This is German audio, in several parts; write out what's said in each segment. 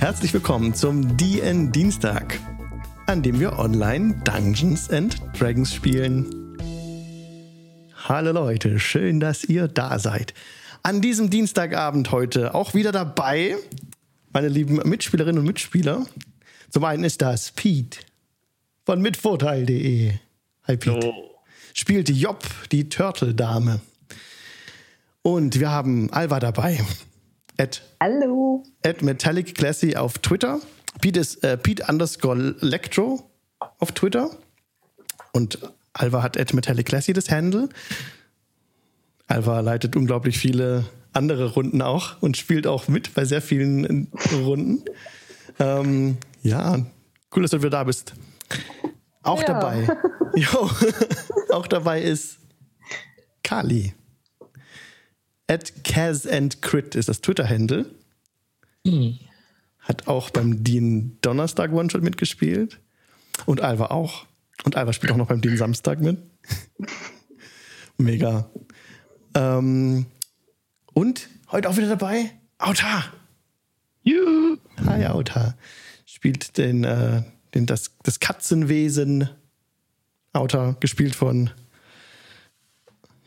Herzlich willkommen zum DN Dienstag, an dem wir online Dungeons and Dragons spielen. Hallo Leute, schön, dass ihr da seid. An diesem Dienstagabend heute auch wieder dabei, meine lieben Mitspielerinnen und Mitspieler. Zum einen ist das Pete von mitvorteil.de. Hi Pete. Oh. Spielt Job, die Turtle-Dame. Und wir haben Alva dabei. At, Hallo. At Metallic Classy auf Twitter. Pete ist äh, Pete underscore Electro auf Twitter. Und Alva hat at Metallic Classy das Handle. Alva leitet unglaublich viele andere Runden auch und spielt auch mit bei sehr vielen Runden. Ähm, ja, cool, dass du wieder da bist. Auch ja. dabei. jo, auch dabei ist Kali. At Kaz and Crit ist das Twitter-Handle. Mhm. Hat auch beim Dean Donnerstag One-Shot mitgespielt. Und Alva auch. Und Alva spielt auch noch beim Dean Samstag mit. Mega. Ähm, und heute auch wieder dabei Auta. Juhu. Hi Auta. Spielt den, äh, den, das, das Katzenwesen Auta, gespielt von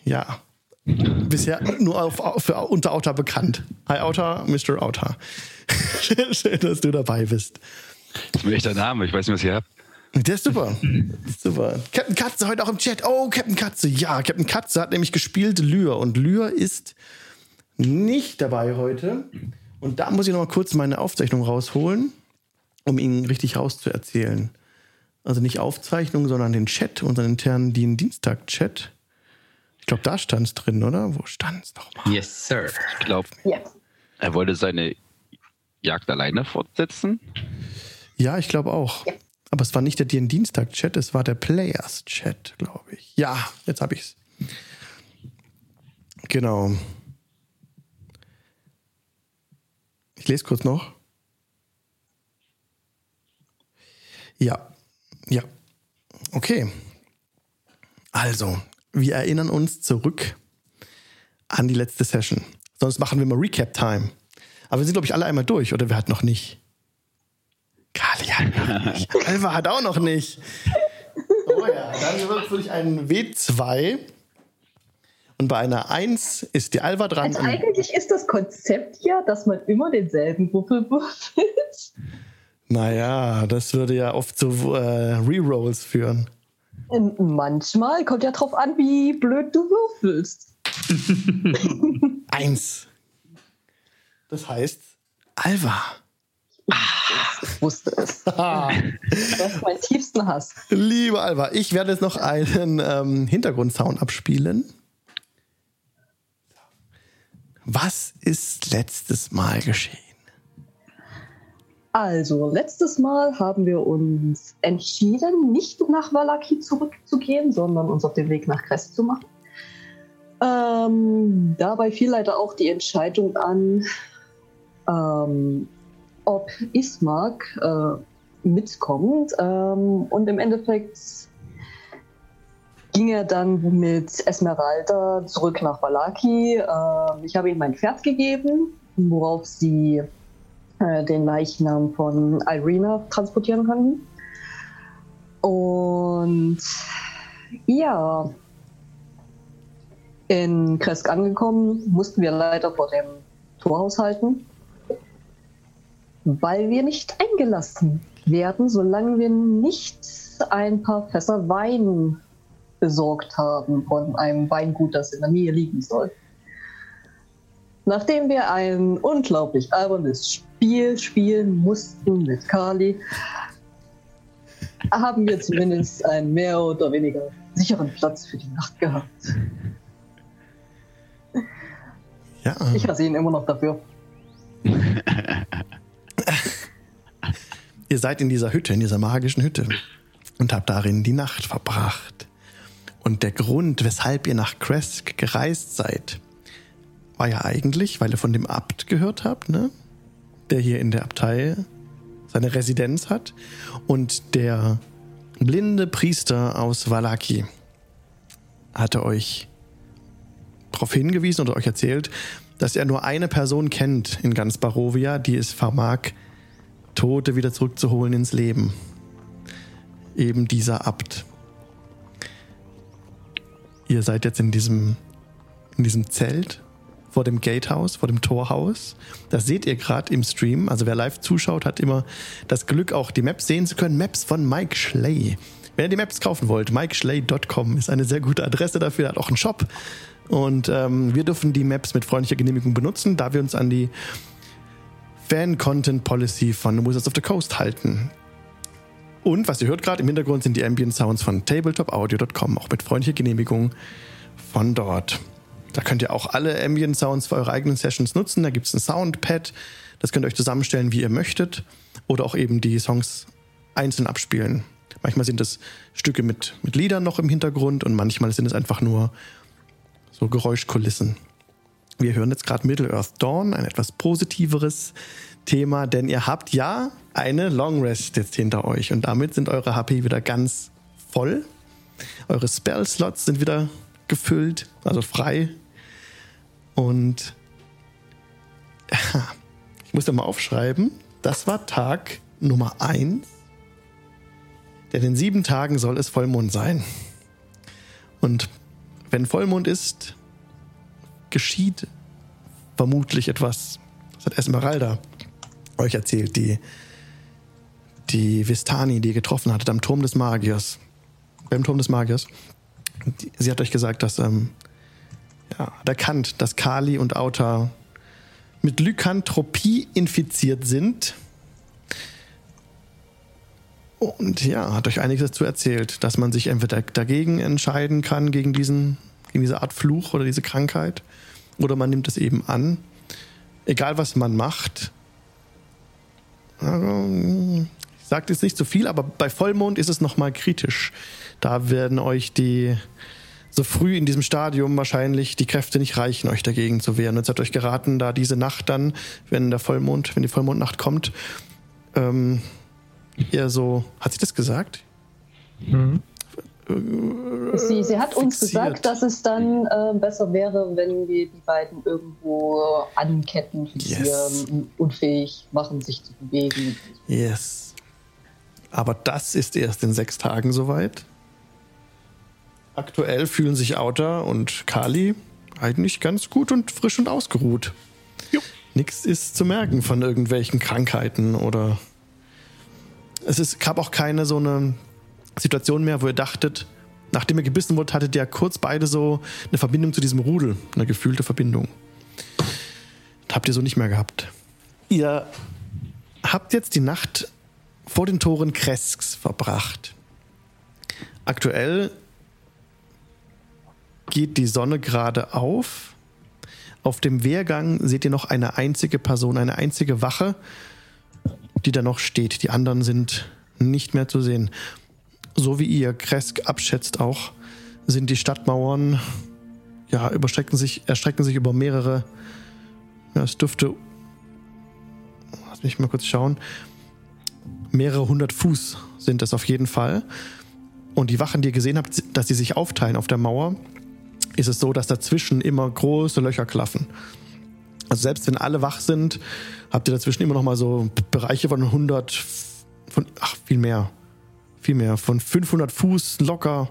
ja, bisher nur auf, für, unter Auta bekannt. Hi Auta, Mr. Auta. Schön, dass du dabei bist. Das ist ein echter Name, ich weiß nicht, was ihr habt. Der ist super. super. Captain Katze heute auch im Chat. Oh, Captain Katze. Ja, Captain Katze hat nämlich gespielt Lyr. Und Lyr ist nicht dabei heute. Und da muss ich noch mal kurz meine Aufzeichnung rausholen, um ihn richtig rauszuerzählen. Also nicht Aufzeichnung, sondern den Chat, unseren internen Dienstag-Chat. Ich glaube, da stand es drin, oder? Wo stand es nochmal? Yes, sir. Ich glaube, ja. er wollte seine Jagd alleine fortsetzen. Ja, ich glaube auch. Ja. Aber es war nicht der Dienstag-Chat, es war der Players-Chat, glaube ich. Ja, jetzt habe ich es. Genau. Ich lese kurz noch. Ja, ja. Okay. Also, wir erinnern uns zurück an die letzte Session. Sonst machen wir mal Recap-Time. Aber wir sind, glaube ich, alle einmal durch, oder wer hat noch nicht? Kali hat noch nicht. Alva hat auch noch nicht. Oh ja, dann würde ich einen W2. Und bei einer 1 ist die Alva dran. Also eigentlich ist das Konzept ja, dass man immer denselben Würfel würfelt. Naja, das würde ja oft zu äh, Rerolls führen. Ähm, manchmal kommt ja drauf an, wie blöd du würfelst. Eins. Das heißt Alva. Ich wusste es. das ist mein tiefsten Hass. Liebe Alva, ich werde jetzt noch einen ähm, Hintergrundsound abspielen. Was ist letztes Mal geschehen? Also, letztes Mal haben wir uns entschieden, nicht nach Valaki zurückzugehen, sondern uns auf den Weg nach Crest zu machen. Ähm, dabei fiel leider auch die Entscheidung an, ähm, ob Ismark äh, mitkommt. Ähm, und im Endeffekt ging er dann mit Esmeralda zurück nach Valaki. Äh, ich habe ihm mein Pferd gegeben, worauf sie äh, den Leichnam von Irina transportieren konnten. Und ja, in Kresk angekommen, mussten wir leider vor dem Torhaus halten, weil wir nicht eingelassen werden, solange wir nicht ein paar Fässer Wein besorgt haben von einem Weingut, das in der Nähe liegen soll. Nachdem wir ein unglaublich albernes Spiel spielen mussten mit Kali, haben wir zumindest einen mehr oder weniger sicheren Platz für die Nacht gehabt. Ja. Ich hasse ihn immer noch dafür. Ihr seid in dieser Hütte, in dieser magischen Hütte und habt darin die Nacht verbracht. Und der Grund, weshalb ihr nach Kresk gereist seid, war ja eigentlich, weil ihr von dem Abt gehört habt, ne? Der hier in der Abtei seine Residenz hat. Und der blinde Priester aus Valaki hatte euch darauf hingewiesen oder euch erzählt, dass er nur eine Person kennt in ganz Barovia, die es vermag, Tote wieder zurückzuholen ins Leben. Eben dieser Abt. Ihr seid jetzt in diesem, in diesem Zelt vor dem Gatehouse, vor dem Torhaus. Das seht ihr gerade im Stream. Also wer live zuschaut, hat immer das Glück, auch die Maps sehen zu können. Maps von Mike Schley. Wenn ihr die Maps kaufen wollt, mikeschley.com ist eine sehr gute Adresse dafür, hat auch einen Shop. Und ähm, wir dürfen die Maps mit freundlicher Genehmigung benutzen, da wir uns an die Fan-Content Policy von Wizards of the Coast halten. Und was ihr hört gerade im Hintergrund sind die Ambient Sounds von tabletopaudio.com, auch mit freundlicher Genehmigung von dort. Da könnt ihr auch alle Ambient Sounds für eure eigenen Sessions nutzen. Da gibt es ein Soundpad, das könnt ihr euch zusammenstellen, wie ihr möchtet. Oder auch eben die Songs einzeln abspielen. Manchmal sind es Stücke mit, mit Liedern noch im Hintergrund und manchmal sind es einfach nur so Geräuschkulissen. Wir hören jetzt gerade Middle-earth Dawn, ein etwas positiveres Thema, denn ihr habt ja eine Long Rest jetzt hinter euch und damit sind eure HP wieder ganz voll. Eure Spell-Slots sind wieder gefüllt, also frei. Und ich muss da mal aufschreiben, das war Tag Nummer 1. Denn in sieben Tagen soll es Vollmond sein. Und wenn Vollmond ist, geschieht vermutlich etwas. Das hat Esmeralda euch erzählt, die, die Vistani, die ihr getroffen hattet am Turm des Magiers. Beim Turm des Magiers. Sie hat euch gesagt, dass ähm, ja, erkannt, dass Kali und Auta mit Lykanthropie infiziert sind. Und ja, hat euch einiges dazu erzählt, dass man sich entweder dagegen entscheiden kann, gegen, diesen, gegen diese Art Fluch oder diese Krankheit, oder man nimmt es eben an. Egal, was man macht. Ich sage jetzt nicht zu so viel, aber bei Vollmond ist es nochmal kritisch. Da werden euch die so früh in diesem Stadium wahrscheinlich die Kräfte nicht reichen, euch dagegen zu wehren. Jetzt hat euch geraten, da diese Nacht dann, wenn der Vollmond, wenn die Vollmondnacht kommt, ähm, eher so, hat sie das gesagt? Mhm. Sie, sie hat uns gesagt, dass es dann äh, besser wäre, wenn wir die beiden irgendwo anketten, fixieren, yes. unfähig machen, sich zu bewegen. Yes. Aber das ist erst in sechs Tagen soweit. Aktuell fühlen sich Outer und Kali eigentlich ganz gut und frisch und ausgeruht. Jo. Nichts ist zu merken von irgendwelchen Krankheiten oder. Es ist, gab auch keine so eine Situation mehr, wo ihr dachtet, nachdem ihr gebissen wurde, hattet ihr kurz beide so eine Verbindung zu diesem Rudel, eine gefühlte Verbindung. Das habt ihr so nicht mehr gehabt. Ihr habt jetzt die Nacht vor den Toren Kresks verbracht. Aktuell geht die Sonne gerade auf. Auf dem Wehrgang seht ihr noch eine einzige Person, eine einzige Wache, die da noch steht. Die anderen sind nicht mehr zu sehen. So wie ihr Kresk abschätzt auch, sind die Stadtmauern, ja, überstrecken sich, erstrecken sich über mehrere, ja, es dürfte, lass mich mal kurz schauen, mehrere hundert Fuß sind es auf jeden Fall. Und die Wachen, die ihr gesehen habt, dass sie sich aufteilen auf der Mauer, ist es so, dass dazwischen immer große Löcher klaffen. Also selbst wenn alle wach sind, habt ihr dazwischen immer noch mal so Bereiche von 100, von, ach, viel mehr. Viel mehr, von 500 Fuß locker,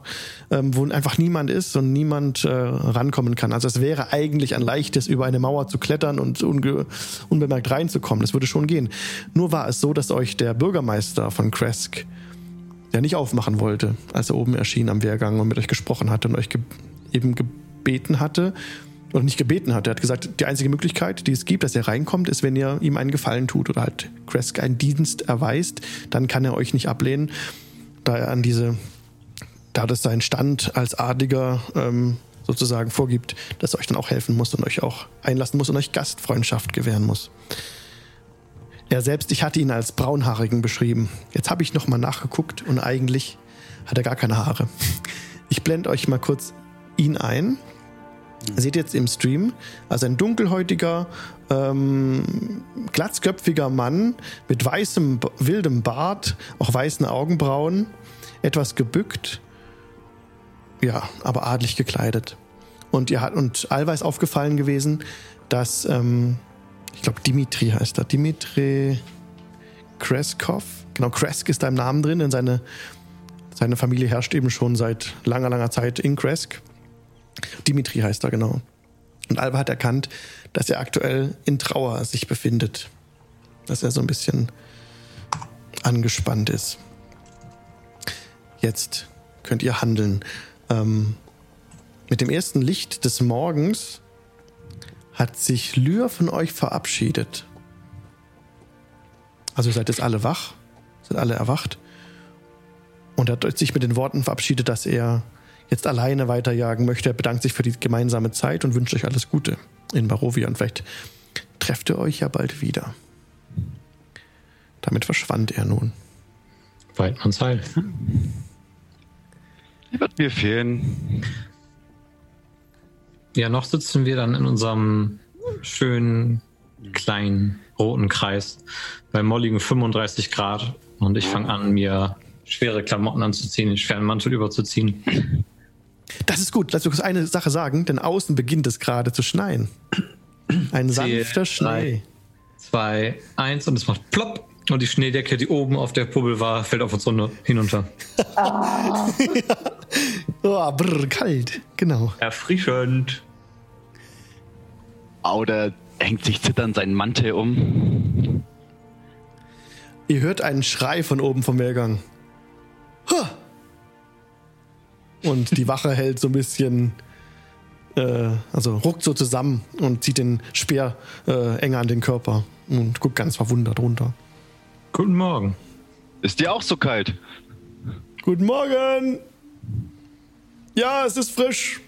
ähm, wo einfach niemand ist und niemand äh, rankommen kann. Also es wäre eigentlich ein leichtes, über eine Mauer zu klettern und unbemerkt reinzukommen. Das würde schon gehen. Nur war es so, dass euch der Bürgermeister von Kresk, der nicht aufmachen wollte, als er oben erschien am Wehrgang und mit euch gesprochen hatte und euch eben gebeten hatte, oder nicht gebeten hat. Er hat gesagt, die einzige Möglichkeit, die es gibt, dass er reinkommt, ist, wenn ihr ihm einen Gefallen tut oder halt Kresk einen Dienst erweist, dann kann er euch nicht ablehnen, da er an diese, da das sein Stand als Adliger ähm, sozusagen vorgibt, dass er euch dann auch helfen muss und euch auch einlassen muss und euch Gastfreundschaft gewähren muss. Er selbst, ich hatte ihn als braunhaarigen beschrieben. Jetzt habe ich nochmal nachgeguckt und eigentlich hat er gar keine Haare. Ich blende euch mal kurz ihn ein. Seht jetzt im Stream, also ein dunkelhäutiger, ähm, glatzköpfiger Mann mit weißem, wildem Bart, auch weißen Augenbrauen, etwas gebückt, ja, aber adlig gekleidet. Und ihr hat und Alva ist aufgefallen gewesen, dass ähm, ich glaube Dimitri heißt er, Dimitri Kreskov. Genau, Kresk ist da im Namen drin, denn seine, seine Familie herrscht eben schon seit langer, langer Zeit in Kresk. Dimitri heißt er, genau. Und Alba hat erkannt, dass er aktuell in Trauer sich befindet. Dass er so ein bisschen angespannt ist. Jetzt könnt ihr handeln. Ähm, mit dem ersten Licht des Morgens hat sich Lyr von euch verabschiedet. Also seid jetzt alle wach, seid alle erwacht. Und er hat sich mit den Worten verabschiedet, dass er jetzt alleine weiterjagen möchte. Er bedankt sich für die gemeinsame Zeit und wünscht euch alles Gute in Barovia. Und vielleicht trefft ihr euch ja bald wieder. Damit verschwand er nun. Weidmanns Heil. Er wird mir fehlen. Ja, noch sitzen wir dann in unserem schönen kleinen roten Kreis bei molligen 35 Grad und ich fange an, mir schwere Klamotten anzuziehen, den schweren Mantel überzuziehen. Das ist gut. Lass uns eine Sache sagen, denn außen beginnt es gerade zu schneien. Ein sanfter Schnee. 2, 1 und es macht plopp und die Schneedecke, die oben auf der Pubbel war, fällt auf uns hinunter. Ah. ja. oh, brr, kalt, genau. Erfrischend. Oder hängt sich zitternd seinen Mantel um. Ihr hört einen Schrei von oben vom Wehrgang. Und die Wache hält so ein bisschen, äh, also ruckt so zusammen und zieht den Speer äh, enger an den Körper und guckt ganz verwundert runter. Guten Morgen. Ist dir auch so kalt? Guten Morgen. Ja, es ist frisch.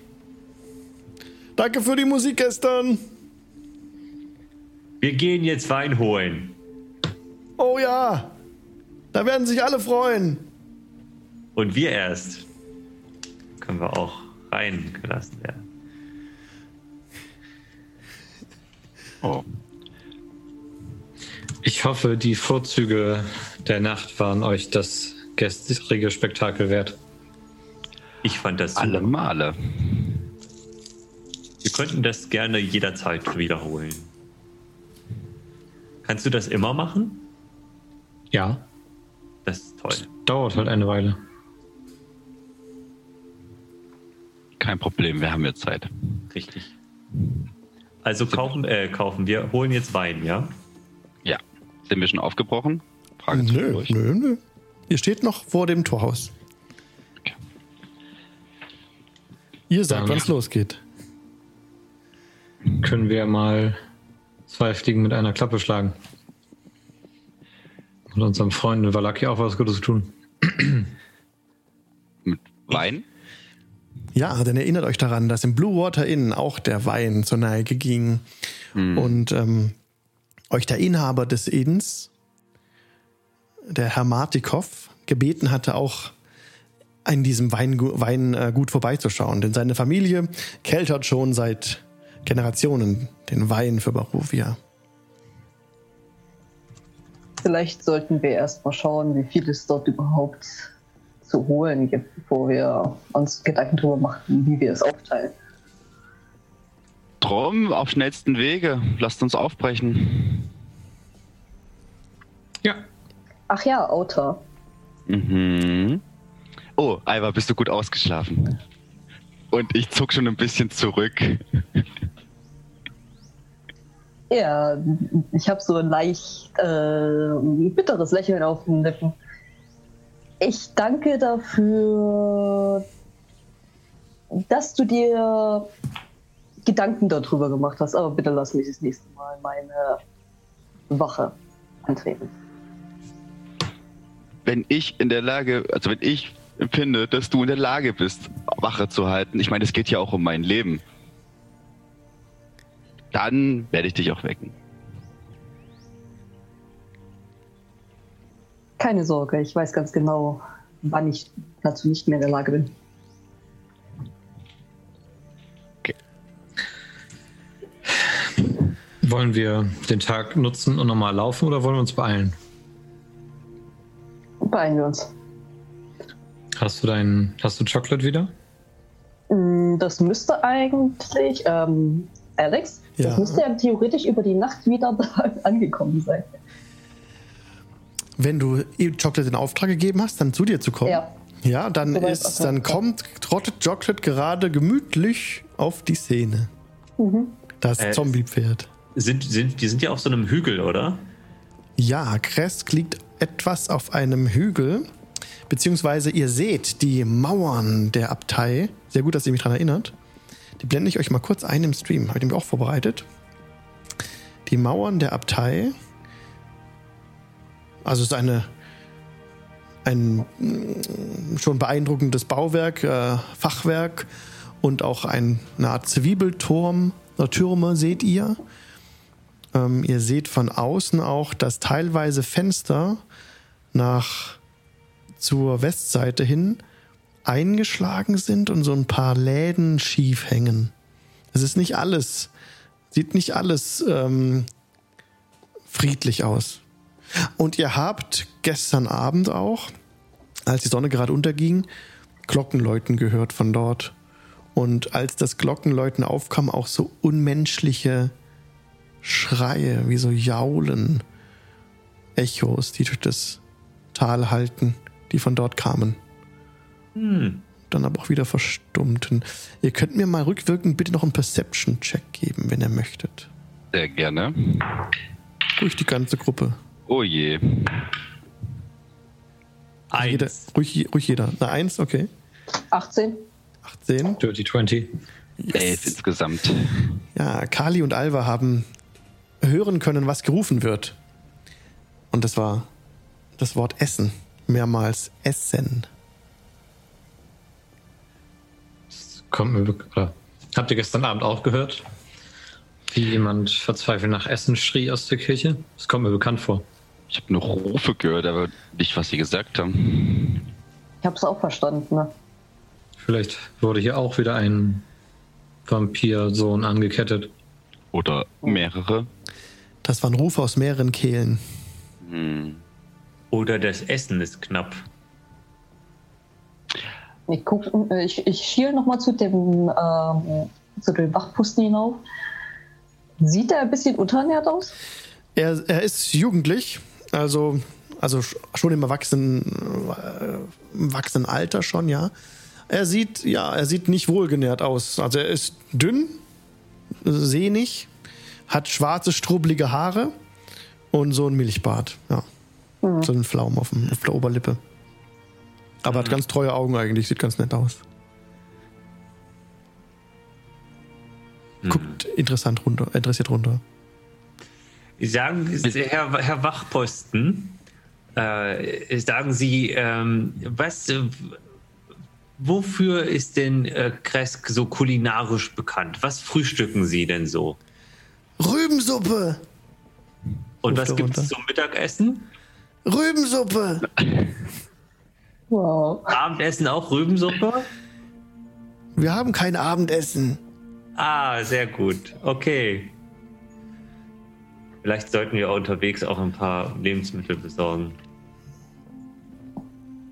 Danke für die Musik gestern. Wir gehen jetzt Wein holen. Oh ja. Da werden sich alle freuen. Und wir erst. Können wir auch reingelassen werden. Oh. Ich hoffe, die Vorzüge der Nacht waren euch das gestrige Spektakel wert. Ich fand das alle Male. Wir könnten das gerne jederzeit wiederholen. Kannst du das immer machen? Ja. Das ist toll. Das dauert halt eine Weile. Kein Problem, wir haben jetzt Zeit. Richtig. Also kaufen, äh, kaufen wir, holen jetzt Wein, ja? Ja. Sind wir schon aufgebrochen? Frage nö, nö, nö. Ihr steht noch vor dem Torhaus. Okay. Ihr sagt, wann es losgeht. Können wir mal zwei Fliegen mit einer Klappe schlagen? Und unserem Freund in Valaki auch was Gutes tun. mit Wein? Ja, denn erinnert euch daran, dass im Blue Water Inn auch der Wein zur Neige ging. Mhm. Und ähm, euch der Inhaber des Inns, der Herr Martikow, gebeten hatte, auch in diesem Weingut Wein, äh, vorbeizuschauen. Denn seine Familie keltert schon seit Generationen den Wein für Barovia. Vielleicht sollten wir erst mal schauen, wie viel es dort überhaupt zu holen gibt, bevor wir uns Gedanken darüber machen, wie wir es aufteilen. Drum, auf schnellsten Wege. Lasst uns aufbrechen. Ja. Ach ja, Autor. Mhm. Oh, Alva, bist du gut ausgeschlafen? Und ich zuck schon ein bisschen zurück. Ja, ich habe so ein leicht äh, bitteres Lächeln auf den Lippen. Ich danke dafür, dass du dir Gedanken darüber gemacht hast. Aber bitte lass mich das nächste Mal meine Wache antreten. Wenn ich in der Lage, also wenn ich empfinde, dass du in der Lage bist, Wache zu halten, ich meine, es geht ja auch um mein Leben, dann werde ich dich auch wecken. Keine Sorge, ich weiß ganz genau, wann ich dazu nicht mehr in der Lage bin. Okay. Wollen wir den Tag nutzen und nochmal laufen oder wollen wir uns beeilen? Beeilen wir uns. Hast du dein, hast du Chocolate wieder? Mm, das müsste eigentlich, ähm, Alex, ja. das müsste ja theoretisch über die Nacht wieder angekommen sein. Wenn du Chocolate in Auftrag gegeben hast, dann zu dir zu kommen. Ja. Ja, dann Soweit ist, okay. dann kommt trottet Chocolate gerade gemütlich auf die Szene. Das Äh, Zombie-Pferd. Sind, sind, die sind ja auf so einem Hügel, oder? Ja, Kresk liegt etwas auf einem Hügel, beziehungsweise ihr seht die Mauern der Abtei. Sehr gut, dass ihr mich daran erinnert. Die blende ich euch mal kurz ein im Stream. Habe ich nämlich auch vorbereitet. Die Mauern der Abtei. Also es ist eine, ein mm, schon beeindruckendes Bauwerk, äh, Fachwerk und auch ein, eine Art Zwiebelturm, oder Türme seht ihr. Ähm, ihr seht von außen auch, dass teilweise Fenster nach zur Westseite hin eingeschlagen sind und so ein paar Läden schief hängen. Es ist nicht alles, sieht nicht alles ähm, friedlich aus. Und ihr habt gestern Abend auch, als die Sonne gerade unterging, Glockenläuten gehört von dort. Und als das Glockenläuten aufkam, auch so unmenschliche Schreie, wie so Jaulen, Echos, die durch das Tal halten, die von dort kamen. Hm. Dann aber auch wieder verstummten. Ihr könnt mir mal rückwirkend bitte noch einen Perception-Check geben, wenn ihr möchtet. Sehr gerne. Durch die ganze Gruppe. Oh je. Jeder, Eins. ruhig, ruhig jeder. Eine Eins, okay. 18. 18. Dirty 20. Elf insgesamt. Ja, Kali und Alva haben hören können, was gerufen wird. Und das war das Wort Essen. Mehrmals Essen. Kommt mir oder, Habt ihr gestern Abend auch gehört, wie jemand verzweifelt nach Essen schrie aus der Kirche? Das kommt mir bekannt vor. Ich habe nur Rufe gehört, aber nicht, was sie gesagt haben. Ich habe es auch verstanden. Ne? Vielleicht wurde hier auch wieder ein Vampirsohn angekettet. Oder mehrere. Das waren Rufe aus mehreren Kehlen. Hm. Oder das Essen ist knapp. Ich, guck, äh, ich, ich schiel nochmal zu dem, ähm, zu dem Wachposten hinauf. Sieht er ein bisschen unterernährt aus? Er, er ist jugendlich, also, also sch- schon im erwachsenen, äh, im wachsenen Alter schon, ja. Er sieht, ja, er sieht nicht wohlgenährt aus. Also er ist dünn, sehnig, hat schwarze, strubbelige Haare und so ein Milchbart, ja. So ein Flaum auf, dem, auf der Oberlippe. Aber hat ganz treue Augen eigentlich, sieht ganz nett aus. Guckt interessant runter, interessiert runter. Sagen, Herr, Herr Wachposten, äh, sagen Sie, ähm, was, äh, wofür ist denn äh, Kresk so kulinarisch bekannt? Was frühstücken Sie denn so? Rübensuppe! Und was gibt es zum Mittagessen? Rübensuppe! Wow. Abendessen auch Rübensuppe? Wir haben kein Abendessen. Ah, sehr gut. Okay. Vielleicht sollten wir unterwegs auch ein paar Lebensmittel besorgen.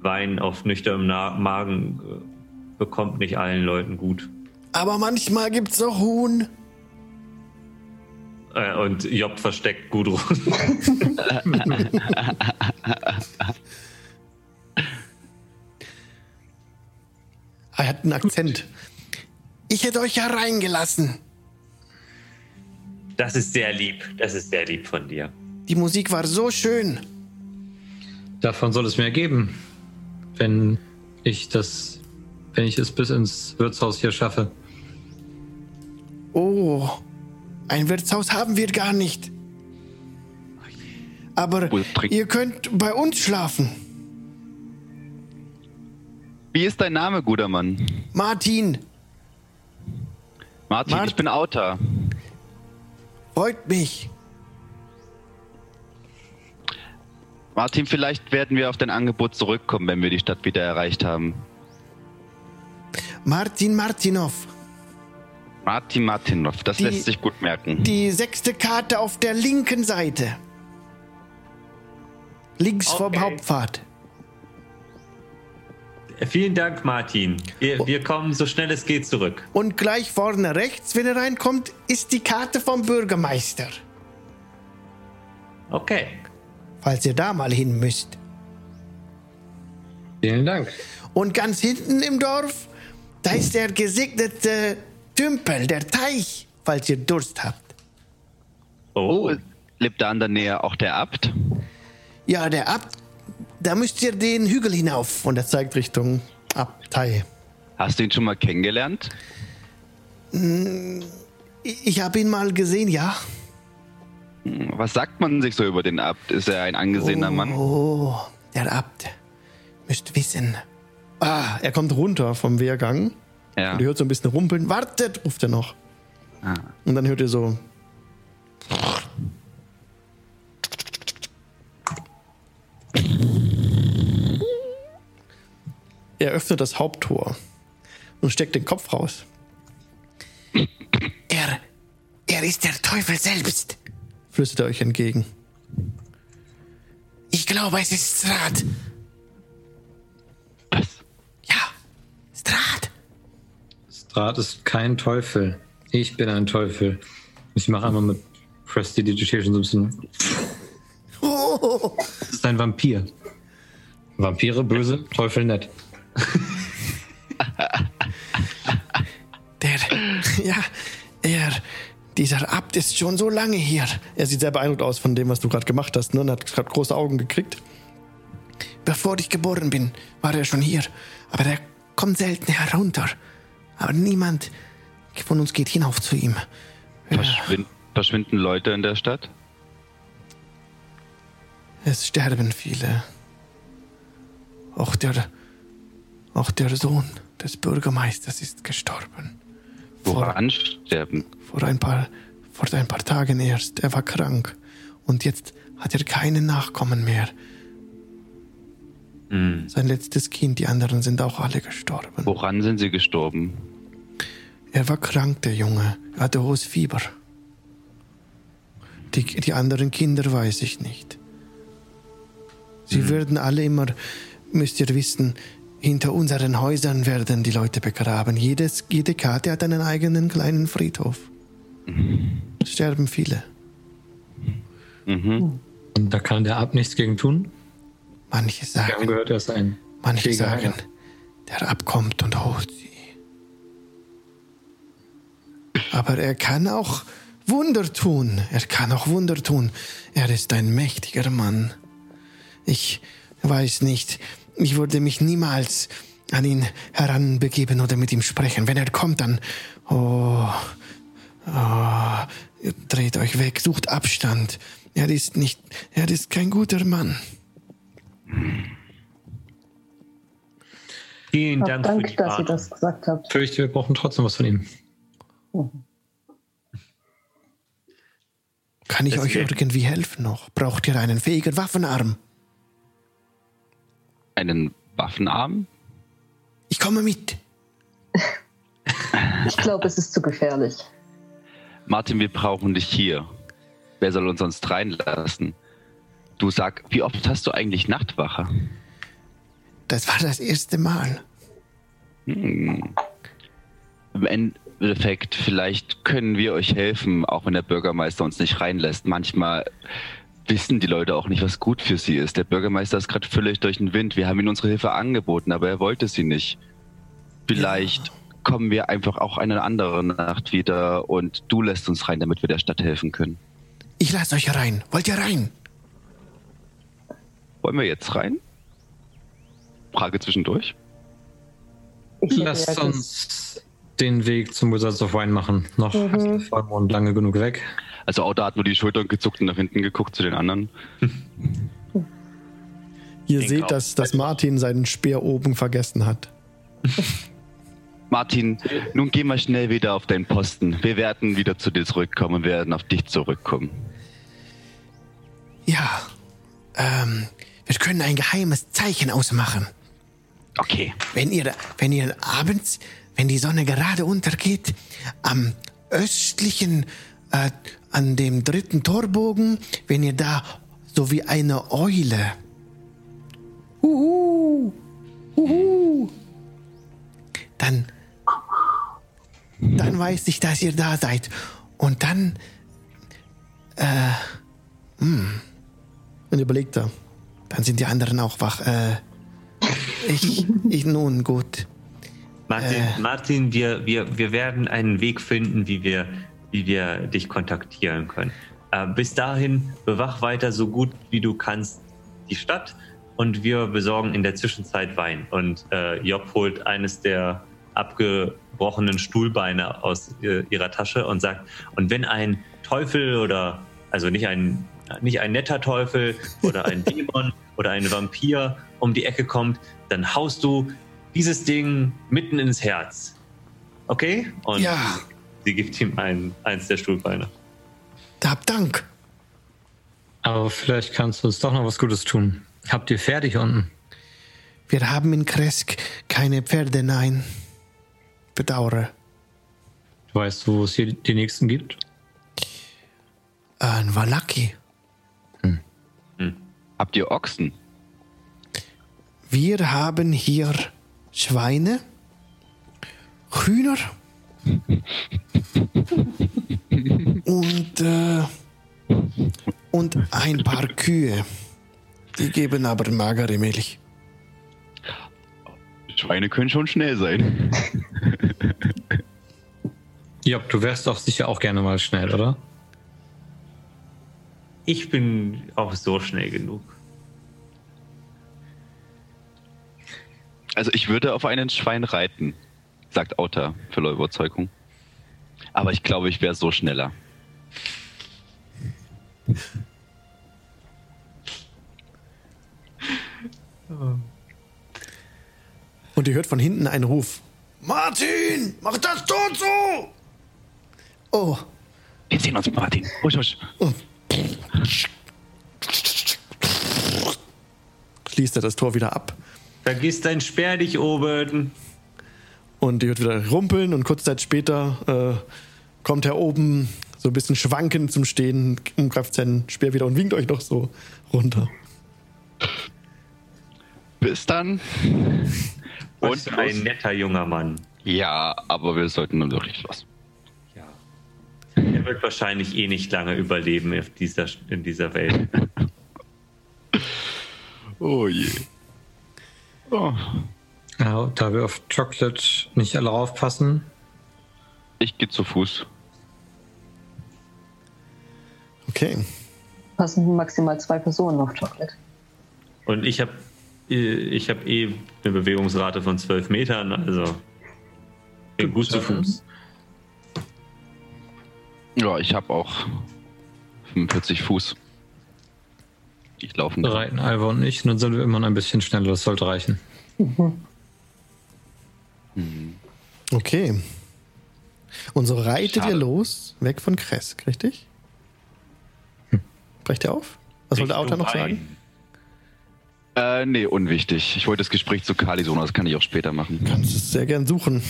Wein auf nüchternem Magen äh, bekommt nicht allen Leuten gut. Aber manchmal gibt's auch Huhn. Äh, und Job versteckt Gudrun. Er hat einen Akzent. Ich hätte euch ja reingelassen. Das ist sehr lieb. Das ist sehr lieb von dir. Die Musik war so schön. Davon soll es mehr geben, wenn ich das, wenn ich es bis ins Wirtshaus hier schaffe. Oh, ein Wirtshaus haben wir gar nicht. Aber ihr könnt bei uns schlafen. Wie ist dein Name, guter Mann? Martin, Martin, Mart- ich bin Autor. Freut mich. Martin, vielleicht werden wir auf dein Angebot zurückkommen, wenn wir die Stadt wieder erreicht haben. Martin Martinov. Martin Martinov, das Die- lässt sich gut merken. Die sechste Karte auf der linken Seite. Links vom Okay. Hauptpfad. Vielen Dank, Martin. Wir, wir kommen so schnell es geht zurück. Und gleich vorne rechts, wenn ihr reinkommt, ist die Karte vom Bürgermeister. Okay. falls ihr da mal hin müsst. Vielen Dank. Und ganz hinten im Dorf, da ist der gesegnete Tümpel, der Teich, falls ihr Durst habt. Oh, lebt da in der Nähe auch der Abt? Ja, der Abt, da müsst ihr den Hügel hinauf. Und er zeigt Richtung Abtei. Hast du ihn schon mal kennengelernt? Ich, ich habe ihn mal gesehen, ja. Was sagt man sich so über den Abt? Ist er ein angesehener Mann? Oh, der Abt. Müsst wissen. Ah, er kommt runter vom Wehrgang. Ja. Und ihr hört so ein bisschen rumpeln. Wartet, ruft er noch. Ah. Und dann hört ihr so. Er öffnet das Haupttor und steckt den Kopf raus. Er, er ist der Teufel selbst, flüstert er euch entgegen. Ich glaube, es ist Strat. Was? Ja, Strat. Strat ist kein Teufel. Ich bin ein Teufel. Ich mache einmal mit Prestidigitation so ein bisschen. Oh, Das ist ein Vampir. Vampire böse, Teufel nett. Der, ja, er, dieser Abt ist schon so lange hier. Er sieht sehr beeindruckt aus von dem, was du gerade gemacht hast, ne? Und hat gerade große Augen gekriegt. Bevor ich geboren bin, war er schon hier. Aber er kommt selten herunter. Aber niemand von uns geht hinauf zu ihm. Verschwind verschwinden Leute in der Stadt? Es sterben viele. Auch der, auch der Sohn des Bürgermeisters ist gestorben. Vor, Woran sterben? vor, ein paar, vor ein paar Tagen erst. Er war krank. Und jetzt hat er keine Nachkommen mehr. Sein letztes Kind, die anderen sind auch alle gestorben. Woran sind sie gestorben? Er war krank, der Junge. Er hatte hohes Fieber. Die, die anderen Kinder weiß ich nicht. Sie würden alle immer, müsst ihr wissen, hinter unseren Häusern werden die Leute begraben. Jedes, jede Karte hat einen eigenen kleinen Friedhof. Es sterben viele. Mhm. Und da kann der Ab nichts gegen tun. Manche Wir haben sagen, gehört, er ist ein manche Krieger, sagen, der abkommt und holt sie. Aber er kann auch Wunder tun. Er kann auch Wunder tun. Er ist ein mächtiger Mann. Ich weiß nicht. Ich würde mich niemals an ihn heranbegeben oder mit ihm sprechen. Wenn er kommt, dann. Oh. oh dreht euch weg, sucht Abstand. Er ist nicht. Er ist kein guter Mann. Vielen Hab Dank, für Dank, die dass ihr Warnung. das gesagt habt. Fürchte, wir brauchen trotzdem was von ihm. Kann ich Das euch geht. irgendwie helfen noch? Braucht ihr einen fähigen Waffenarm? Einen Waffenarm? Ich komme mit. Ich glaube, es ist zu gefährlich. Martin, wir brauchen dich hier. Wer soll uns sonst reinlassen? Du sag, wie oft hast du eigentlich Nachtwache? Das war das erste Mal. Hm. Im Endeffekt, vielleicht können wir euch helfen, auch wenn der Bürgermeister uns nicht reinlässt. Manchmal wissen die Leute auch nicht, was gut für sie ist. Der Bürgermeister ist gerade völlig durch den Wind. Wir haben ihm unsere Hilfe angeboten, aber er wollte sie nicht. Vielleicht kommen wir einfach auch eine andere Nacht wieder und du lässt uns rein, damit wir der Stadt helfen können. Ich lasse euch rein. Wollt ihr rein? Wollen wir jetzt rein? Frage zwischendurch. Ich Lasst ja uns den Weg zum Wizards of Wine machen. Noch Mhm. ist der Vollmond lange genug weg. Also Auto hat nur die Schultern gezuckt und nach hinten geguckt zu den anderen. Ihr Den seht, dass, dass Martin seinen Speer oben vergessen hat. Martin, nun geh mal schnell wieder auf deinen Posten. Wir werden wieder zu dir zurückkommen und werden auf dich zurückkommen. Ja. Ähm, wir können ein geheimes Zeichen ausmachen. Okay. Wenn ihr, wenn ihr abends, wenn die Sonne gerade untergeht, am östlichen, äh, an dem dritten Torbogen, wenn ihr da so wie eine Eule. Uhu, uhu, dann, dann weiß ich, dass ihr da seid. Und dann, äh, hm, Und überlegt er. Dann sind die anderen auch wach. Äh, ich, ich nun gut. Martin, Äh. Martin wir, wir, wir werden einen Weg finden, wie wir, wie wir dich kontaktieren können. Äh, bis dahin bewach weiter so gut wie du kannst die Stadt und wir besorgen in der Zwischenzeit Wein. Und äh, Job holt eines der abgebrochenen Stuhlbeine aus äh, ihrer Tasche und sagt, und wenn ein Teufel oder, also nicht ein, nicht ein netter Teufel oder ein Dämon oder ein Vampir um die Ecke kommt, dann haust du dieses Ding mitten ins Herz. Okay? Und Ja. Sie gibt ihm ein, eins der Stuhlbeine. Hab Dank. Aber vielleicht kannst du uns doch noch was Gutes tun. Habt ihr fertig unten? Wir haben in Kresk keine Pferde, nein. Bedauere. Weißt du, wo es hier die nächsten gibt? Ein Wallaki. Habt ihr Ochsen? Wir haben hier Schweine, Hühner und, äh, und ein paar Kühe. Die geben aber magere Milch. Schweine können schon schnell sein. Ja, du wärst doch sicher auch gerne mal schnell, oder? Ich bin auch so schnell genug. Also ich würde auf einen Schwein reiten, sagt Auta voller Überzeugung. Aber ich glaube, ich wäre so schneller. Und ihr hört von hinten einen Ruf. Martin, mach das tot so! Oh, Wir sehen uns, Martin. Husch, husch. schließt er das Tor wieder ab. Vergiss dein Speer nicht oben. Und ihr hört wieder rumpeln und kurze Zeit später äh, kommt er oben so ein bisschen schwankend zum Stehen, umgreift seinen Speer wieder und winkt euch noch so runter. Bis dann. Was Und für ein netter junger Mann. Ja, aber wir sollten nun wirklich los. Ja. Er wird wahrscheinlich eh nicht lange überleben auf dieser, in dieser Welt. Oh je. Oh. Ja, da wir auf Chocolate nicht alle aufpassen. Ich gehe zu Fuß. Passen Okay. maximal zwei Personen auf Chocolate. Und ich habe ich hab eh eine Bewegungsrate von 12 Metern, also bin gut zu Fuß. Ja, ich habe auch 45 Fuß. Ich laufe nicht. Reiten Alva und ich, und dann sind wir immer noch ein bisschen schneller. Das sollte reichen. Okay. Und so reitet Schade. ihr los, weg von Kresk, richtig? Brecht ihr auf? Was wollte Auta noch sagen? Äh, nee, unwichtig. Ich wollte das Gespräch zu Kali suchen, das kann ich auch später machen. Kannst es sehr gern suchen.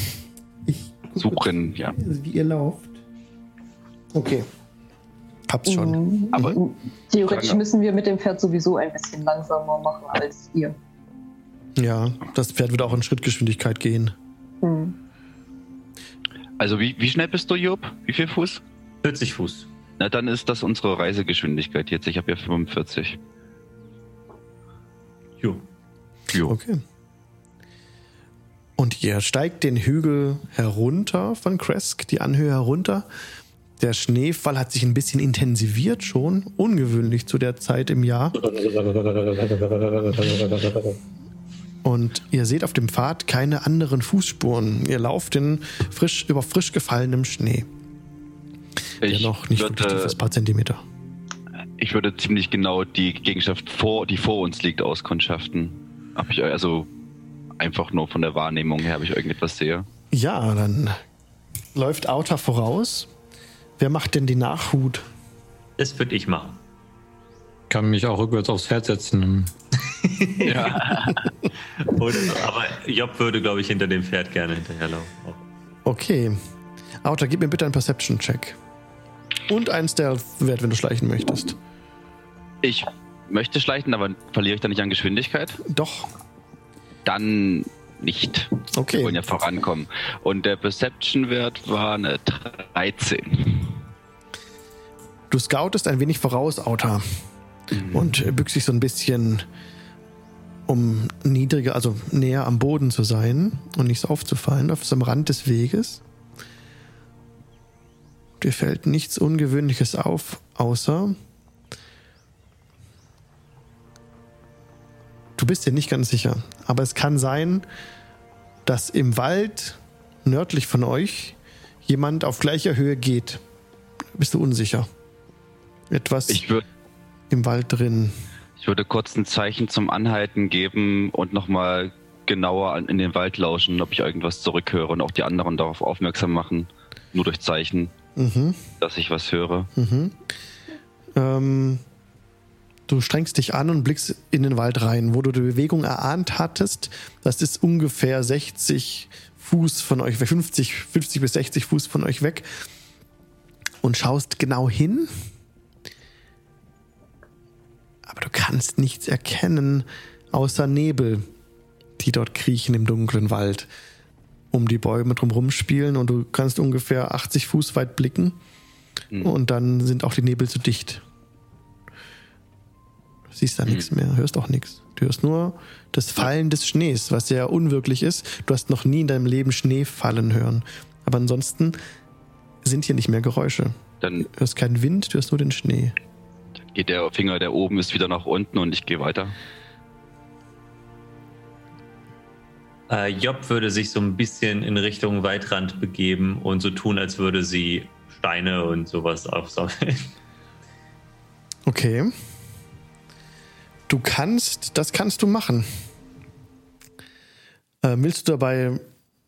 Ich Suchen, ja. wie ihr lauft. Okay. Hab's Mhm. schon. Aber Theoretisch Sagen- müssen wir mit dem Pferd sowieso ein bisschen langsamer machen als ihr. Ja, das Pferd wird auch in Schrittgeschwindigkeit gehen. Hm. also wie, wie schnell bist du, Job? Wie viel Fuß? 40 Fuß. Na, dann ist das unsere Reisegeschwindigkeit jetzt. Ich habe ja 45. Jo. Jo. Okay. Und ihr steigt den Hügel herunter von Kresk, die Anhöhe herunter. Der Schneefall hat sich ein bisschen intensiviert schon, ungewöhnlich zu der Zeit im Jahr. Und ihr seht auf dem Pfad keine anderen Fußspuren. Ihr lauft in frisch, über frisch gefallenem Schnee, der Ich noch nicht wirklich tief würde, ist, ein paar Zentimeter. ich würde ziemlich genau die Gegenschaft, vor, die vor uns liegt, auskundschaften. Hab ich also einfach nur von der Wahrnehmung her, habe ich irgendetwas sehe. Ja, dann läuft Auta voraus. Wer macht denn die Nachhut? Das würde ich machen. Kann mich auch rückwärts aufs Pferd setzen. Ja. Und, aber Job würde, glaube ich, hinter dem Pferd gerne hinterherlaufen. Okay. Auta, gib mir bitte einen Perception-Check. Und einen Stealth-Wert, wenn du schleichen möchtest. Ich möchte schleichen, aber verliere ich dann nicht an Geschwindigkeit? Doch. Dann nicht. Wir Okay. wollen ja vorankommen. Und der Perception-Wert war eine 13. Du scoutest ein wenig voraus, Auta. und bückt sich so ein bisschen, um niedriger, also näher am Boden zu sein und nicht so aufzufallen, auf so am Rand des Weges. Dir fällt nichts Ungewöhnliches auf, außer du bist dir nicht ganz sicher, aber es kann sein, dass im Wald nördlich von euch jemand auf gleicher Höhe geht. Bist du unsicher? Etwas im Wald drin. Ich würde kurz ein Zeichen zum Anhalten geben und nochmal genauer in den Wald lauschen, ob ich irgendwas zurückhöre und auch die anderen darauf aufmerksam machen. Nur durch Zeichen, Mhm. dass ich was höre. Ähm, du strengst dich an und blickst in den Wald rein, wo du die Bewegung erahnt hattest. Das ist ungefähr 60 Fuß von euch weg, 50, 50 bis 60 Fuß von euch weg. Und schaust genau hin. Aber du kannst nichts erkennen außer Nebel, die dort kriechen im dunklen Wald, um die Bäume drumherum spielen. Und du kannst ungefähr 80 Fuß weit blicken. Und dann sind auch die Nebel zu dicht. Du siehst da nichts mehr, hörst auch nichts. Du hörst nur das Fallen des Schnees, was sehr unwirklich ist. Du hast noch nie in deinem Leben Schnee fallen hören. Aber ansonsten sind hier nicht mehr Geräusche. Dann Du hörst keinen Wind, du hörst nur den Schnee. Geht der Finger, der oben ist, wieder nach unten und ich gehe weiter. Äh, Job würde sich so ein bisschen in Richtung Waldrand begeben und so tun, als würde sie Steine und sowas aufsammeln. Okay. Du kannst, das kannst du machen. Äh, willst du dabei.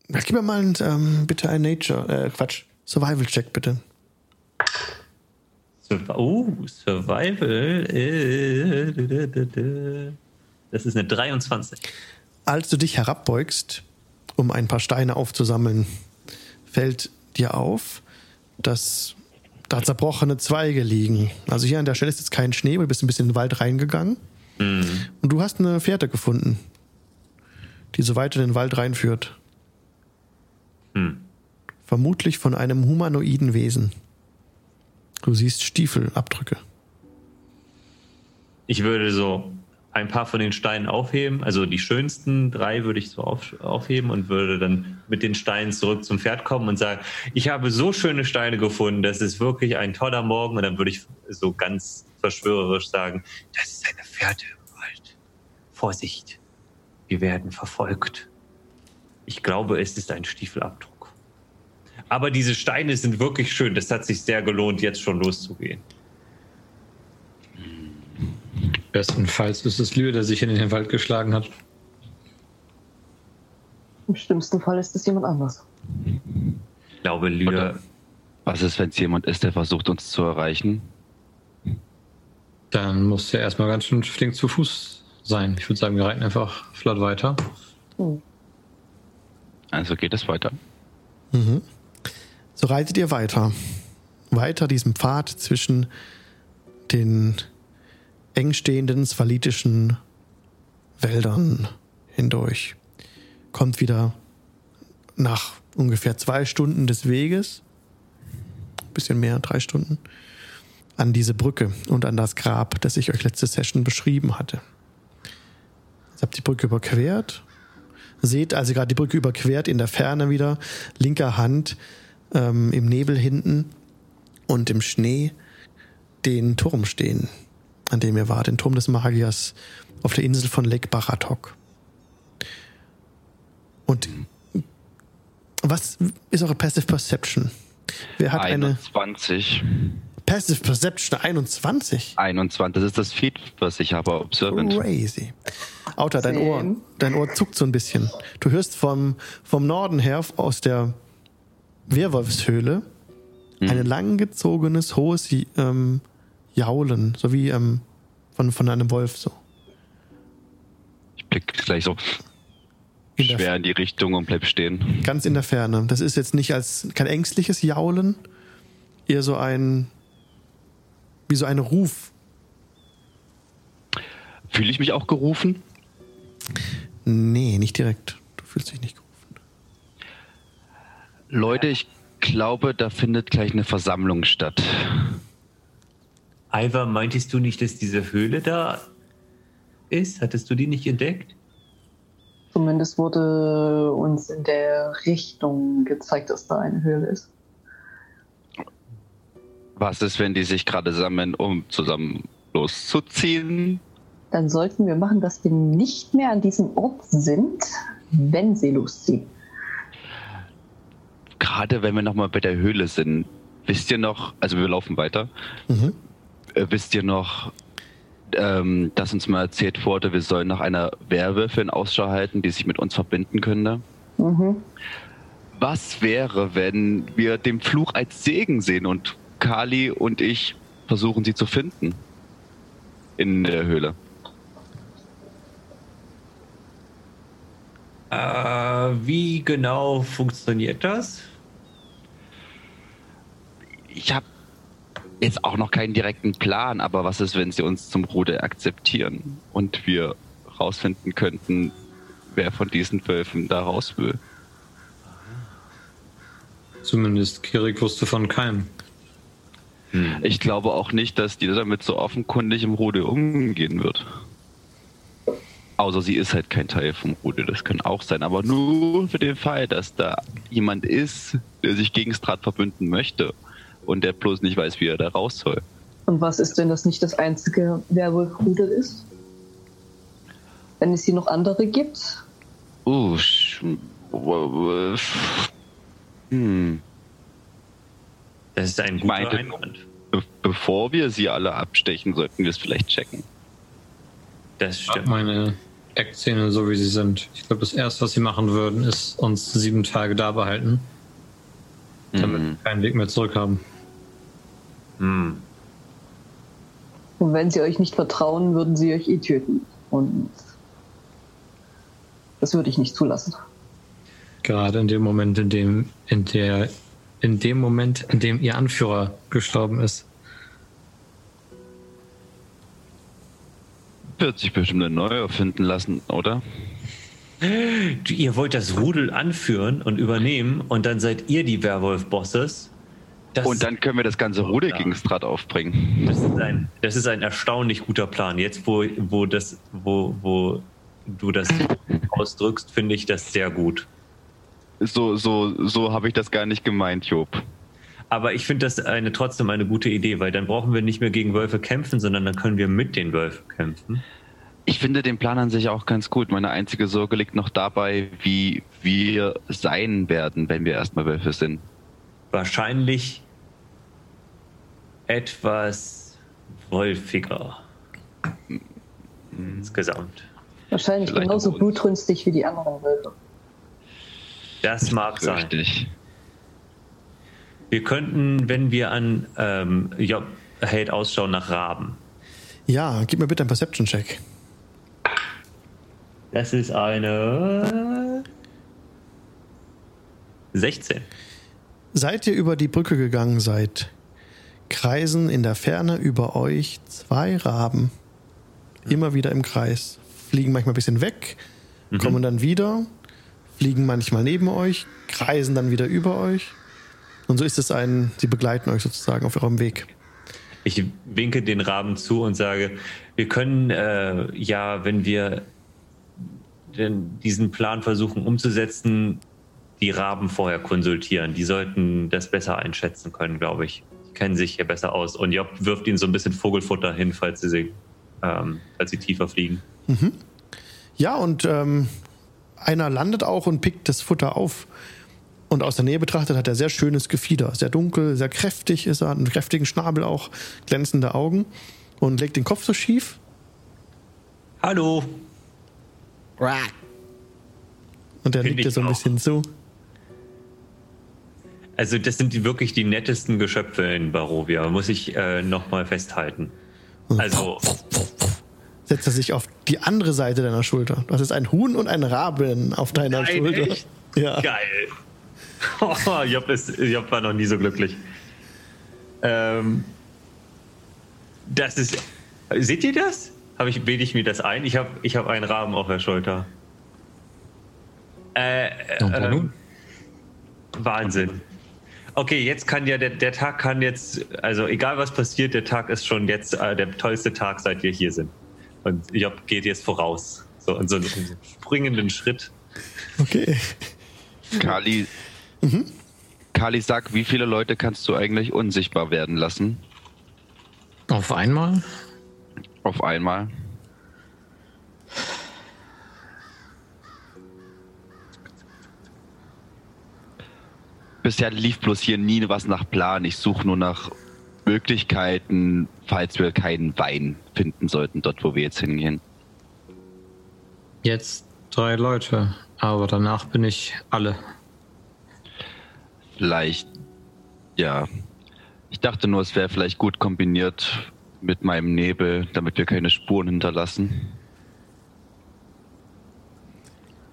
Ja, gib mir mal ein, ähm, bitte ein Nature, äh, Quatsch, Survival-Check bitte. Oh, Survival. Das ist eine 23. Als du dich herabbeugst, um ein paar Steine aufzusammeln, fällt dir auf, dass da zerbrochene Zweige liegen. Also hier an der Stelle ist jetzt kein Schnee, weil du bist ein bisschen in den Wald reingegangen. Und du hast eine Fährte gefunden, die so weit in den Wald reinführt. Hm. Vermutlich von einem humanoiden Wesen. Du siehst Stiefelabdrücke. Ich würde so ein paar von den Steinen aufheben, also die schönsten drei würde ich so auf, aufheben und würde dann mit den Steinen zurück zum Pferd kommen und sagen, ich habe so schöne Steine gefunden, das ist wirklich ein toller Morgen und dann würde ich so ganz verschwörerisch sagen, das ist eine Fährte im Wald. Vorsicht, wir werden verfolgt. Ich glaube, es ist ein Stiefelabdruck. Aber diese Steine sind wirklich schön, das hat sich sehr gelohnt, jetzt schon loszugehen. Bestenfalls ist es Lühe, der sich in den Wald geschlagen hat. Im schlimmsten Fall ist es jemand anders. Ich glaube, Lüder Oder- Was ist, wenn es jemand ist, der versucht, uns zu erreichen? Dann muss er erstmal ganz schön flink zu Fuß sein. Ich würde sagen, wir reiten einfach flott weiter. Also geht es weiter. So reitet ihr weiter. Weiter diesem Pfad zwischen den eng stehenden svalitischen Wäldern hindurch. Kommt wieder nach ungefähr zwei Stunden des Weges, ein bisschen mehr, drei Stunden, an diese Brücke und an das Grab, das ich euch letzte Session beschrieben hatte. Jetzt habt ihr die Brücke überquert. Seht, als ihr gerade die Brücke überquert, in der Ferne wieder, linker Hand, ähm, im Nebel hinten und im Schnee den Turm stehen, an dem ihr wart, den Turm des Magiers auf der Insel von Lake Baratok. Und was ist eure Passive Perception? Wer hat eine 21. Passive Perception 21? 21. Das ist das Feed, was ich habe, Observant. Crazy. Auta, dein. Ohr, dein Ohr zuckt so ein bisschen. Du hörst vom, vom Norden her aus der Werwolfshöhle ein langgezogenes, hohes ähm, Jaulen, so wie ähm, von, von einem Wolf so. Ich blick gleich so In schwer in die Richtung und bleib stehen. ganz in der Ferne. Das ist jetzt nicht als kein ängstliches Jaulen, eher so ein wie so ein Ruf. Fühle ich mich auch gerufen? Nee, nicht direkt. Du fühlst dich nicht gerufen. Leute, ich glaube, da findet gleich eine Versammlung statt. Ivar, meintest du nicht, dass diese Höhle da ist? Hattest du die nicht entdeckt? Zumindest wurde uns in der Richtung gezeigt, dass da eine Höhle ist. Was ist, wenn die sich gerade sammeln, um zusammen loszuziehen? Dann sollten wir machen, dass wir nicht mehr an diesem Ort sind, wenn sie losziehen. Gerade wenn wir nochmal bei der Höhle sind, wisst ihr noch, also wir laufen weiter, Mhm. äh, wisst ihr noch, ähm, dass uns mal erzählt wurde, wir sollen nach einer Werwölfin Ausschau halten, die sich mit uns verbinden könnte? Mhm. Was wäre, wenn wir den Fluch als Segen sehen und Kali und ich versuchen, sie zu finden? In der Höhle. Äh, wie genau funktioniert das? Ich habe jetzt auch noch keinen direkten Plan, aber was ist, wenn sie uns zum Ruder akzeptieren und wir rausfinden könnten, wer von diesen Wölfen da raus will? Zumindest Kirik wusste von keinem. Ich glaube auch nicht, dass die damit so offenkundig im Rudel umgehen wird. Außer sie ist halt kein Teil vom Rudel, das kann auch sein. Aber nur für den Fall, dass da jemand ist, der sich gegen Strat verbünden möchte und der bloß nicht weiß, wie er da raus soll. Und was ist, wenn das nicht das einzige Werwolf-Rudel ist? Wenn es hier noch andere gibt? Uh, hm. Das ist ein guter meinte- Einwand. Be bevor wir sie alle abstechen, sollten wir es vielleicht checken. Das stimmt. Meine Eckzähne so wie sie sind. Ich glaube, das erste, was sie machen würden, ist uns sieben Tage da behalten, damit Mhm. wir keinen Weg mehr zurück haben. Hm. Und wenn sie euch nicht vertrauen, würden sie euch eh töten. Und das würde ich nicht zulassen. Gerade in dem Moment, in dem, in der, in dem Moment, in dem ihr Anführer gestorben ist. Wird sich bestimmt eine neue erfinden lassen, oder? Ihr wollt das Rudel anführen und übernehmen und dann seid ihr die Werwolf-Bosses. Das, Und dann können wir das ganze Rudel Ja. gegen Strat aufbringen. das, ist ein, das ist ein erstaunlich guter Plan. Jetzt, wo, wo, das, wo, wo du das ausdrückst, finde ich das sehr gut. So, so, so habe ich das gar nicht gemeint, Job. Aber ich finde das eine, trotzdem eine gute Idee, weil dann brauchen wir nicht mehr gegen Wölfe kämpfen, sondern dann können wir mit den Wölfen kämpfen. Ich finde den Plan an sich auch ganz gut. Meine einzige Sorge liegt noch dabei, wie wir sein werden, wenn wir erstmal Wölfe sind. Wahrscheinlich etwas wolfiger. Insgesamt. Wahrscheinlich Vielleicht genauso blutrünstig wie die anderen Wölfe. Das mag sein. Richtig. Wir könnten, wenn wir an ähm, Job hält Ausschau nach Raben. Ja, gib mir bitte einen Perception-Check. Das ist eine 16. Seit ihr über die Brücke gegangen seid, kreisen in der Ferne über euch zwei Raben. Immer wieder im Kreis. Fliegen manchmal ein bisschen weg, kommen dann wieder, fliegen manchmal neben euch, kreisen dann wieder über euch. Und so ist es ein, sie begleiten euch sozusagen auf eurem Weg. Ich winke den Raben zu und sage, wir können äh, ja, wenn wir diesen Plan versuchen umzusetzen, die Raben vorher konsultieren. Die sollten das besser einschätzen können, glaube ich. Kennen sich hier besser aus. Und Job wirft ihnen so ein bisschen Vogelfutter hin, falls sie, ähm, falls sie tiefer fliegen. Ja, und ähm, einer landet auch und pickt das Futter auf. Und aus der Nähe betrachtet hat er sehr schönes Gefieder. Sehr dunkel, sehr kräftig ist er, hat einen kräftigen Schnabel auch, glänzende Augen und legt den Kopf so schief. Hallo! Und der Find liegt ich so ein auch. bisschen so. Also das sind die, wirklich die nettesten Geschöpfe in Barovia, muss ich äh, nochmal festhalten. Also, Setzt er sich auf die andere Seite deiner Schulter. Du hast jetzt ein Huhn und ein Raben auf deiner Nein, Schulter. echt? Ja. geil. Oh, Job, ist, Job war noch nie so glücklich. Ähm, das ist... Seht ihr das? Hab ich, bilde ich mir das ein? Ich habe ich hab einen Raben auf der Schulter. Äh, nun? Wahnsinn. Okay, jetzt kann ja der, der Tag kann jetzt, also egal was passiert, der Tag ist schon jetzt äh, der tollste Tag, seit wir hier sind. Und Job geht jetzt voraus. So in so einem springenden Schritt. Okay. Kali, Kali, sag, wie viele Leute kannst du eigentlich unsichtbar werden lassen? Auf einmal? Auf einmal? Bisher lief bloß hier nie was nach Plan. Ich suche nur nach Möglichkeiten, falls wir keinen Wein finden sollten, dort wo wir jetzt hingehen. Jetzt drei Leute, aber danach bin ich alle. Vielleicht, ja. Ich dachte nur, es wäre vielleicht gut kombiniert mit meinem Nebel, damit wir keine Spuren hinterlassen.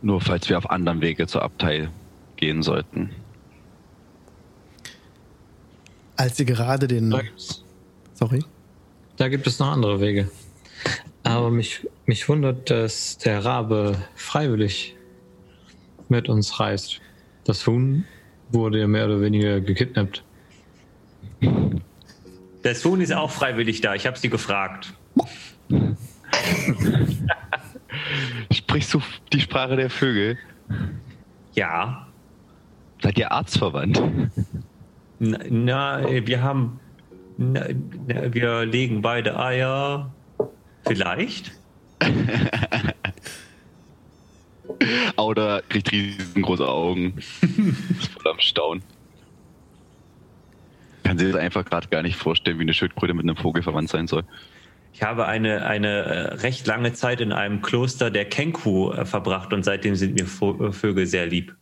Nur falls wir auf anderem Wege zur Abtei gehen sollten. Als ihr gerade den. Da Sorry. da gibt es noch andere Wege. Aber mich, mich wundert, dass der Rabe freiwillig mit uns reist. Das Huhn wurde ja mehr oder weniger gekidnappt. Das Huhn ist auch freiwillig da. Ich habe sie gefragt. Sprichst du die Sprache der Vögel? Ja. Seid ihr arztverwandt? Na, na wir haben. Na, na, wir legen beide Eier. Vielleicht? Oder kriegt riesengroße Augen. ist voll am Staunen. Kann sich das einfach gerade gar nicht vorstellen, wie eine Schildkröte mit einem Vogel verwandt sein soll. Ich habe eine, eine äh, recht lange Zeit in einem Kloster der Kenku äh, verbracht und seitdem sind mir äh, Vögel sehr lieb.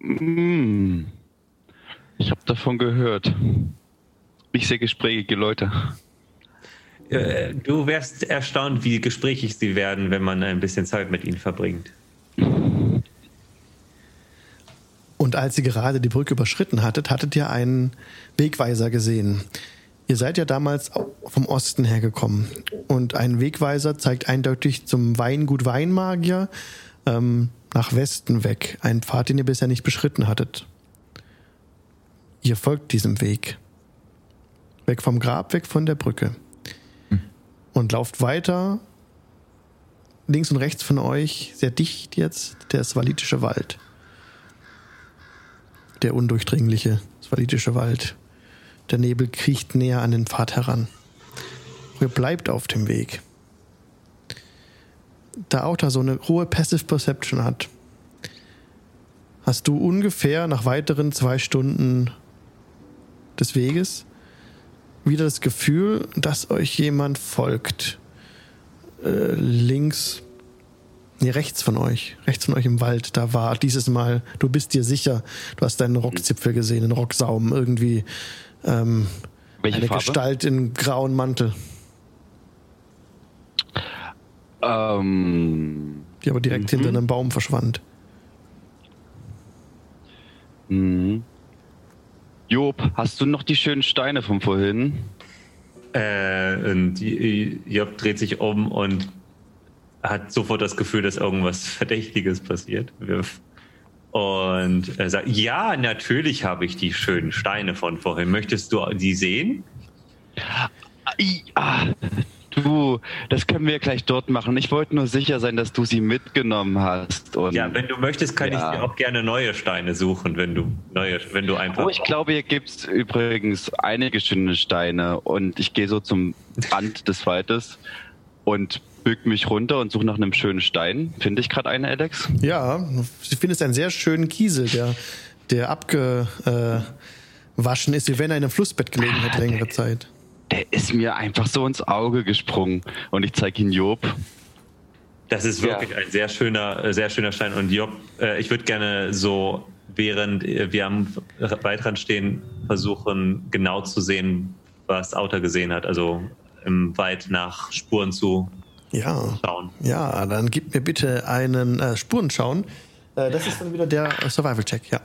Hm. Ich habe davon gehört. Nicht sehr gesprächige Leute. Äh, du wärst erstaunt, wie gesprächig sie werden, wenn man ein bisschen Zeit mit ihnen verbringt. Und als ihr gerade die Brücke überschritten hattet, hattet ihr einen Wegweiser gesehen. Ihr seid ja damals vom Osten hergekommen. Und ein Wegweiser zeigt eindeutig zum Weingut Weinmagier ähm, nach Westen weg. Ein Pfad, den ihr bisher nicht beschritten hattet. Ihr folgt diesem Weg. Weg vom Grab, weg von der Brücke. Und lauft weiter. Links und rechts von euch, sehr dicht jetzt, der svalitische Wald der undurchdringliche svalitische Wald. Der Nebel kriecht näher an den Pfad heran. Ihr bleibt auf dem Weg. Da Auta so eine hohe Passive Perception hat, hast du ungefähr nach weiteren zwei Stunden des Weges wieder das Gefühl, dass euch jemand folgt. Äh, links Nee, rechts von euch. Rechts von euch im Wald. Da war dieses Mal, du bist dir sicher, du hast deinen Rockzipfel gesehen, einen Rocksaum, irgendwie ähm, Welche eine Farbe? Gestalt in grauen Mantel, Ähm, die aber direkt hinter einem Baum verschwand. mhm. Job, hast du noch die schönen Steine von vorhin? Äh, und Job dreht sich um und hat sofort das Gefühl, dass irgendwas Verdächtiges passiert. Und er sagt, ja, natürlich habe ich die schönen Steine von vorhin. Möchtest du die sehen? I- Ah, du, das können wir gleich dort machen. Ich wollte nur sicher sein, dass du sie mitgenommen hast. Und Ja, wenn du möchtest, kann Ja. ich dir auch gerne neue Steine suchen, wenn du neue, wenn du einfach. Oh, ich glaube, hier gibt es übrigens einige schöne Steine und ich gehe so zum Rand des Waldes und bück mich runter und suche nach einem schönen Stein. Finde ich gerade einen, Alex? Ja, du findest einen sehr schönen Kiesel, der, der abgewaschen ist, wie wenn er in einem Flussbett gelegen hätte längere Zeit. Der ist mir einfach so ins Auge gesprungen und ich zeige ihn Job. Das ist wirklich Ja. ein sehr schöner, äh, sehr schöner Stein. Und Job, äh, ich würde gerne so, während äh, wir am Waldrand stehen, versuchen, genau zu sehen, was Auta gesehen hat. Also im Wald nach Spuren zu Ja, schauen. ja, dann gib mir bitte einen äh, Spurenschauen. Äh, das ist dann wieder der Survival-Check, ja.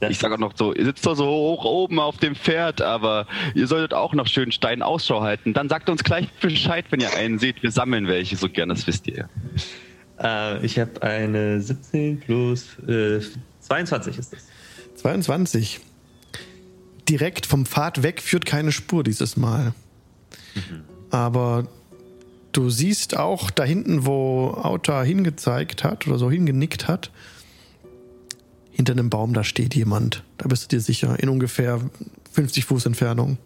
Das, Ich sage auch noch so, ihr sitzt doch so hoch oben auf dem Pferd, aber ihr solltet auch nach schönen Steinen Ausschau halten. Dann sagt uns gleich Bescheid, wenn ihr einen seht. Wir sammeln welche, so gern, das wisst ihr. äh, ich habe eine 17 plus äh, 22 ist das. 22. Direkt vom Pfad weg führt keine Spur dieses Mal. Aber du siehst auch da hinten, wo Auta hingezeigt hat oder so hingenickt hat, hinter einem Baum, da steht jemand. Da bist du dir sicher, in ungefähr 50 Fuß Entfernung.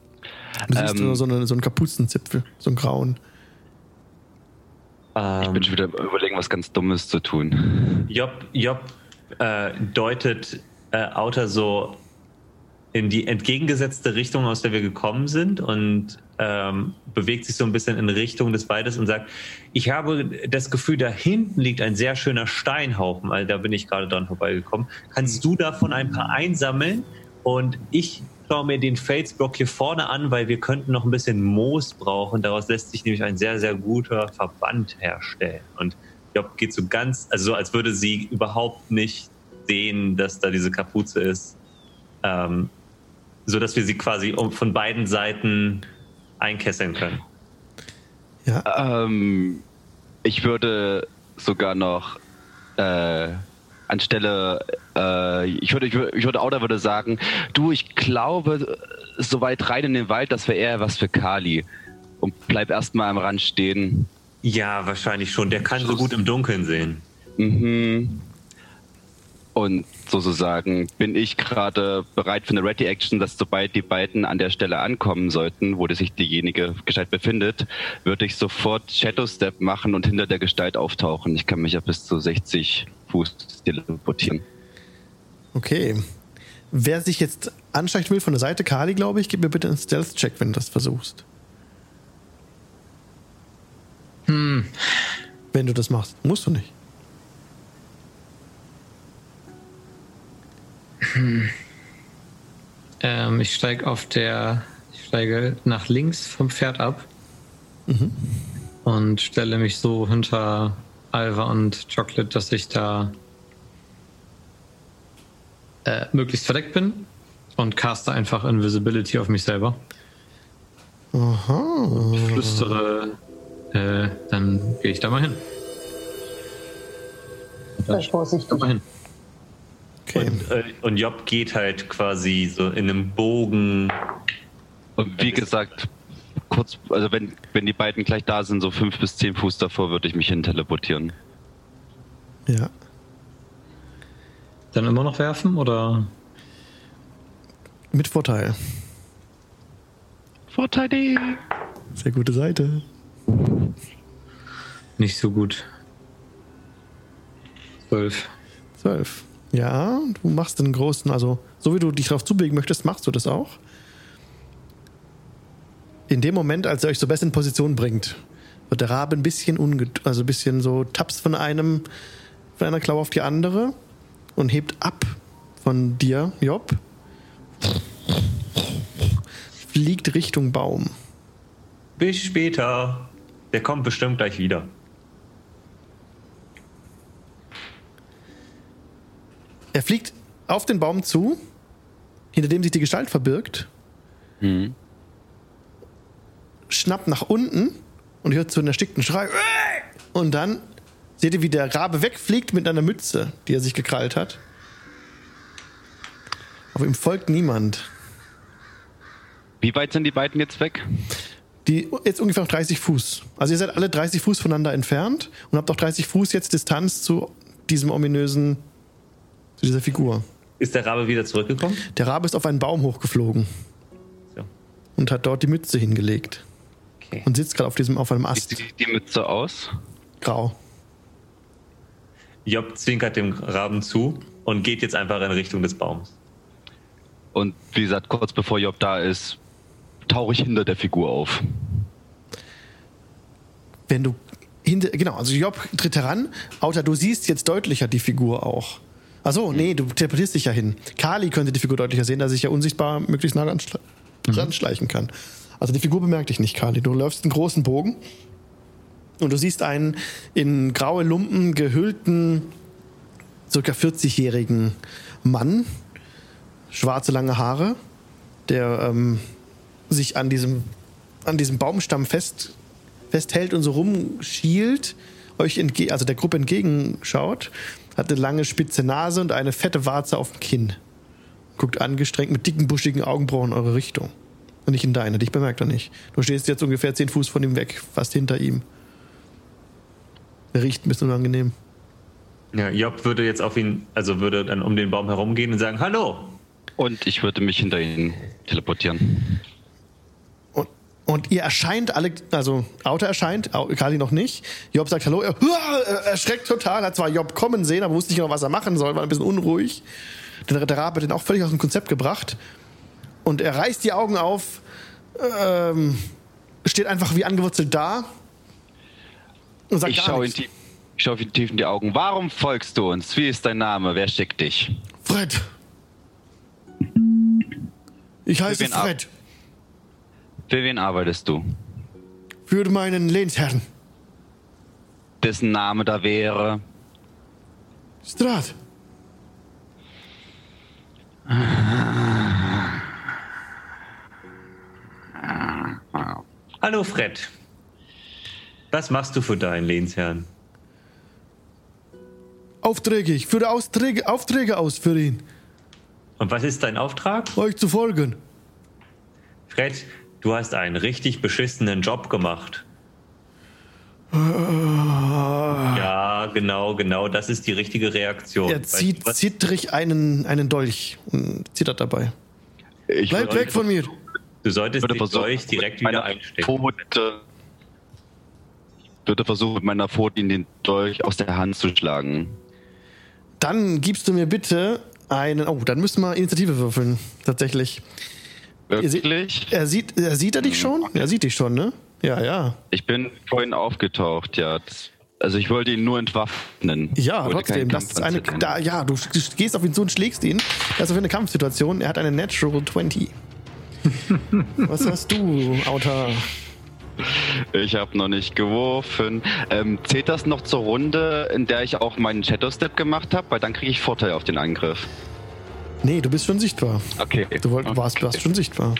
Du siehst Ähm. nur so, eine, so einen Kapuzenzipfel, so einen grauen. Ich bin Ähm, schon wieder überlegen, was ganz Dummes zu tun. Job, Job äh, deutet äh, Outer so in die entgegengesetzte Richtung, aus der wir gekommen sind und ähm, bewegt sich so ein bisschen in Richtung des Waldes und sagt, ich habe das Gefühl, da hinten liegt ein sehr schöner Steinhaufen, also da bin ich gerade dran vorbeigekommen. Kannst du davon ein paar einsammeln und ich schaue mir den Felsblock hier vorne an, weil wir könnten noch ein bisschen Moos brauchen. Daraus lässt sich nämlich ein sehr, sehr guter Verband herstellen. Und Job geht so ganz, also so, als würde sie überhaupt nicht sehen, dass da diese Kapuze ist. Ähm, so dass wir sie quasi von beiden Seiten einkesseln können. Ja, Ähm, ich würde sogar noch äh, anstelle, äh, ich würde, ich würde, ich würde Auda würde sagen, du, ich glaube, so weit rein in den Wald, das wäre eher was für Kali. Und bleib erstmal am Rand stehen. Ja, wahrscheinlich schon. Der kann so gut im Dunkeln sehen. Mhm. Und sozusagen bin ich gerade bereit für eine Ready Action, dass sobald die beiden an der Stelle ankommen sollten, wo sich diejenige Gestalt befindet, würde ich sofort Shadow Step machen und hinter der Gestalt auftauchen. Ich kann mich ja bis zu 60 Fuß teleportieren. okay. Wer sich jetzt anschleichen will von der Seite, Kali, glaube ich, gib mir bitte einen Stealth-Check, wenn du das versuchst. Hm, Wenn du das machst. Musst du nicht. Ähm, ich steige auf der, ich steige nach links vom Pferd ab und stelle mich so hinter Alva und Chocolate, dass ich da äh, möglichst verdeckt bin und caste einfach Invisibility auf mich selber. Aha. Flüstere, äh, dann gehe ich da mal hin. Sei vorsichtig. Da mal hin. Okay. Und, äh, und Job geht halt quasi so in einem Bogen. Und wie gesagt, kurz, also wenn, wenn die beiden gleich da sind, so fünf bis zehn Fuß davor, würde ich mich hin teleportieren. Ja. Dann immer noch werfen oder? Mit Vorteil. Vorteile! Sehr gute Seite. Nicht so gut. Zwölf. Zwölf. Ja, du machst den großen, also so wie du dich darauf zubewegen möchtest, machst du das auch. In dem Moment, als er euch so besser in Position bringt, wird der Rabe ein bisschen unget also ein bisschen so taps von einem, von einer Klaue auf die andere und hebt ab von dir, Job. Fliegt Richtung Baum. Bis später. Der kommt bestimmt gleich wieder. Er fliegt auf den Baum zu, hinter dem sich die Gestalt verbirgt, Mhm. schnappt nach unten und hört so einen erstickten Schrei. Und dann seht ihr, wie der Rabe wegfliegt mit einer Mütze, die er sich gekrallt hat. Aber ihm folgt niemand. Wie weit sind die beiden jetzt weg? Die jetzt ungefähr noch 30 Fuß. Also ihr seid alle 30 Fuß voneinander entfernt und habt auch 30 Fuß jetzt Distanz zu diesem ominösen, zu dieser Figur. Ist der Rabe wieder zurückgekommen? Der Rabe ist auf einen Baum hochgeflogen So. und hat dort die Mütze hingelegt Okay. und sitzt gerade auf diesem auf einem Wie Ast. sieht die Mütze aus? Grau. Job zwinkert dem Raben zu und geht jetzt einfach in Richtung des Baums. Und wie gesagt, kurz bevor Job da ist, tauche ich hinter der Figur auf. Wenn du hinter, genau, also Job tritt heran, Auta, du siehst jetzt deutlicher die Figur auch. Achso, nee, du teleportierst dich ja hin. Kali könnte die Figur deutlicher sehen, da sich ja unsichtbar möglichst nah ranschle ranschleichen kann. Also die Figur bemerkt dich nicht, Kali. Du läufst einen großen Bogen und du siehst einen in graue Lumpen gehüllten, circa 40-jährigen Mann, schwarze lange Haare, der ähm, sich an diesem, an diesem Baumstamm fest, festhält und so rumschielt, euch entge also der Gruppe entgegenschaut, hat eine lange spitze Nase und eine fette Warze auf dem Kinn. guckt angestrengt mit dicken, buschigen Augenbrauen in eure Richtung. Und nicht in deine, dich bemerkt er nicht. Du stehst jetzt ungefähr zehn Fuß von ihm weg, fast hinter ihm. Er riecht ein bisschen unangenehm. Ja, Job würde jetzt auf ihn, also würde dann um den Baum herumgehen und sagen, hallo. Und ich würde mich hinter ihn teleportieren. Und, ihr erscheint alle, also Auto erscheint, Kali noch nicht. Job sagt Hallo, er, er erschreckt total, hat zwar Job kommen sehen, aber wusste nicht genau, was er machen soll, war ein bisschen unruhig. Der, der Rabe hat ihn auch völlig aus dem Konzept gebracht. Und er reißt die Augen auf, ähm, steht einfach wie angewurzelt da und sagt Ich gar schaue ihn nichts. tief, ich schaue ihn tief in die Augen. Warum folgst du uns? Wie ist dein Name? Wer schickt dich? Fred! Ich heiße wen ab- Fred. Für wen arbeitest du? Für meinen Lehnsherrn. Dessen Name da wäre. Strat. Hallo Fred. Was machst du für deinen Lehnsherrn? Aufträge. Ich führe Aufträge, Aufträge aus für ihn. Und was ist dein Auftrag? Euch zu folgen. Fred, du hast einen richtig beschissenen Job gemacht. Ja, genau, genau, das ist die richtige Reaktion. Er Weißt zieht du zittrig einen, einen Dolch und zittert dabei. Ich Bleibt weg von mir. Du solltest würde den versuchen, Dolch direkt mit wieder meiner einstecken. Pfote, ich würde versuchen, mit meiner Pfote ihn den Dolch aus der Hand zu schlagen. Dann gibst du mir bitte einen. Oh, dann müssen wir Initiative würfeln. Tatsächlich. Wirklich? Er sieht, er sieht er dich schon? Er sieht dich schon, ne? Ja, ja. Ich bin vorhin aufgetaucht, ja. Also ich wollte ihn nur entwaffnen. Ja, trotzdem. Das ist eine. Da, ja, du gehst auf ihn zu und schlägst ihn. Das ist auf eine Kampfsituation. Er hat eine Natural 20. Was hast du, Autor? Ich habe noch nicht geworfen. Ähm, zählt das noch zur Runde, in der ich auch meinen Shadow Step gemacht habe? Weil dann kriege ich Vorteil auf den Angriff. Nee, du bist schon sichtbar. Okay. Du wollt, okay. warst, warst schon sichtbar.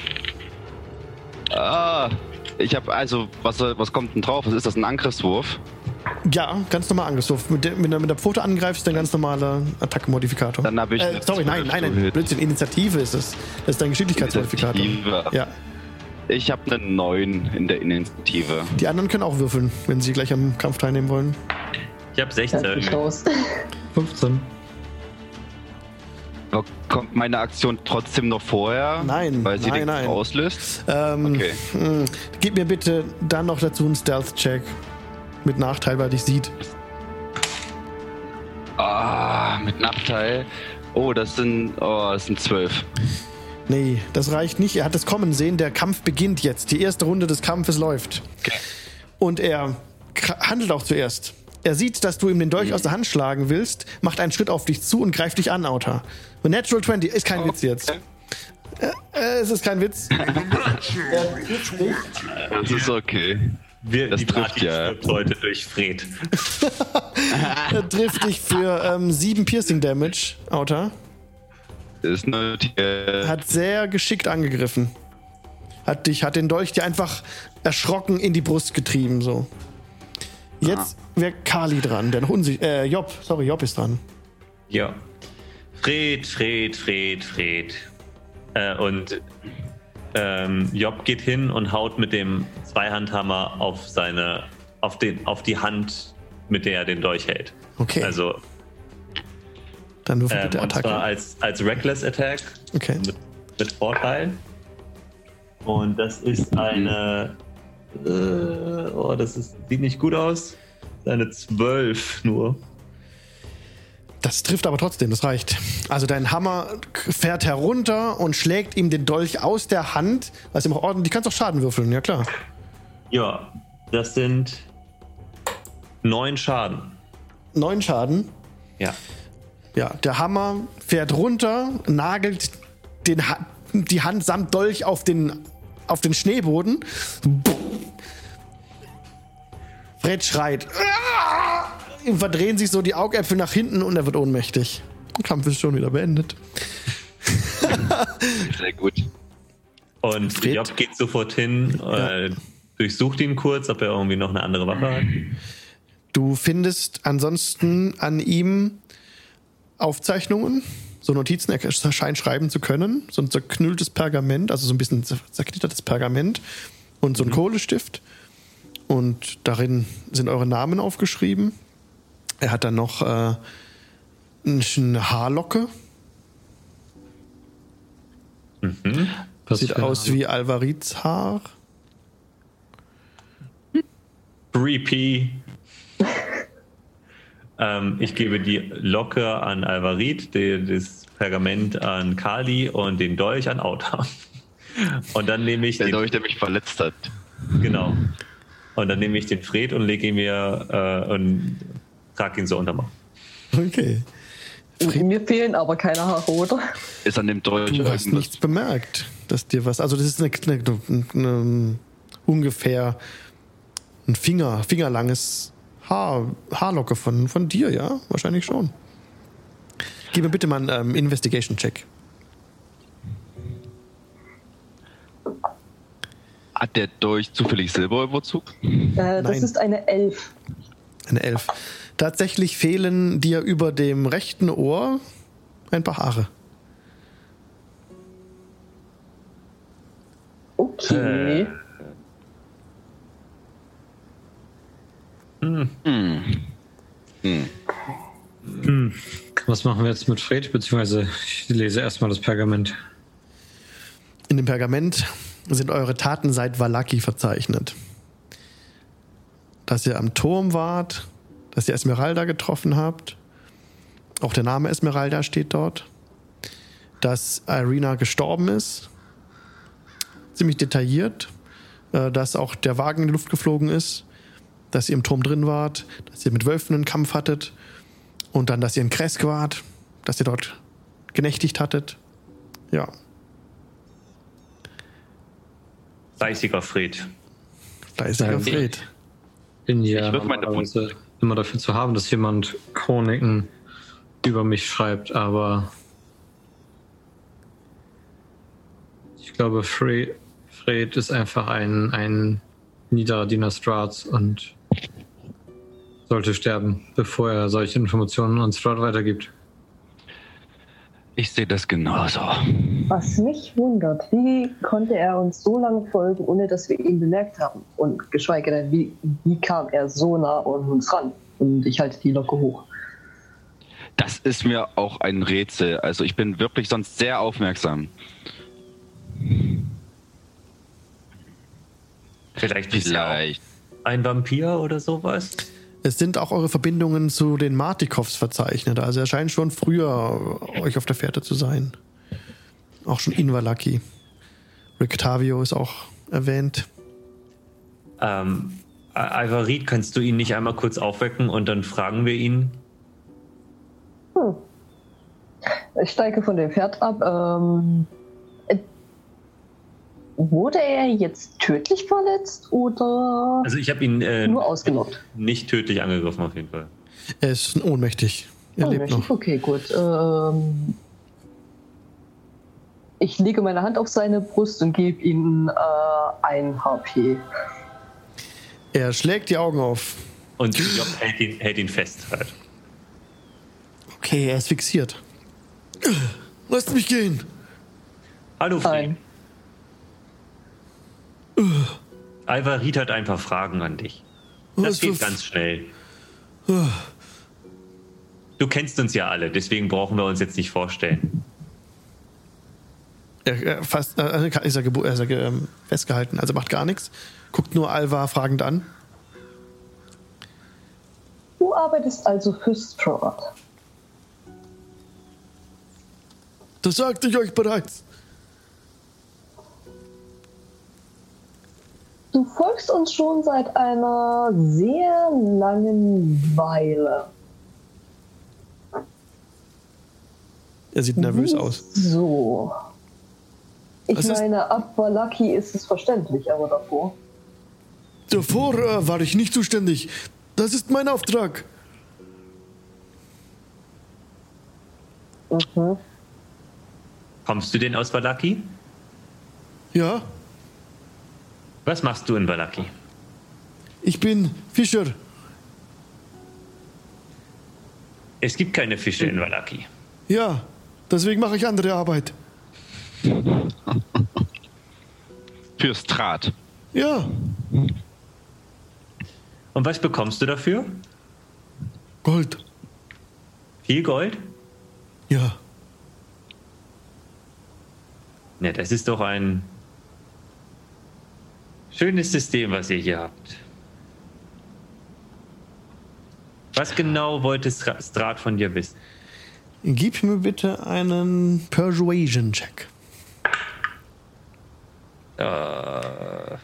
Ah, ich habe also, was, was kommt denn drauf? Was ist das, ein Angriffswurf? Ja, ganz normal angriffswurf. Mit der, mit der, mit der Pfote angreifst, dann ganz normaler Attacke-Modifikator. Dann habe ich Äh, sorry, nein, 12 nein, nein. Blödsinn, Initiative ist es. Das ist dein Geschicklichkeitsmodifikator. Initiative. Ja. Ich habe eine 9 in der Initiative. Die anderen können auch würfeln, wenn sie gleich am Kampf teilnehmen wollen. Ich habe Das 16. nicht raus. 15. Kommt meine Aktion trotzdem noch vorher? Nein, Weil sie nein, den nein. auslöst? Ähm, Okay. mh, gib mir bitte dann noch dazu einen Stealth-Check. Mit Nachteil, weil dich sieht. Ah, mit Nachteil. Oh, das sind, oh, das sind 12. Nee, das reicht nicht. Er hat es kommen sehen. Der Kampf beginnt jetzt. Die erste Runde des Kampfes läuft. Okay. Und er handelt auch zuerst. Er sieht, dass du ihm den Dolch aus der Hand schlagen willst, macht einen Schritt auf dich zu und greift dich an, Autor. Und Natural 20 ist kein Witz jetzt. Äh, es ist kein Witz. Das ist okay. Wir, Das die trifft Party ja. heute durch Fred. Er trifft dich für ähm, 7 Piercing Damage, Autor. Ist. Hat sehr geschickt angegriffen. Hat dich, hat den Dolch dir einfach erschrocken in die Brust getrieben, so. Jetzt wäre Kali dran, der noch unsicher. Äh, Job, sorry, Job ist dran. Ja. Fred, Fred, Fred, Fred. Äh, und ähm, Job geht hin und haut mit dem Zweihandhammer auf seine, auf den, auf die Hand, mit der er den Dolch hält. Okay, Also dann würfel ähm, bitte und zwar Attacke. als, als Reckless Attack Okay. mit, mit Vorteil. Und das ist eine. Äh, oh, das ist, sieht nicht gut aus. Eine 12 nur. Das trifft aber trotzdem, das reicht. Also dein Hammer fährt herunter und schlägt ihm den Dolch aus der Hand. Was ihm auch ordentlich. Du kannst auch Schaden würfeln, ja klar. Ja, das sind neun Schaden. Neun Schaden. Ja. Ja, der Hammer fährt runter, nagelt den ha die Hand samt Dolch auf den, auf den Schneeboden. Fred schreit. Ihm verdrehen sich so die Augäpfel nach hinten und er wird ohnmächtig. Der Kampf ist schon wieder beendet. Sehr gut. Und Fred? Job geht sofort hin, äh, durchsucht ihn kurz, ob er irgendwie noch eine andere Waffe hat. Du findest ansonsten an ihm Aufzeichnungen so Notizen. Er scheint schreiben zu können. So ein zerknülltes Pergament, also so ein bisschen zerknittertes Pergament und so ein Kohlestift. Und darin sind eure Namen aufgeschrieben. Er hat dann noch äh, eine Haarlocke. Mhm. Sieht aus wie Alvarids Haar. Creepy. ähm, ich gebe die Locke an Alvarit, die, das Pergament an Kali und den Dolch an Auta. Und dann nehme ich Der den, Dolch, der mich verletzt hat. genau. Und dann nehme ich den Fred und lege ihn mir äh, und trage ihn so unterm Arm. Okay. Mir fehlen aber keine Haare, oder? Ist an dem Dolch Du hast nichts bemerkt, dass dir was. Also, das ist eine, eine, eine, ungefähr ein Finger, fingerlanges Haar, Haarlocke von, von dir, ja? Wahrscheinlich schon. Gib mir bitte mal einen ähm, Investigation-Check. Hat der Dolch zufällig Silberüberzug? Äh, das Nein. ist eine Elf. Eine Elf. Tatsächlich fehlen dir über dem rechten Ohr ein paar Haare. Okay. Äh. Hm. Hm. Was machen wir jetzt mit Fred? Beziehungsweise ich lese erstmal das Pergament. In dem Pergament sind eure Taten seit Valaki verzeichnet. Dass ihr am Turm wart, dass ihr Esmeralda getroffen habt. Auch der Name Esmeralda steht dort. Dass Irina gestorben ist. Ziemlich detailliert. Äh, Dass auch der Wagen in die Luft geflogen ist. Dass ihr im Turm drin wart. Dass ihr mit Wölfen einen Kampf hattet. Und dann, dass ihr in Kresk wart. Dass ihr dort genächtigt hattet. Ja. Fleißiger Fred. Fleißiger Fred. Bin ja Ich würf meine normalerweise immer dafür zu haben, dass jemand Chroniken über mich schreibt, aber ich glaube, Fred, Fred ist einfach ein, ein niederer Diener Strats und sollte sterben, bevor er solche Informationen an Strat weitergibt. Ich sehe das genauso. Was mich wundert, wie konnte er uns so lange folgen, ohne dass wir ihn bemerkt haben? Und geschweige denn, wie, wie kam er so nah an uns ran? Und ich halte die Locke hoch. Das ist mir auch ein Rätsel. Also ich bin wirklich sonst sehr aufmerksam. Vielleicht ist er Vielleicht. ein Vampir oder sowas. Es sind auch eure Verbindungen zu den Martikovs verzeichnet. Also er scheint schon früher euch auf der Fährte zu sein. Auch schon in Valaki. Rictavio ist auch erwähnt. Ähm, Alvarit, kannst du ihn nicht einmal kurz aufwecken und dann fragen wir ihn? Hm. Ich steige von dem Pferd ab. Ähm, äh, wurde er jetzt tödlich verletzt oder Also ich habe ihn äh, nur ausgenockt? nicht tödlich angegriffen auf jeden Fall. Er ist ohnmächtig. Er lebt Ohnmächtig? noch. Okay, gut. Ähm, ich lege meine Hand auf seine Brust und gebe ihm äh, ein HP. Er schlägt die Augen auf. Und Job hält ihn, hält ihn fest halt. Okay, er ist fixiert. Lasst mich gehen. Hallo Fred. Alvarit hat ein paar Fragen an dich. Das Was geht ganz schnell. Du kennst uns ja alle, deswegen brauchen wir uns jetzt nicht vorstellen. Er, er, fast, äh, ist er, er ist er, ähm, festgehalten, also macht gar nichts. Guckt nur Alva fragend an. Du arbeitest also für Strahd. Das sagte ich euch bereits. Du folgst uns schon seit einer sehr langen Weile. Er sieht nervös aus. So. Ich Was ist- meine, ab Valaki ist es verständlich, aber davor. Davor äh, war ich nicht zuständig. Das ist mein Auftrag. Mhm. Kommst du denn aus Valaki? Ja, Was machst du in Valaki? ich bin Fischer. Es gibt keine Fische in Valaki. Ja, deswegen mache ich andere Arbeit. Fürs Draht. Ja, Und was bekommst du dafür? Gold. Viel Gold? Ja. Ja, das ist doch ein schönes System, was ihr hier habt. Was genau wollte Stra- Strat von dir wissen? Gib mir bitte einen Persuasion-Check. Äh,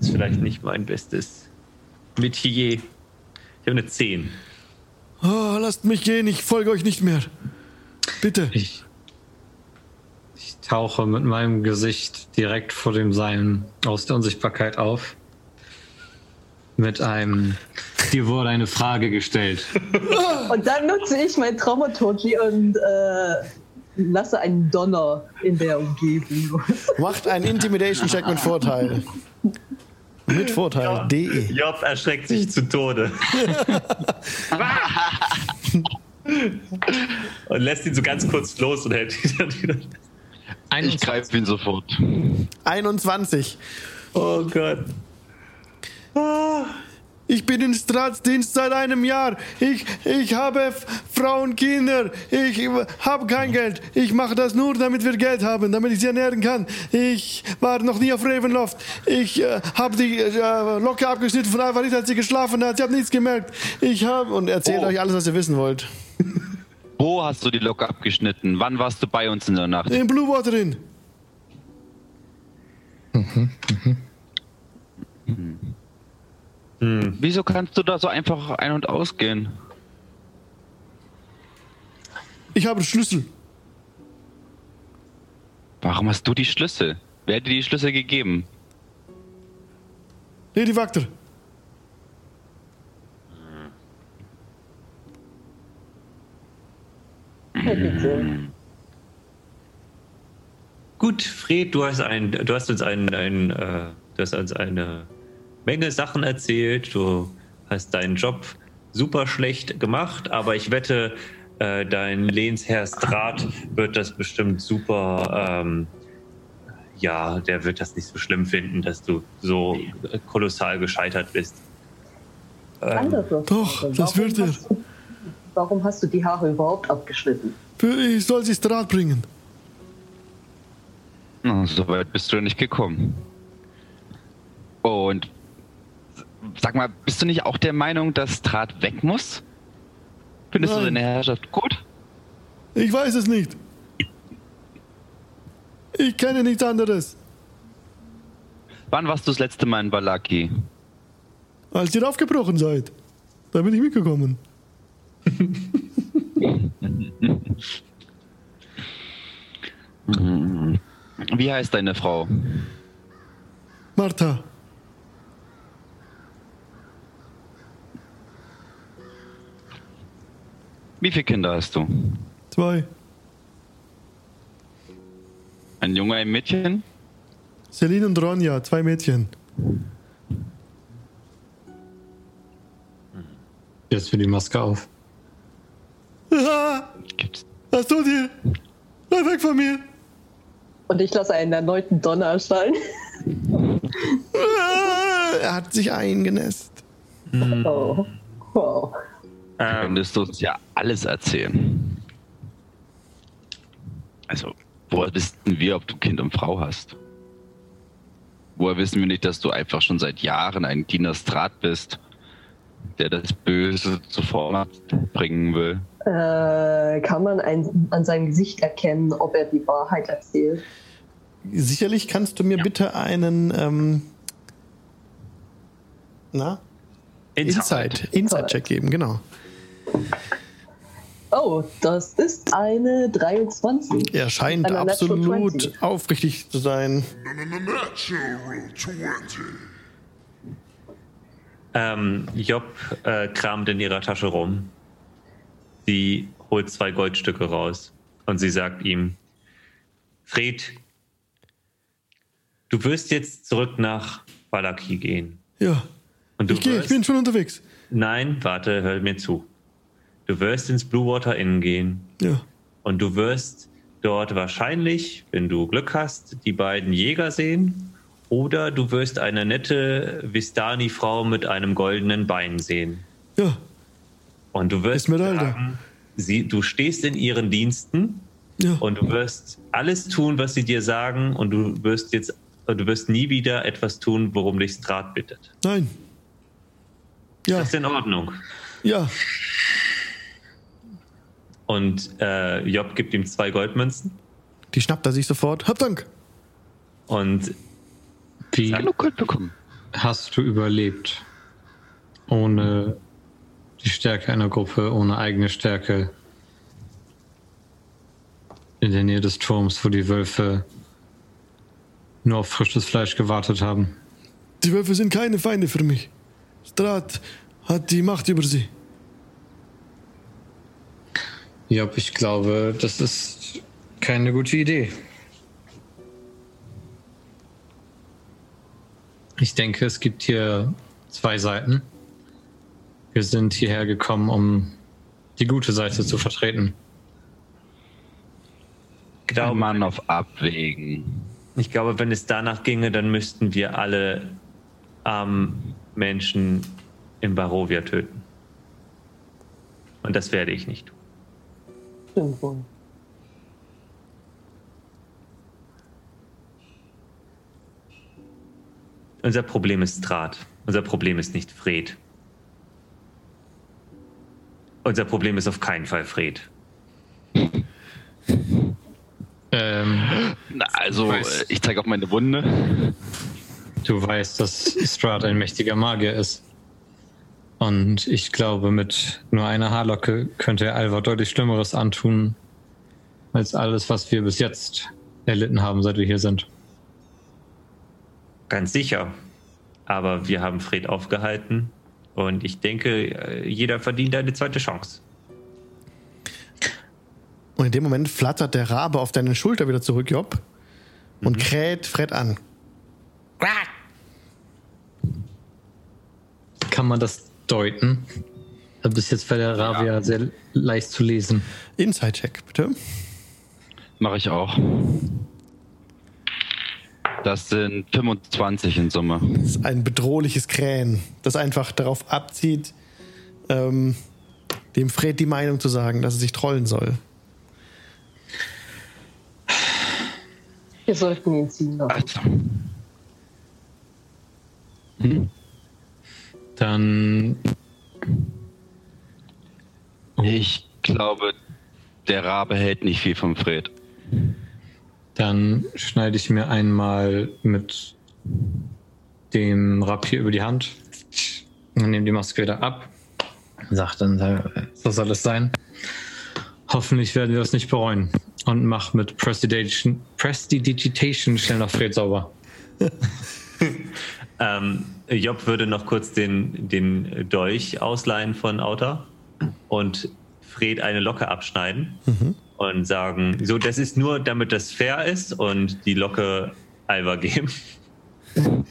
ist vielleicht nicht mein bestes Metier. Ich habe eine 10. Oh, lasst mich gehen, ich folge euch nicht mehr. Bitte. Ich tauche mit meinem Gesicht direkt vor dem Seilen aus der Unsichtbarkeit auf. Mit einem. Dir wurde eine Frage gestellt. Und dann nutze ich mein Traumaturgy und äh, lasse einen Donner in der Umgebung. Macht einen Intimidation-Check mit Vorteil. Mit Vorteil. Ja. DE. Job erschreckt sich zu Tode. und lässt ihn so ganz kurz los und hält ihn dann wieder. Ich greife ihn sofort. 21. Oh Gott. Ich bin in Staatsdienst seit einem Jahr. Ich, ich habe Frauen, Kinder. Ich habe kein Geld. Ich mache das nur, damit wir Geld haben, damit ich sie ernähren kann. Ich war noch nie auf Ravenloft. Ich äh, habe die äh, Locke abgeschnitten von Alvarit, als sie geschlafen hat. Ich habe nichts gemerkt. Ich habe... Und erzählt Oh. euch alles, was ihr wissen wollt. Wo hast du die Locke abgeschnitten? Wann warst du bei uns in der Nacht? In Blue Water Inn. Wieso kannst du da so einfach ein- und ausgehen? Ich habe Schlüssel. Warum hast du die Schlüssel? Wer hat dir die Schlüssel gegeben? Gut, Fred, du hast, ein, du hast uns ein, ein, äh, du hast uns eine Menge Sachen erzählt. Du hast deinen Job super schlecht gemacht, aber ich wette, äh, dein Lehnsherr Strat wird das bestimmt super. Ähm, ja, der wird das nicht so schlimm finden, dass du so kolossal gescheitert bist. Andere Doch, das wird er. Du- Warum hast du die Haare überhaupt abgeschnitten? Ich soll sie Strat bringen. Na, so weit bist du nicht gekommen. Und sag mal, bist du nicht auch der Meinung, dass Draht weg muss? Findest du Nein. deine Herrschaft gut? Ich weiß es nicht. Ich kenne nichts anderes. Wann warst du das letzte Mal in Balaki? Als ihr aufgebrochen seid, da bin ich mitgekommen. Wie heißt deine Frau? Martha, Wie viele Kinder hast du? zwei. Ein Junge, ein Mädchen? Celine und Ronja, zwei Mädchen. Jetzt für die Maske auf. Was tut ihr? Bleib weg von mir. Und ich lasse einen erneuten Donner erschallen. Er hat sich eingenässt. Oh. Wow. Ähm, könntest du uns ja alles erzählen. Also, woher wissen wir, ob du Kind und Frau hast? Woher wissen wir nicht, dass du einfach schon seit Jahren ein Diener Strat bist, der das Böse zur Form bringen will? Äh, kann man ein, an seinem Gesicht erkennen, ob er die Wahrheit erzählt? Sicherlich kannst du mir bitte einen ähm, na? Insight, Insight-Check geben, genau. Oh, das ist eine 23. Er scheint Eine absolut 20. aufrichtig zu sein. Natural 20. Ähm, Job äh, kramt in ihrer Tasche rum. Sie holt zwei Goldstücke raus und sie sagt ihm: Fred, du wirst jetzt zurück nach Valaki gehen. Ja, Und du ich gehe, ich bin schon unterwegs. Nein, warte, hör mir zu. Du wirst ins Blue Water Inn gehen Ja, Und du wirst dort wahrscheinlich, wenn du Glück hast, die beiden Jäger sehen. Oder du wirst eine nette Vistani-Frau mit einem goldenen Bein sehen. Ja, Und du wirst sagen, sie, du stehst in ihren Diensten ja. und du wirst alles tun, was sie dir sagen und du wirst jetzt, du wirst nie wieder etwas tun, worum dich Strat bittet. Nein. Ja, Das ist in Ordnung. ja. Und äh, Job gibt ihm zwei Goldmünzen Die schnappt er sich sofort. Hab Dank. und Wie Genug Gold bekommen. hast du überlebt? Ohne die Stärke einer Gruppe, ohne eigene Stärke. In der Nähe des Turms, wo die Wölfe nur auf frisches Fleisch gewartet haben. Die Wölfe sind keine Feinde für mich. Strat hat die Macht über sie. Job, ich glaube, das ist keine gute Idee. Ich denke, es gibt hier zwei Seiten. Wir sind hierher gekommen, um die gute Seite zu vertreten. Glaube, Mann auf Abwägen. ich glaube, wenn es danach ginge, dann müssten wir alle armen Menschen in Barovia töten. Und das werde ich nicht tun. Stimmt wohl. Unser Problem ist Strat. Unser Problem ist nicht Fred. Unser Problem ist auf keinen Fall Fred. Ähm, Na, also, weiß. äh, ich zeige auf meine Wunde. du weißt, dass Strahd ein mächtiger Magier ist. Und ich glaube, mit nur einer Haarlocke könnte er Alva deutlich Schlimmeres antun, als alles, was wir bis jetzt erlitten haben, seit wir hier sind. Ganz sicher. Aber wir haben Fred aufgehalten. Und ich denke, äh, jeder verdient eine zweite Chance. Und in dem Moment flattert der Rabe auf deine Schulter wieder zurück, Job, und kräht Fred an. Kann man das deuten? Bis jetzt war der Rabe ja sehr leicht zu lesen. Inside-Check, bitte. Mache ich auch. Das sind 25 in Summe. Das ist ein bedrohliches Krähen, das einfach darauf abzieht, ähm, dem Fred die Meinung zu sagen, dass er sich trollen soll. Wir sollten ihn ziehen lassen. Also, Dann ich glaube, der Rabe hält nicht viel vom Fred. Dann schneide ich mir einmal mit dem Rapier über die Hand und nehme die Maske wieder ab. Sag dann, äh, so soll es sein. Hoffentlich werden wir das nicht bereuen. Und mach mit Prestidigitation, Prestidigitation schnell noch Fred sauber. Ähm, Job würde noch kurz den, den Dolch ausleihen von Auta und Fred eine Locke abschneiden und sagen, so, das ist nur, damit das fair ist und die Locke Alva geben. und,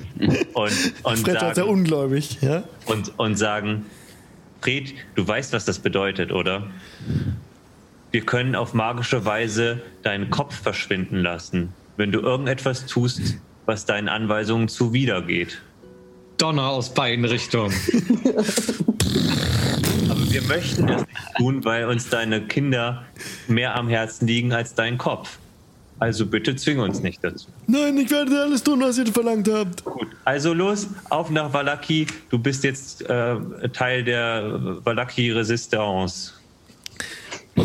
und, Fred war sehr sagen, ungläubig, ja? und, und sagen, Fred, du weißt, was das bedeutet, oder? Wir können auf magische Weise deinen Kopf verschwinden lassen, wenn du irgendetwas tust, was deinen Anweisungen zuwidergeht. Donner aus beiden Richtungen. Wir möchten das nicht tun, weil uns deine Kinder mehr am Herzen liegen als dein Kopf. Also bitte zwing uns nicht dazu. Nein, ich werde alles tun, was ihr verlangt habt. Gut, also los, auf nach Valaki. Du bist jetzt äh, Teil der Valaki-Resistance.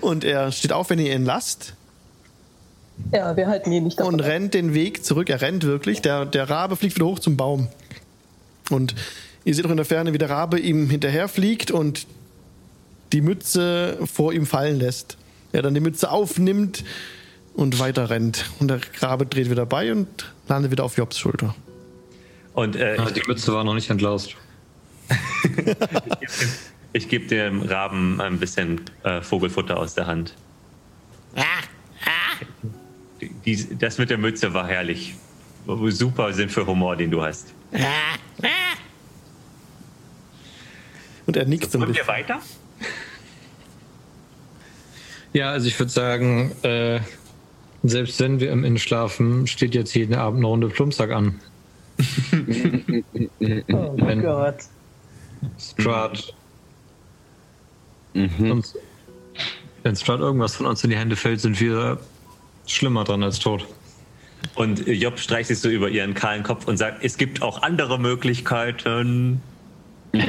Und er steht auf, wenn ihr ihn lasst Ja, wir halten ihn nicht davon. und rennt den Weg zurück. Er rennt wirklich. Der, der Rabe fliegt wieder hoch zum Baum. Und ihr seht auch in der Ferne, wie der Rabe ihm hinterher fliegt und die Mütze vor ihm fallen lässt. Er dann die Mütze aufnimmt und weiter rennt. Und der Rabe dreht wieder bei und landet wieder auf Jobs Schulter. Und äh, Ah, die Mütze war noch nicht entlaust. ich gebe dem Raben ein bisschen äh, Vogelfutter aus der Hand. Die, die, das mit der Mütze war herrlich. Super Sinn für Humor, den du hast. Und er nickt so ein Wollen bisschen. wir weiter? Ja, also ich würde sagen, äh, selbst wenn wir im Inn schlafen, steht jetzt jeden Abend eine Runde Plumpsack an. Oh Wenn- Gott. Strahd, Mhm. uns, wenn Strahd irgendwas von uns in die Hände fällt, sind wir schlimmer dran als tot. Und Job streicht sich so über ihren kahlen Kopf und sagt, es gibt auch andere Möglichkeiten.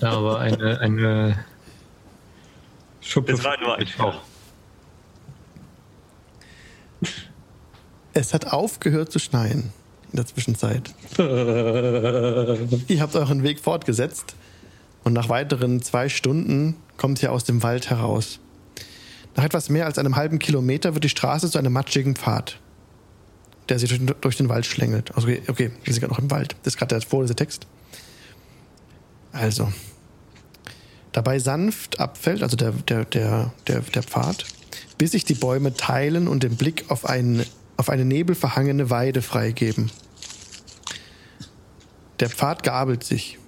Ja, aber eine, eine Schuppe. Das war nur ein auch. Es hat aufgehört zu schneien in der Zwischenzeit. Ihr habt euren Weg fortgesetzt und nach weiteren zwei Stunden kommt ihr aus dem Wald heraus. Nach etwas mehr als einem halben Kilometer wird die Straße zu einem matschigen Pfad, der sich durch, durch den Wald schlängelt. Also, okay, okay, wir sind gerade noch im Wald. Das ist gerade der vorlese Text. Also, dabei sanft abfällt, also der, der, der, der, der Pfad, bis sich die Bäume teilen und den Blick auf, ein, auf eine nebelverhangene Weide freigeben. Der Pfad gabelt sich.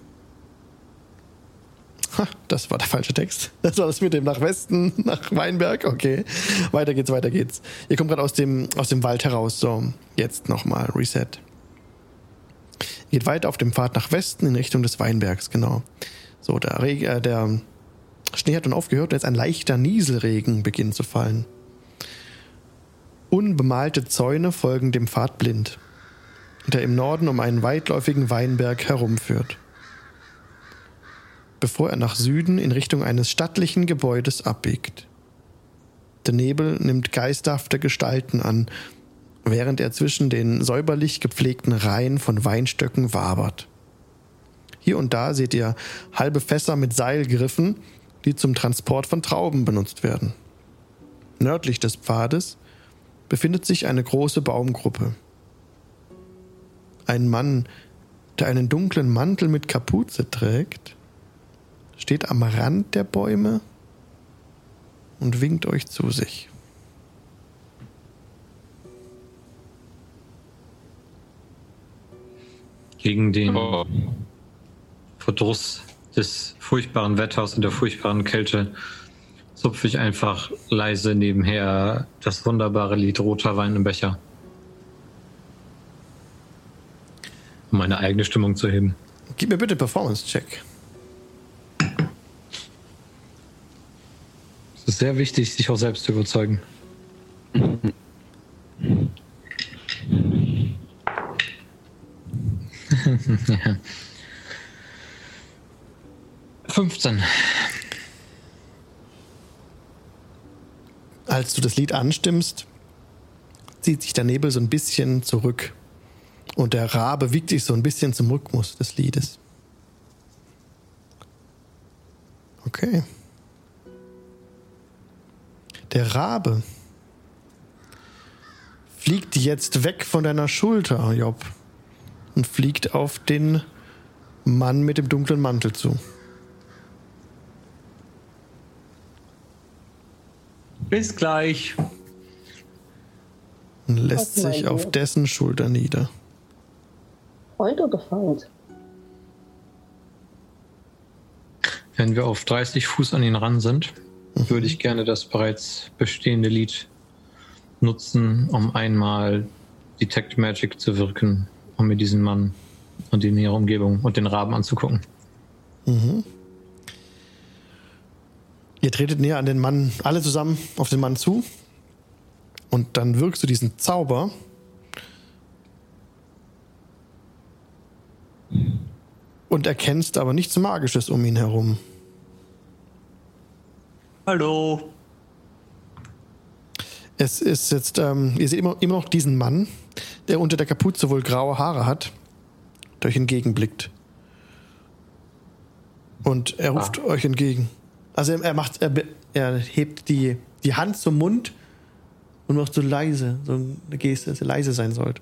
Ha, das war der falsche Text. Das war das mit dem nach Westen, nach Weinberg. Okay. Weiter geht's, weiter geht's. Ihr kommt gerade aus dem, aus dem Wald heraus. So, jetzt nochmal Reset. Geht weiter auf dem Pfad nach Westen in Richtung des Weinbergs, genau. So, der, Reg äh, der Schnee hat nun aufgehört und jetzt ein leichter Nieselregen beginnt zu fallen. Unbemalte Zäune folgen dem Pfad blind, der im Norden um einen weitläufigen Weinberg herumführt. Bevor er nach Süden in Richtung eines stattlichen Gebäudes abbiegt. Der Nebel nimmt geisterhafte Gestalten an, während er zwischen den säuberlich gepflegten Reihen von Weinstöcken wabert. Hier und da seht ihr halbe Fässer mit Seilgriffen, die zum Transport von Trauben benutzt werden. Nördlich des Pfades befindet sich eine große Baumgruppe. Ein Mann, der einen dunklen Mantel mit Kapuze trägt, steht am Rand der Bäume und winkt euch zu sich. Gegen den Oh. Verdruss des furchtbaren Wetters und der furchtbaren Kälte zupfe ich einfach leise nebenher das wunderbare Lied Roter Wein im Becher. Um meine eigene Stimmung zu heben. Gib mir bitte Performance-Check. Es ist sehr wichtig, sich auch selbst zu überzeugen. ja. 15. Als du das Lied anstimmst, zieht sich der Nebel so ein bisschen zurück. Und der Rabe wiegt sich so ein bisschen zum Rhythmus des Liedes. Okay. Der Rabe fliegt jetzt weg von deiner Schulter, Job, und fliegt auf den Mann mit dem dunklen Mantel zu. Bis gleich. Und lässt sich auf dessen Schulter nieder. Freund oder Feind? Wenn wir auf 30 Fuß an ihn ran sind, würde ich gerne das bereits bestehende Lied nutzen, um einmal Detect Magic zu wirken, um mir diesen Mann und die nähere Umgebung und den Raben anzugucken. Ihr tretet näher an den Mann, alle zusammen auf den Mann zu. Und dann wirkst du diesen Zauber. Und erkennst aber nichts Magisches um ihn herum. Hallo. Es ist jetzt, ähm, ihr seht immer, immer noch diesen Mann, der unter der Kapuze wohl graue Haare hat, der euch entgegenblickt. Und er ruft euch entgegen. Also er, er macht, er, er hebt die, die Hand zum Mund und macht so leise, so eine Geste, dass ihr leise sein sollt.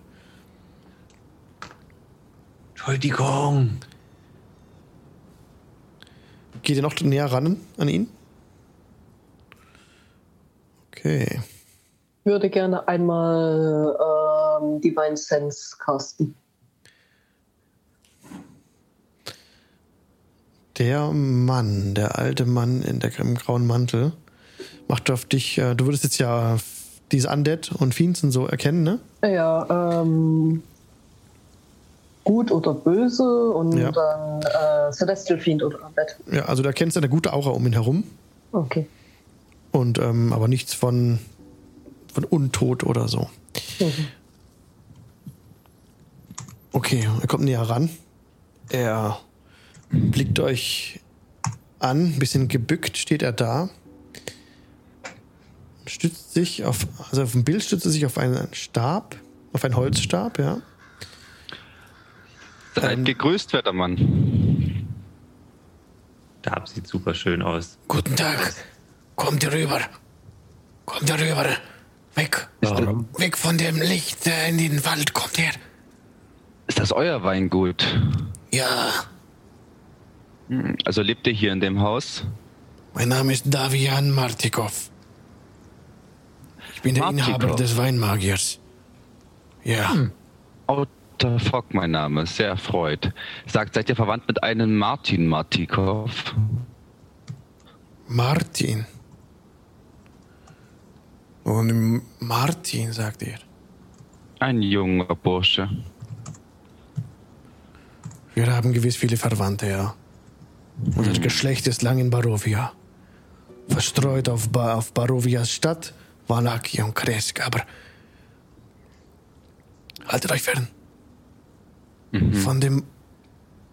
Entschuldigung. Geht ihr noch näher ran an ihn? Okay. Würde gerne einmal ähm, Divine Sense casten. Der Mann, der alte Mann in der, im grauen Mantel, macht auf dich, äh, du würdest jetzt ja diese Undead und Fiends und so erkennen, ne? Ja, ähm, gut oder böse und Ja. dann äh, Celestial Fiend oder Undead. Ja, also da kennst du eine gute Aura um ihn herum. Okay. Und ähm, aber nichts von, von Untot oder so. Mhm. Okay, er kommt näher ran. Er blickt euch an, ein bisschen gebückt steht er da. Stützt sich auf, also auf dem Bild stützt er sich auf einen Stab, auf einen Holzstab, ja. Seid Ähm. gegrüßt, werter Mann. Da sieht super schön aus. Guten Tag. Kommt rüber. Kommt rüber. Weg. Warum? Weg von dem Licht äh, in den Wald. Kommt her. Ist das euer Weingut? Ja, Also lebt ihr hier in dem Haus? mein Name ist Davian Martikov. Ich bin der Martikov. Inhaber des Weinmagiers. Ja, Outer Fock, mein Name. Sehr erfreut. Sagt, seid ihr verwandt mit einem Martin Martikov? Martin. Und Martin, sagt er. Ein junger Bursche. Wir haben gewiss viele Verwandte, ja. Unser Geschlecht ist lang in Barovia. Verstreut auf, ba auf Barovias Stadt, Valaki und Kresk, aber haltet euch fern. Von dem,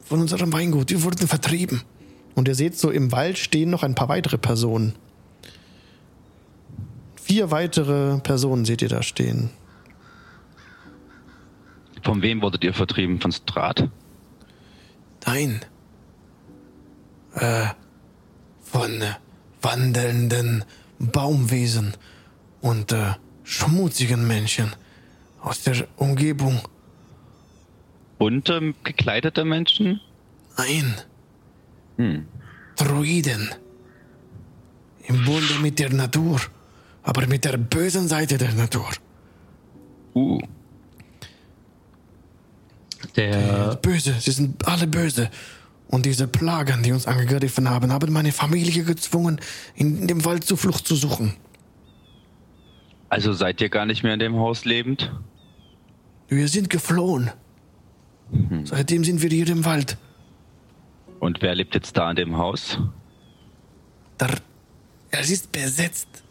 von unserem Weingut, wir wurden vertrieben. Und ihr seht so, im Wald stehen noch ein paar weitere Personen. Vier weitere Personen seht ihr da stehen. Von wem wurdet ihr vertrieben? Von Strat? Nein. Äh, von äh, wandelnden Baumwesen und äh, schmutzigen Menschen aus der Umgebung. Bunte, gekleidete Menschen? Nein. Hm. Druiden. Im Bunde mit der Natur, aber mit der bösen Seite der Natur. Uh. Der, Böse, sie sind alle böse. Und diese Plagen, die uns angegriffen haben, haben meine Familie gezwungen, in dem Wald Zuflucht zu suchen. Also seid ihr gar nicht mehr in dem Haus lebend? Wir sind geflohen. Seitdem sind wir hier im Wald. Und wer lebt jetzt da in dem Haus? Der, es ist besetzt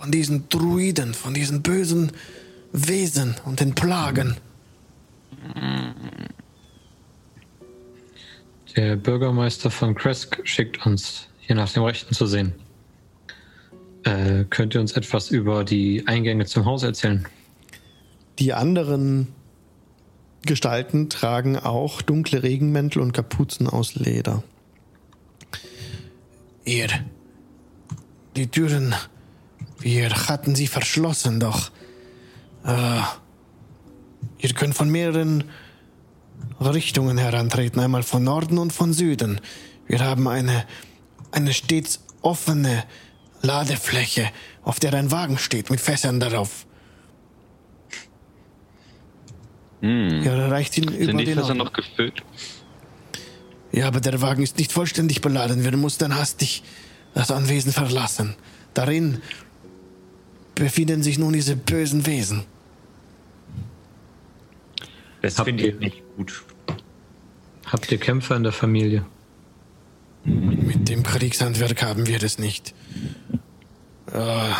von diesen Druiden, von diesen bösen Wesen und den Plagen. der Bürgermeister von Kresk schickt uns, hier nach dem Rechten zu sehen. Äh, könnt ihr uns etwas über die Eingänge zum Haus erzählen? Die anderen Gestalten tragen auch dunkle Regenmäntel und Kapuzen aus Leder. Ihr, die Türen, wir hatten sie verschlossen, doch äh, ihr könnt von mehreren Richtungen herantreten, einmal von Norden und von Süden. Wir haben eine, eine stets offene Ladefläche, auf der ein Wagen steht mit Fässern darauf. Ja, da reicht ihn Sind über die den Fässer noch gefüllt? Ja, aber der Wagen ist nicht vollständig beladen. Wir mussten hastig das Anwesen verlassen. Darin befinden sich nun diese bösen Wesen. Das Habt finde ich ihr- nicht gut. Habt ihr Kämpfer in der Familie? Mit dem Kriegshandwerk haben wir das nicht. Ja,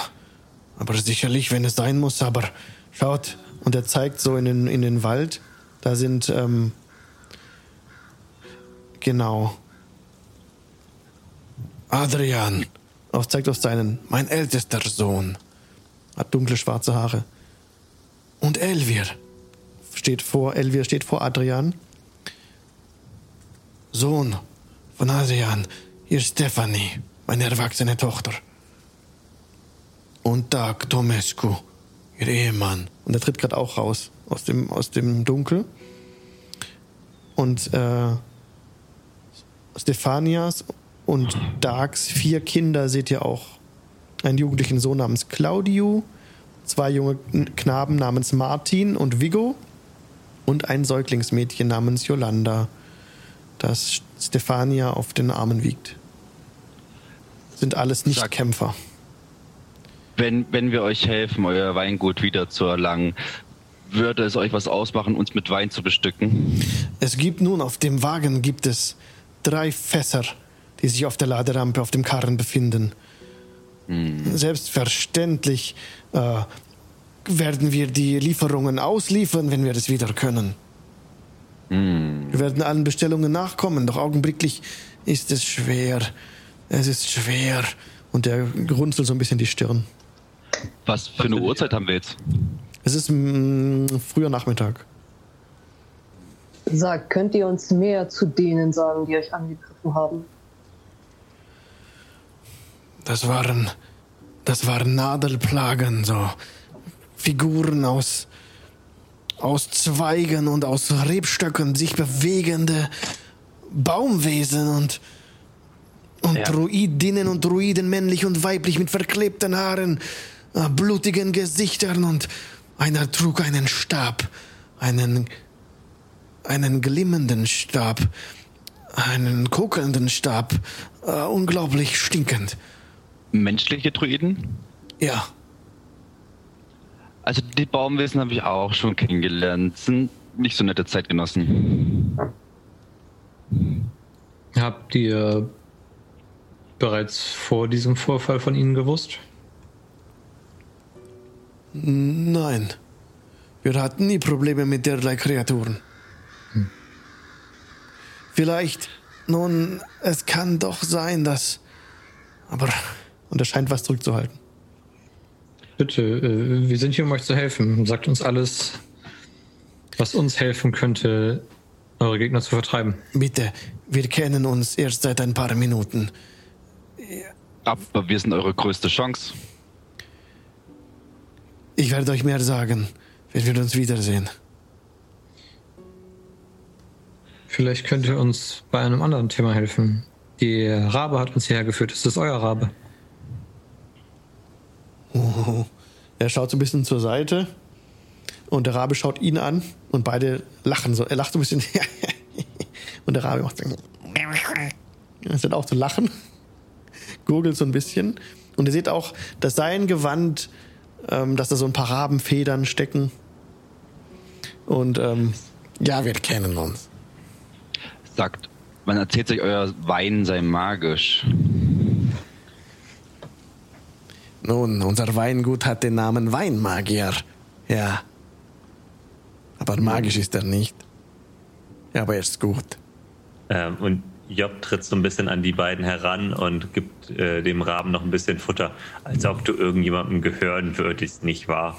aber sicherlich, wenn es sein muss. Aber schaut, und er zeigt so in den, in den Wald. Da sind, ähm, genau. Adrian. Auch zeigt auf seinen, mein ältester Sohn. Hat dunkle schwarze Haare. Und Elvir steht vor, Elvir steht vor Adrian. Sohn von Adrian, hier ist Stephanie, meine erwachsene Tochter. Und Dag Tomescu, ihr Ehemann. Und er tritt gerade auch raus aus dem, aus dem Dunkel. Und äh, Stefanias und Dags vier Kinder seht ihr auch. Einen jugendlichen Sohn namens Claudio, zwei junge Knaben namens Martin und Vigo und ein Säuglingsmädchen namens Yolanda, das Stefania auf den Armen wiegt. Sind alles Nicht-Kämpfer. wenn, wenn wir euch helfen, euer Weingut wieder zu erlangen, würde es euch was ausmachen, uns mit Wein zu bestücken? Es gibt nun auf dem Wagen gibt es drei Fässer, die sich auf der Laderampe auf dem Karren befinden. Selbstverständlich äh, werden wir die Lieferungen ausliefern, wenn wir es wieder können. Wir werden allen Bestellungen nachkommen, doch augenblicklich ist es schwer. Es ist schwer. Und er runzelt so ein bisschen die Stirn. Was für eine Uhrzeit haben wir jetzt? Es ist mm, früher Nachmittag. Sagt, könnt ihr uns mehr zu denen sagen, die euch angegriffen haben? Das waren, das waren Nadelplagen, so Figuren aus, aus Zweigen und aus Rebstöcken, sich bewegende Baumwesen und, und Ja. Druidinnen und Druiden, männlich und weiblich, mit verklebten Haaren, äh, blutigen Gesichtern und einer trug einen Stab, einen, einen glimmenden Stab, einen kokelnden Stab, äh, unglaublich stinkend. Menschliche Druiden? Ja, Also die Baumwesen habe ich auch schon kennengelernt. Sind nicht so nette Zeitgenossen. Habt ihr bereits vor diesem Vorfall von ihnen gewusst? nein. Wir hatten nie Probleme mit derlei Kreaturen. Vielleicht, nun, es kann doch sein, dass. Aber. Und er scheint was zurückzuhalten. Bitte, äh, wir sind hier, um euch zu helfen. Sagt uns alles, was uns helfen könnte, eure Gegner zu vertreiben. Bitte, wir kennen uns erst seit ein paar Minuten. Aber wir sind eure größte Chance. Ich werde euch mehr sagen, wenn wir uns wiedersehen. Vielleicht könnt ihr uns bei einem anderen Thema helfen. Der Rabe hat uns hierher geführt. Ist das euer Rabe? Er schaut so ein bisschen zur Seite und der Rabe schaut ihn an und beide lachen so. Er lacht so ein bisschen und der Rabe macht so. Es wird auch zu lachen, gurgelt so ein bisschen und ihr seht auch, dass sein Gewand, ähm, dass da so ein paar Rabenfedern stecken und ähm, ja, wir kennen uns. Sagt, man erzählt sich, euer Wein sei magisch. Nun, unser Weingut hat den Namen Weinmagier. Ja. Aber magisch ist er nicht. Ja, aber er ist gut. Ähm, und Job tritt so ein bisschen an die beiden heran und gibt äh, dem Raben noch ein bisschen Futter, als ob du irgendjemandem gehören würdest, nicht wahr?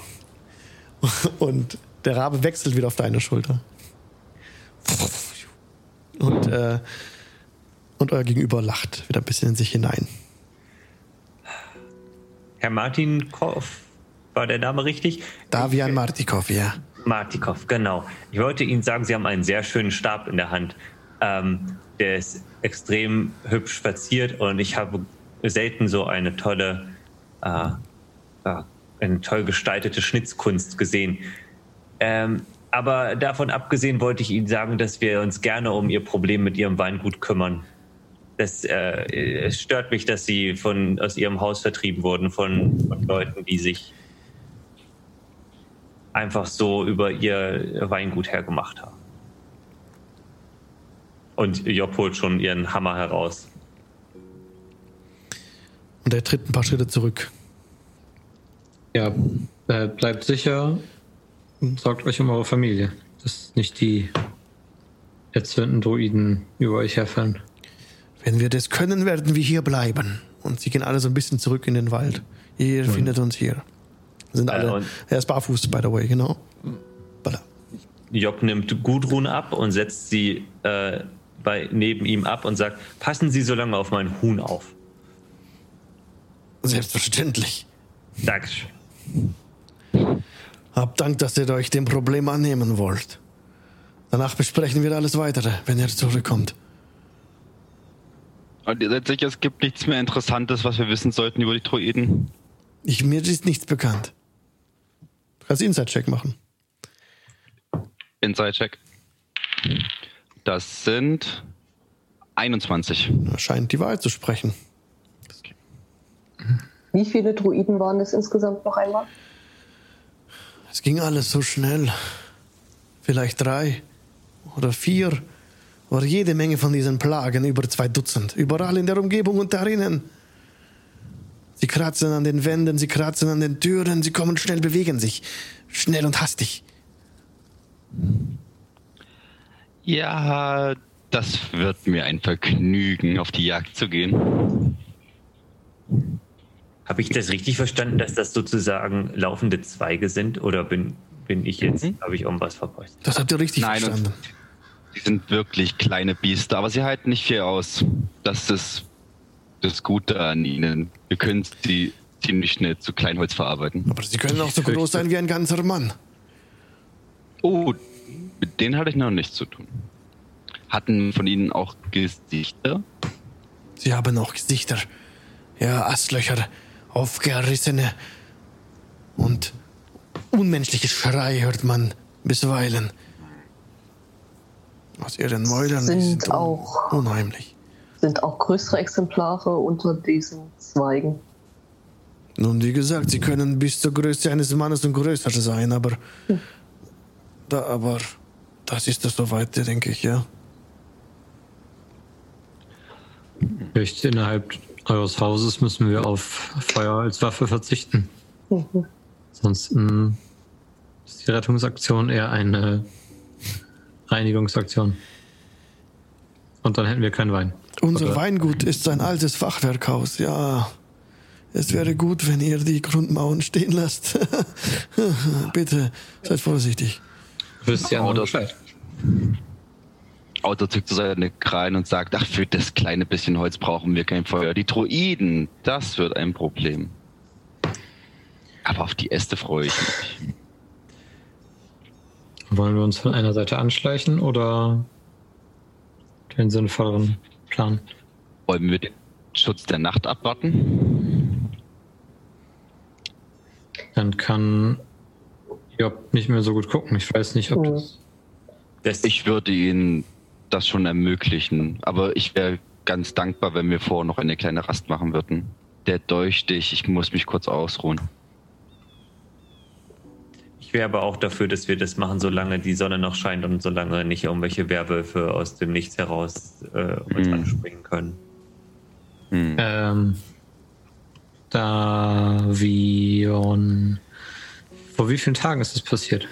Und der Rabe wechselt wieder auf deine Schulter. Und, äh, und euer Gegenüber lacht wieder ein bisschen in sich hinein. Herr Martin Koff, war der Name richtig? Davian Martikov, ja. Martikov, genau. Ich wollte Ihnen sagen, Sie haben einen sehr schönen Stab in der Hand. Ähm, der ist extrem hübsch verziert und ich habe selten so eine tolle, äh, äh, eine toll gestaltete Schnitzkunst gesehen. Ähm, aber davon abgesehen wollte ich Ihnen sagen, dass wir uns gerne um Ihr Problem mit Ihrem Weingut kümmern. Das, äh, es stört mich, dass Sie von, aus Ihrem Haus vertrieben wurden von, von Leuten, die sich einfach so über ihr Weingut hergemacht haben. Und Job holt schon ihren Hammer heraus. Und er tritt ein paar Schritte zurück. Ja, äh, bleibt sicher und sorgt euch um eure Familie, dass nicht die erzürnten Druiden über euch herfallen. Wenn wir das können, werden wir hier bleiben. Und sie gehen alle so ein bisschen zurück in den Wald. Ihr findet uns hier. Sind alle. und- er ist barfuß, by the way, genau. Balla. Job nimmt Gudrun ab und setzt sie äh, bei, neben ihm ab und sagt, passen Sie so lange auf mein Huhn auf. Selbstverständlich. Dankeschön. Hab Dank, dass ihr euch dem Problem annehmen wollt. Danach besprechen wir alles weitere, wenn er zurückkommt. Und sicher, es gibt nichts mehr Interessantes, was wir wissen sollten über die Druiden? Ich, mir ist nichts bekannt. Du kannst Inside-Check machen. Inside-Check. Das sind 21. Er scheint die Wahrheit zu sprechen. Wie viele Druiden waren es insgesamt noch einmal? Es ging alles so schnell. Vielleicht drei oder vier. Oder jede Menge von diesen Plagen, über zwei Dutzend. Überall in der Umgebung und darinnen. Sie kratzen an den Wänden, sie kratzen an den Türen, sie kommen schnell, bewegen sich. Schnell und hastig. Ja, das wird mir ein Vergnügen, auf die Jagd zu gehen. Habe ich das richtig verstanden, dass das sozusagen laufende Zweige sind? Oder bin, bin ich jetzt, Mhm. habe ich irgendwas verpasst? Das habt ihr richtig Nein, und- verstanden. Die sind wirklich kleine Biester, aber sie halten nicht viel aus. Das ist das Gute an ihnen. Wir können sie ziemlich schnell zu Kleinholz verarbeiten. Aber sie können auch so groß sein wie ein ganzer Mann. Oh, mit denen hatte ich noch nichts zu tun. Hatten von ihnen auch Gesichter? Sie haben auch Gesichter. Ja, Astlöcher, aufgerissene und unmenschliches Schrei hört man bisweilen. Aus ihren Mäulern Sind sind un- auch- unheimlich. Sind auch größere Exemplare unter diesen Zweigen? Nun, wie gesagt, sie können bis zur Größe eines Mannes und größer sein, aber. Da, aber. Das ist das soweit, denke ich, ja. Vielleicht innerhalb eures Hauses müssen wir auf Feuer als Waffe verzichten. Mhm. Ansonsten ist die Rettungsaktion eher eine Reinigungsaktion. Und dann hätten wir keinen Wein. Unser Oder- Weingut ist ein altes Fachwerkhaus, ja. Es wäre gut, wenn ihr die Grundmauern stehen lasst. Bitte, seid vorsichtig. Wisst ihr Bescheid? Auto zückt so seine Krallen und sagt, ach, für das kleine bisschen Holz brauchen wir kein Feuer. Die Droiden, das wird ein Problem. Aber auf die Äste freue ich mich. Wollen wir uns von einer Seite anschleichen oder den sinnvolleren Plan? Wollen wir den Schutz der Nacht abwarten? Dann kann Job nicht mehr so gut gucken. Ich weiß nicht, ob das. Das, Ich würde Ihnen das schon ermöglichen, aber ich wäre ganz dankbar, wenn wir vorher noch eine kleine Rast machen würden. Der Dolchstich, ich muss mich kurz ausruhen. Ich wäre aber auch dafür, dass wir das machen, solange die Sonne noch scheint und solange nicht irgendwelche Werwölfe aus dem Nichts heraus äh, uns Mhm. anspringen können. Hm. Ähm, Davion. Vor wie vielen Tagen ist das passiert?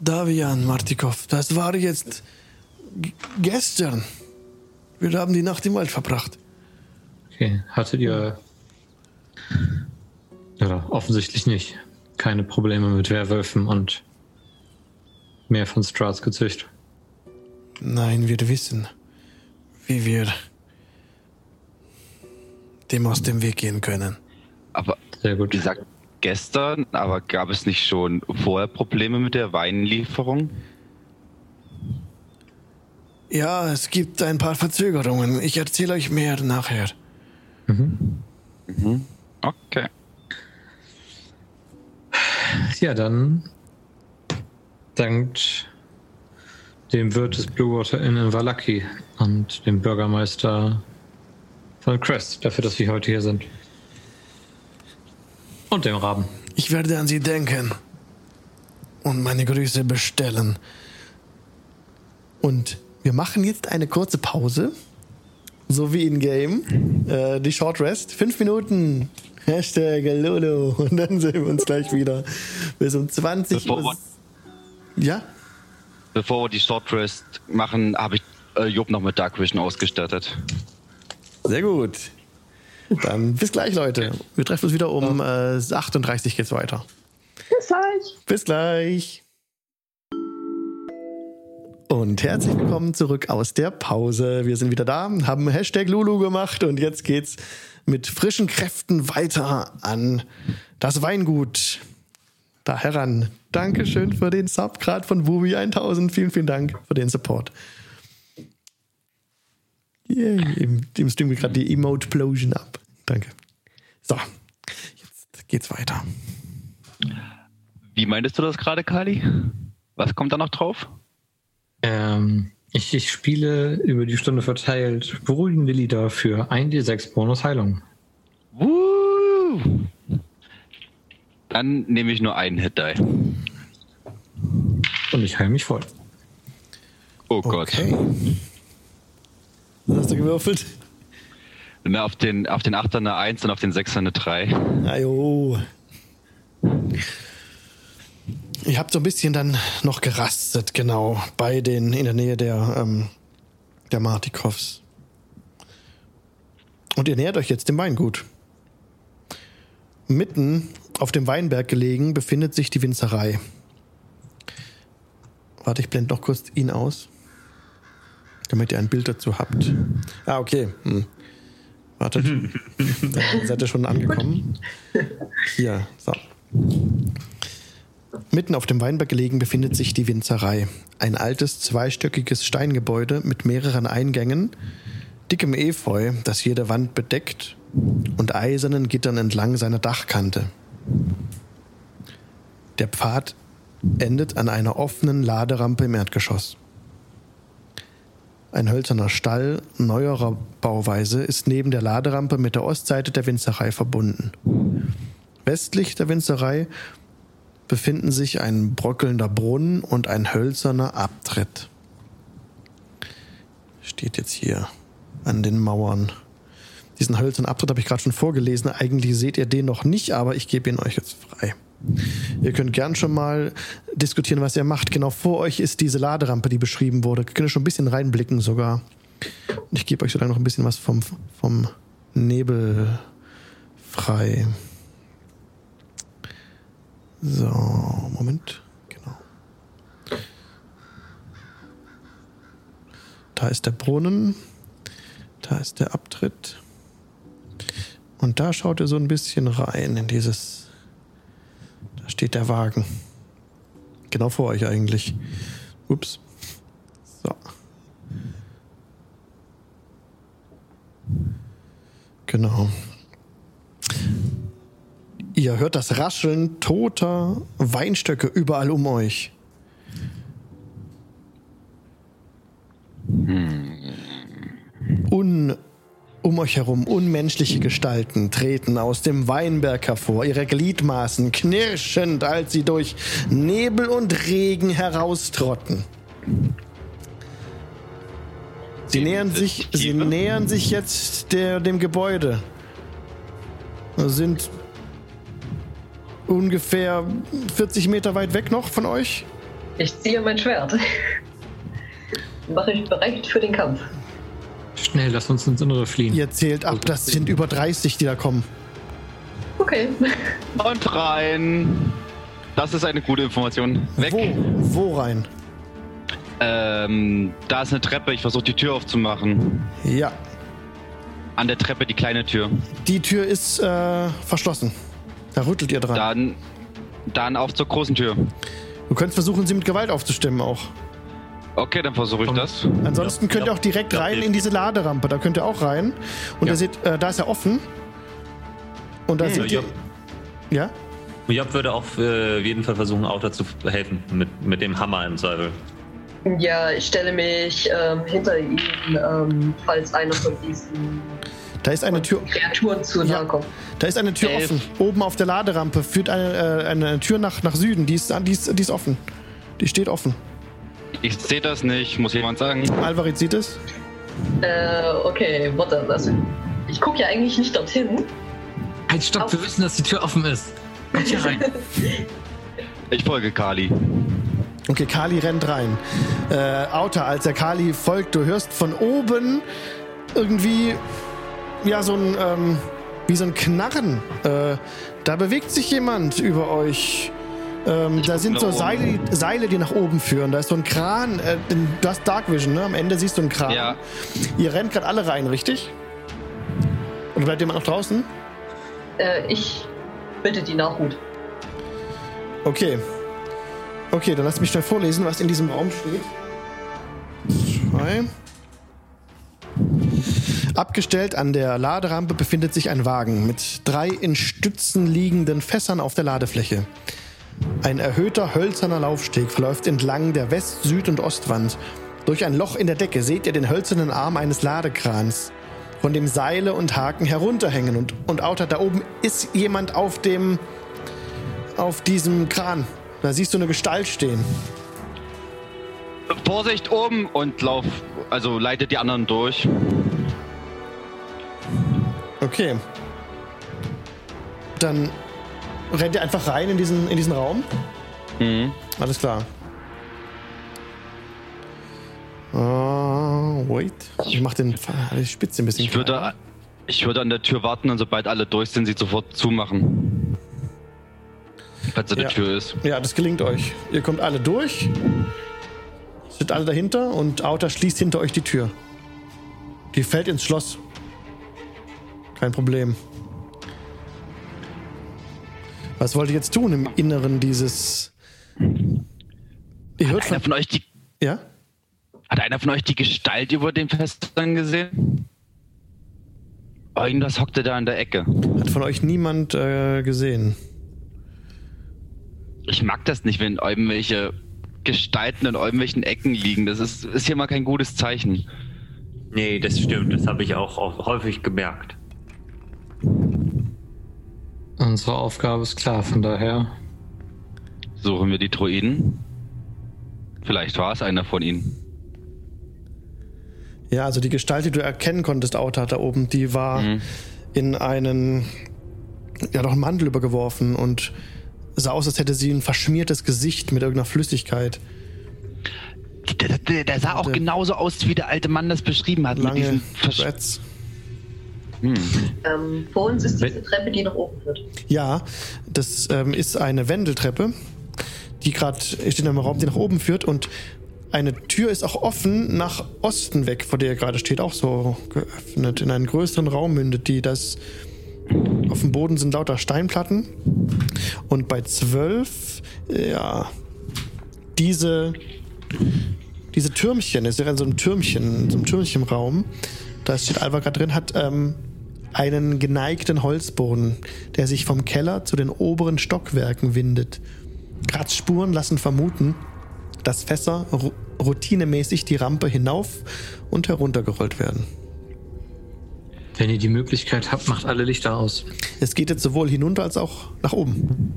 Davian Martikov, das war jetzt gestern. Wir haben die Nacht im Wald verbracht. Okay, hattet ihr. Oder offensichtlich nicht. Keine Probleme mit Werwölfen und mehr von Strats gezücht. Nein, wir wissen, wie wir dem aus dem Weg gehen können. Aber Sehr gut. wie gesagt, gestern, aber gab es nicht schon vorher Probleme mit der Weinlieferung? Ja, es gibt ein paar Verzögerungen. Ich erzähle euch mehr nachher. Okay. Ja, dann dankt dem Wirt des Blue Water Inn in Valaki und dem Bürgermeister von Crest dafür, dass wir heute hier sind. Und dem Raben. Ich werde an sie denken und meine Grüße bestellen. Und wir machen jetzt eine kurze Pause, so wie in Game. Äh, die Short Rest, fünf Minuten. Hashtag Lolo. Und dann sehen wir uns gleich wieder. Bis um 20 Bevor Uhr. Ja? Bevor wir die Short Rest machen, habe ich äh, Job noch mit Dark Vision ausgestattet. Sehr gut. Dann bis gleich, Leute. Wir treffen uns wieder um äh, 38 geht's weiter. Bis gleich. Bis gleich. Und herzlich willkommen zurück aus der Pause. Wir sind wieder da, haben Hashtag Lulu gemacht und jetzt geht's mit frischen Kräften weiter an das Weingut. Da heran. Dankeschön für den Sub gerade von Wubi 1000. Vielen, vielen Dank für den Support. Yay, im, im Stream geht gerade die Emote-Plosion ab. Danke. So, jetzt geht's weiter. Wie meintest du das gerade, Kali? Was kommt da noch drauf? Ähm, ich, ich spiele über die Stunde verteilt beruhigende Lieder für 1d6 Bonus Heilung. Woo! Dann nehme ich nur einen Hit Die. Und ich heile mich voll. Oh Gott. Okay. Was hast du gewürfelt? Na, auf den, auf den 8er eine 1 und auf den 6er eine 3. Ajo. Ihr habt so ein bisschen dann noch gerastet, genau, bei den, in der Nähe der, ähm, der Martikovs. Und ihr nähert euch jetzt dem Weingut. Mitten auf dem Weinberg gelegen befindet sich die Winzerei. Warte, ich blende noch kurz ihn aus, damit ihr ein Bild dazu habt. Ah, okay. Hm. Wartet. Dann seid ihr schon angekommen. Hier, so. Mitten auf dem Weinberg gelegen befindet sich die Winzerei. Ein altes, zweistöckiges Steingebäude mit mehreren Eingängen, dickem Efeu, das jede Wand bedeckt, und eisernen Gittern entlang seiner Dachkante. Der Pfad endet an einer offenen Laderampe im Erdgeschoss. Ein hölzerner Stall neuerer Bauweise ist neben der Laderampe mit der Ostseite der Winzerei verbunden. Westlich der Winzerei befinden sich ein bröckelnder Brunnen und ein hölzerner Abtritt. Steht jetzt hier an den Mauern. Diesen hölzernen Abtritt habe ich gerade schon vorgelesen. Eigentlich seht ihr den noch nicht, aber ich gebe ihn euch jetzt frei. Ihr könnt gern schon mal diskutieren, was ihr macht. Genau vor euch ist diese Laderampe, die beschrieben wurde. Könnt ihr schon ein bisschen reinblicken sogar. Und ich gebe euch sogar noch ein bisschen was vom, vom Nebel frei. So, Moment. Genau. Da ist der Brunnen. Da ist der Abtritt. Und da schaut ihr so ein bisschen rein in dieses. Da steht der Wagen. Genau vor euch eigentlich. Ups. So. Genau. Ihr hört das Rascheln toter Weinstöcke überall um euch. Un, um euch herum unmenschliche Gestalten treten aus dem Weinberg hervor, ihre Gliedmaßen knirschend, als sie durch Nebel und Regen heraustrotten. Sie nähern sich, sie nähern sich jetzt der, dem Gebäude. Sind ungefähr 40 Meter weit weg noch von euch. Ich ziehe mein Schwert. Mache ich bereit für den Kampf. Schnell, lass uns ins Innere fliehen. Ihr zählt ab, das sind über 30, die da kommen. Okay. Und rein. Das ist eine gute Information. Weg. Wo? Wo rein? Ähm, da ist eine Treppe. Ich versuche die Tür aufzumachen. Ja, An der Treppe die kleine Tür. die Tür ist äh, verschlossen. Da rüttelt ihr dran. Dann, dann auf zur großen Tür. Du könnt versuchen, sie mit Gewalt aufzustimmen auch. Okay, dann versuche ich das. Ansonsten könnt ihr auch direkt Ja, rein in diese Laderampe. Da könnt ihr auch rein. Und Ja. ihr seht, äh, da ist er offen. Und da Hm, seht ihr. Ja? Job würde auf äh, jeden Fall versuchen, Auto zu helfen. Mit, mit dem Hammer im Zweifel. Ja, ich stelle mich ähm, hinter ihn, ähm, falls einer von diesen Da ist eine Tür. Kreaturen zu Ja. Da ist eine Tür Elf. offen. Oben auf der Laderampe führt eine, äh, eine Tür nach, nach Süden. Die ist, die, ist, die ist offen. Die steht offen. Ich sehe das nicht, muss jemand sagen. Alvarit sieht es. Äh, okay, warte, also ich gucke ja eigentlich nicht dorthin. Halt, stopp, wir wissen, dass die Tür offen ist. Kommt hier rein. Ich folge Kali. Okay, Kali rennt rein. Äh, Auta, als der Kali folgt, du hörst von oben irgendwie, ja, so ein, ähm, wie so ein Knarren. Äh, da bewegt sich jemand über euch. Ähm, da sind so. Seile, Seile, die nach oben führen. Da ist so ein Kran. Äh, du hast Dark Vision, ne? Am Ende siehst du einen Kran. Ja. Ihr rennt gerade alle rein, richtig? Und bleibt jemand noch draußen? Äh, ich bitte die Nachhut. Okay. Okay, dann lass mich schnell vorlesen, was in diesem Raum steht. Zwei. Abgestellt an der Laderampe befindet sich ein Wagen mit drei in Stützen liegenden Fässern auf der Ladefläche. Ein erhöhter hölzerner Laufsteg verläuft entlang der West-, Süd- und Ostwand. Durch ein Loch in der Decke seht ihr den hölzernen Arm eines Ladekrans, von dem Seile und Haken herunterhängen. Und, und Outer, da oben ist jemand auf dem auf diesem Kran. Da siehst du eine Gestalt stehen. Vorsicht oben und lauf, also leitet die anderen durch. Okay. Dann rennt ihr einfach rein in diesen, in diesen Raum. Mhm. Alles klar. Uh, wait. Ich mach den, die Spitze ein bisschen Ich würde, ich würde an der Tür warten und sobald alle durch sind, sie sofort zumachen. Falls da Ja. die Tür ist. Ja, das gelingt euch. Ihr kommt alle durch. Sind alle dahinter und Outer schließt hinter euch die Tür. Die fällt ins Schloss. Kein Problem. Was wollt ihr jetzt tun im Inneren dieses. Ihr hört Hat einer von. von euch die, Ja? hat einer von euch die Gestalt über dem Fest dann gesehen? Irgendwas hockte da in der Ecke. Hat von euch niemand äh, gesehen. Ich mag das nicht, wenn irgendwelche Gestalten in irgendwelchen Ecken liegen. Das ist, ist hier mal kein gutes Zeichen. Nee, das stimmt. Das habe ich auch, auch häufig gemerkt. Unsere Aufgabe ist klar, von daher. Suchen wir die Druiden? Vielleicht war es einer von ihnen. Ja, also die Gestalt, die du erkennen konntest, Outer, da oben, die war in einen. Ja, doch einen Mantel übergeworfen und sah aus, als hätte sie ein verschmiertes Gesicht mit irgendeiner Flüssigkeit. Der, der, der sah auch genauso aus, wie der alte Mann das beschrieben hat. Mit Lange diesen Versch Dreads. Hm. Ähm, vor uns ist diese Treppe, die nach oben führt. Ja, das ähm, ist eine Wendeltreppe, die gerade steht in einem Raum, die nach oben führt und eine Tür ist auch offen nach Osten weg, vor der ihr gerade steht, auch so geöffnet. In einen größeren Raum mündet die. Das auf dem Boden sind lauter Steinplatten. Und bei zwölf, ja, diese, diese Türmchen, ist ja in so einem Türmchen, in so einem Türmchenraum, da steht Alva gerade drin, hat ähm, einen geneigten Holzboden, der sich vom Keller zu den oberen Stockwerken windet. Kratzspuren lassen vermuten, dass Fässer routinemäßig die Rampe hinauf und heruntergerollt werden. Wenn ihr die Möglichkeit habt, macht alle Lichter aus. Es geht jetzt sowohl hinunter als auch nach oben.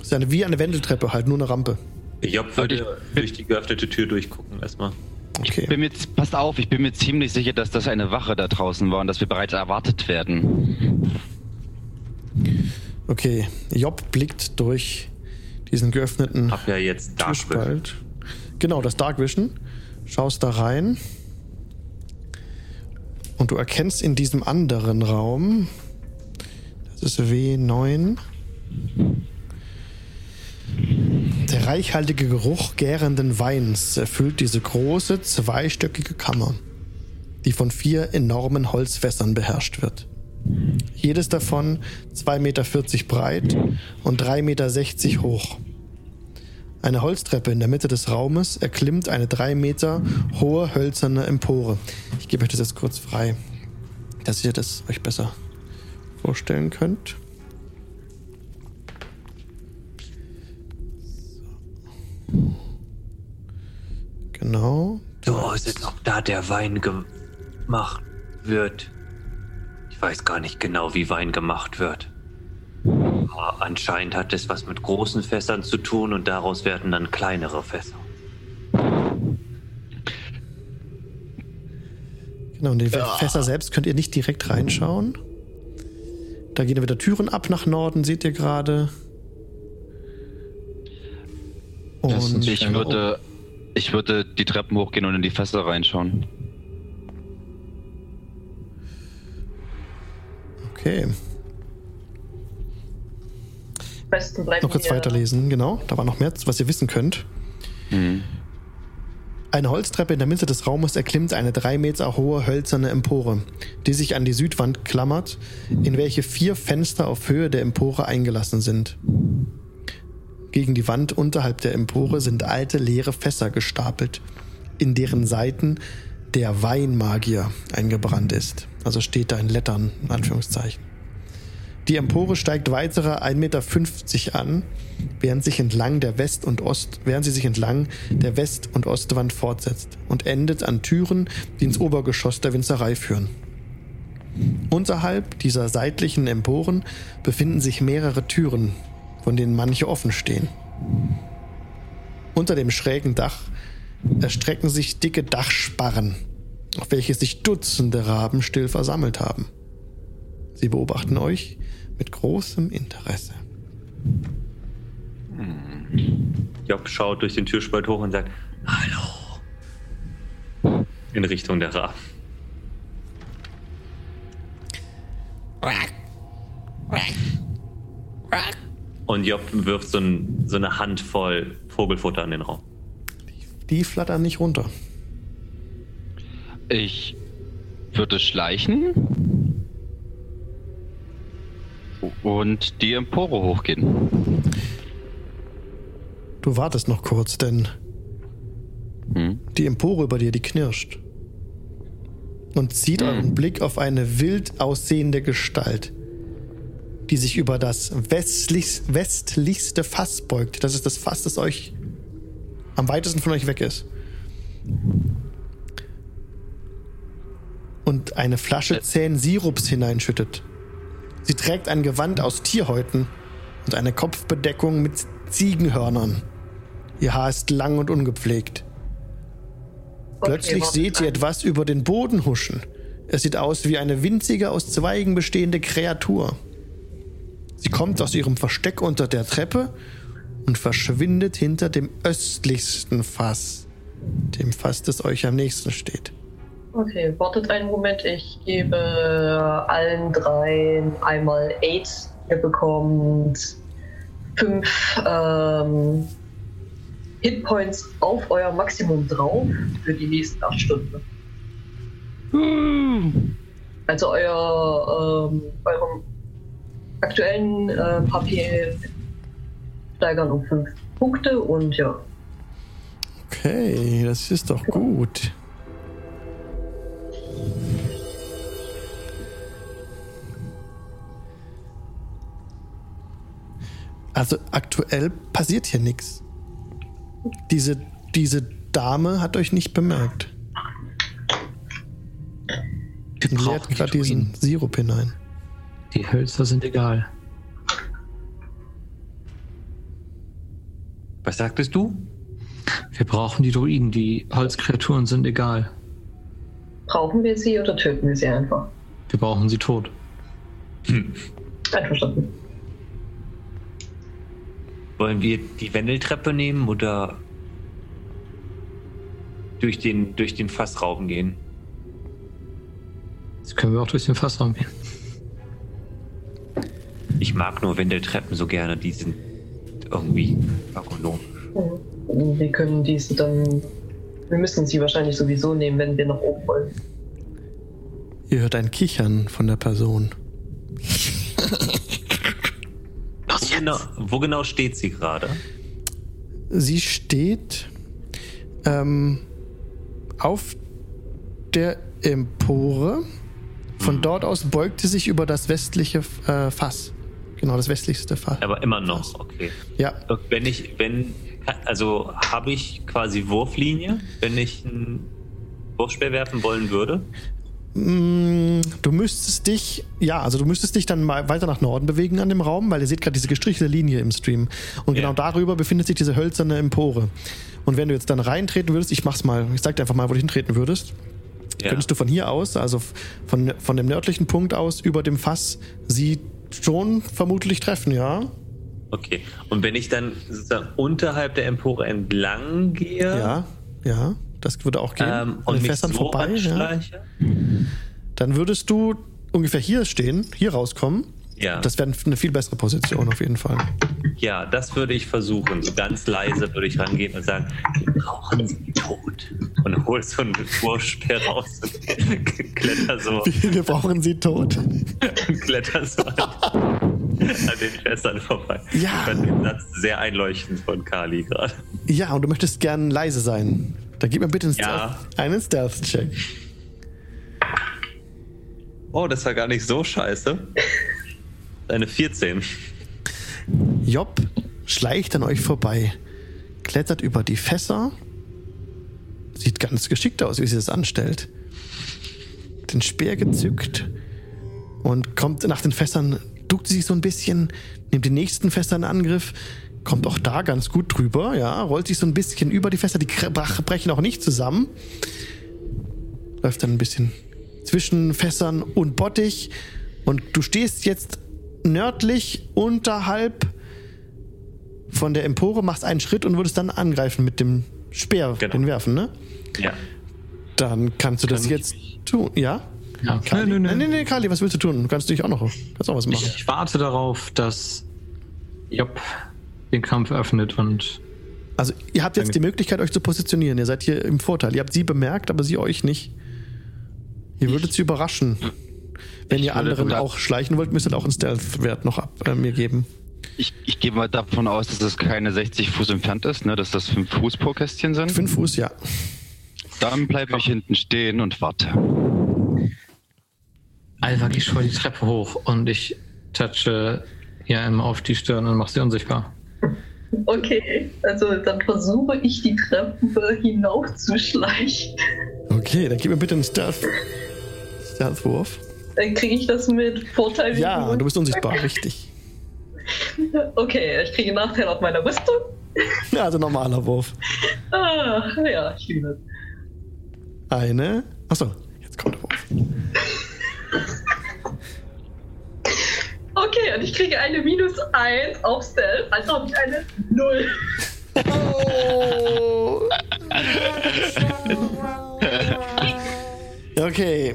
Es ist eine, wie eine Wendeltreppe, halt nur eine Rampe. Job würde durch die geöffnete Tür durchgucken erstmal. Okay. Bin mir, z- passt auf, ich bin mir ziemlich sicher, dass das eine Wache da draußen war und dass wir bereits erwartet werden. Okay. Job blickt durch diesen geöffneten Hab ja jetzt Dark Vision. Türspalt. Genau, das Dark Vision. Schaust da rein. Und du erkennst in diesem anderen Raum, das ist W9, der reichhaltige Geruch gärenden Weins erfüllt diese große, zweistöckige Kammer, die von vier enormen Holzfässern beherrscht wird. Jedes davon 2,40 Meter breit und 3,60 Meter hoch. Eine Holztreppe in der Mitte des Raumes erklimmt eine drei Meter hohe hölzerne Empore. Ich gebe euch das jetzt kurz frei, dass ihr das euch besser vorstellen könnt. Genau. So aus, als ob da der Wein gemacht wird. Ich weiß gar nicht genau, wie Wein gemacht wird. Aber anscheinend hat es was mit großen Fässern zu tun und daraus werden dann kleinere Fässer. Genau, und die Fässer selbst könnt ihr nicht direkt reinschauen. Da gehen wieder Türen ab nach Norden, seht ihr gerade. Und Ich würde, ich würde die Treppen hochgehen und in die Fässer reinschauen. okay, Am besten bleiben noch kurz weiterlesen. Genau, da war noch mehr, was ihr wissen könnt. Mhm. Eine Holztreppe in der Mitte des Raumes erklimmt eine drei Meter hohe hölzerne Empore, die sich an die Südwand klammert, in welche vier Fenster auf Höhe der Empore eingelassen sind. Gegen die Wand unterhalb der Empore sind alte leere Fässer gestapelt, in deren Seiten der Weinmagier eingebrannt ist. Also steht da in Lettern, in Anführungszeichen. Die Empore steigt weitere 1,50 Meter an, während, sich entlang der West- und Ost, während sie sich entlang der West- und Ostwand fortsetzt und endet an Türen, die ins Obergeschoss der Winzerei führen. Unterhalb dieser seitlichen Emporen befinden sich mehrere Türen, von denen manche offen stehen. Unter dem schrägen Dach erstrecken sich dicke Dachsparren, auf welche sich Dutzende Raben still versammelt haben. Sie beobachten euch mit großem Interesse. Job schaut durch den Türspalt hoch und sagt: Hallo. In Richtung der Ra. Und Job wirft so, ein, so eine Handvoll Vogelfutter in den Raum. Die flattern nicht runter. Ich würde schleichen und die Empore hochgehen. Du wartest noch kurz, denn Hm? die Empore über dir, die knirscht. Und zieht euren Blick auf eine wild aussehende Gestalt, die sich über das westlich, westlichste Fass beugt. Das ist das Fass, das euch am weitesten von euch weg ist. Und eine Flasche zähen Sirups hineinschüttet. Sie trägt ein Gewand aus Tierhäuten und eine Kopfbedeckung mit Ziegenhörnern. Ihr Haar ist lang und ungepflegt. Plötzlich seht ihr etwas über den Boden huschen. Es sieht aus wie eine winzige, aus Zweigen bestehende Kreatur. Sie kommt aus ihrem Versteck unter der Treppe und verschwindet hinter dem östlichsten Fass, dem Fass, das euch am nächsten steht. Okay, wartet einen Moment. Ich gebe allen dreien einmal Aids. Ihr bekommt fünf ähm, Hitpoints auf euer Maximum drauf für die nächsten acht Stunden. Also euer ähm, eurem aktuellen äh, Papier steigern um fünf Punkte und ja. Okay, das ist doch gut. Also aktuell passiert hier nichts. Diese, diese Dame hat euch nicht bemerkt. Wir Die leert gerade die diesen. Sirup hinein. Die Hölzer sind egal. Was sagtest du? Wir brauchen die Druiden. Die Holzkreaturen sind egal. Brauchen wir sie oder töten wir sie einfach? Wir brauchen sie tot. Einverstanden. Wollen wir die Wendeltreppe nehmen oder durch den, durch den Fassraum gehen? Jetzt können wir auch durch den Fassraum gehen. Ich mag nur Wendeltreppen so gerne, die sind irgendwie ökonomisch. Mhm. Wir können diese dann. Wir müssen sie wahrscheinlich sowieso nehmen, wenn wir nach oben wollen. Ihr hört ein Kichern von der Person. Wo genau, wo genau steht sie gerade? Sie steht ähm, auf der Empore. Von dort aus beugt sie sich über das westliche äh, Fass. Genau, das westlichste Fass. Aber immer noch, okay. Ja, Wenn ich, wenn, also habe ich quasi Wurflinie, wenn ich ein Wurfspeer werfen wollen würde? Mm, Du müsstest dich, ja, also du müsstest dich dann mal weiter nach Norden bewegen an dem Raum, weil ihr seht gerade diese gestrichelte Linie im Stream. Und genau Ja. darüber befindet sich diese hölzerne Empore. Und wenn du jetzt dann reintreten würdest, ich mach's mal, ich sag dir einfach mal, wo du hintreten würdest, Ja. könntest du von hier aus, also von, von dem nördlichen Punkt aus über dem Fass, sie schon vermutlich treffen, ja? Okay. Und wenn ich dann sozusagen unterhalb der Empore entlang gehe Ja, ja, das würde auch gehen. ähm, An und den Fässern so vorbei, ja. Dann würdest du ungefähr hier stehen, hier rauskommen. Ja. Das wäre eine viel bessere Position auf jeden Fall. ja, das würde ich versuchen. So ganz leise würde ich rangehen und sagen, wir brauchen sie tot. Und hol so einen Wurfspeer raus und kletter so, Wir brauchen sie tot. und kletter so an, an den Fässern vorbei. Ja. Ich fand den Satz sehr einleuchtend von Kali gerade. Ja, und du möchtest gern leise sein. Dann gib mir bitte einen Ja. Stealth- einen Stealth-Check. Oh, das war gar nicht so scheiße. Eine 14. Job schleicht an euch vorbei, klettert über die Fässer. Sieht ganz geschickt aus, wie sie das anstellt. Den Speer gezückt und kommt nach den Fässern duckt sie sich so ein bisschen, nimmt den nächsten Fässer in Angriff, kommt auch da ganz gut drüber, ja, rollt sich so ein bisschen über die Fässer, die brechen auch nicht zusammen. Läuft dann ein bisschen zwischen Fässern und Bottich und du stehst jetzt nördlich unterhalb von der Empore, machst einen Schritt und würdest dann angreifen mit dem Speer, Genau. den werfen, ne? Ja. Dann kannst du das Kann jetzt tun, ja? Ja. Kali. Nö, nö. nee, nee, Kali, was willst du tun? Du kannst dich auch noch, kannst auch was machen. Ich, ich warte darauf, dass Job den Kampf öffnet und Also, ihr habt jetzt die Möglichkeit, euch zu positionieren. Ihr seid hier im Vorteil. Ihr habt sie bemerkt, aber sie euch nicht. Ihr würdet sie überraschen. Wenn Ich ihr anderen auch schleichen wollt, müsst ihr auch einen Stealth-Wert noch ab, äh, mir geben. Ich, ich gehe mal davon aus, dass es keine 60 Fuß entfernt ist, ne? dass das 5 Fuß pro Kästchen sind. Fünf Fuß, ja. Dann bleibe ich hinten stehen und warte. Alva geht schon die Treppe hoch und ich touche hier einmal auf die Stirn und mache sie unsichtbar. Okay, also dann versuche ich die Treppe hinaufzuschleichen. Okay, dann gib mir bitte einen Stealth- Stealth-Wurf. Dann kriege ich das mit Vorteil. Ja, du bist unsichtbar, richtig. Okay, ich kriege Nachteil auf meiner Rüstung. Ja, also normaler Wurf. Ah, ja, ich liebe es. Eine. Achso, jetzt kommt Wurf. Okay, und ich kriege eine minus 1 auf Stealth, also habe ich eine 0. Oh. Okay.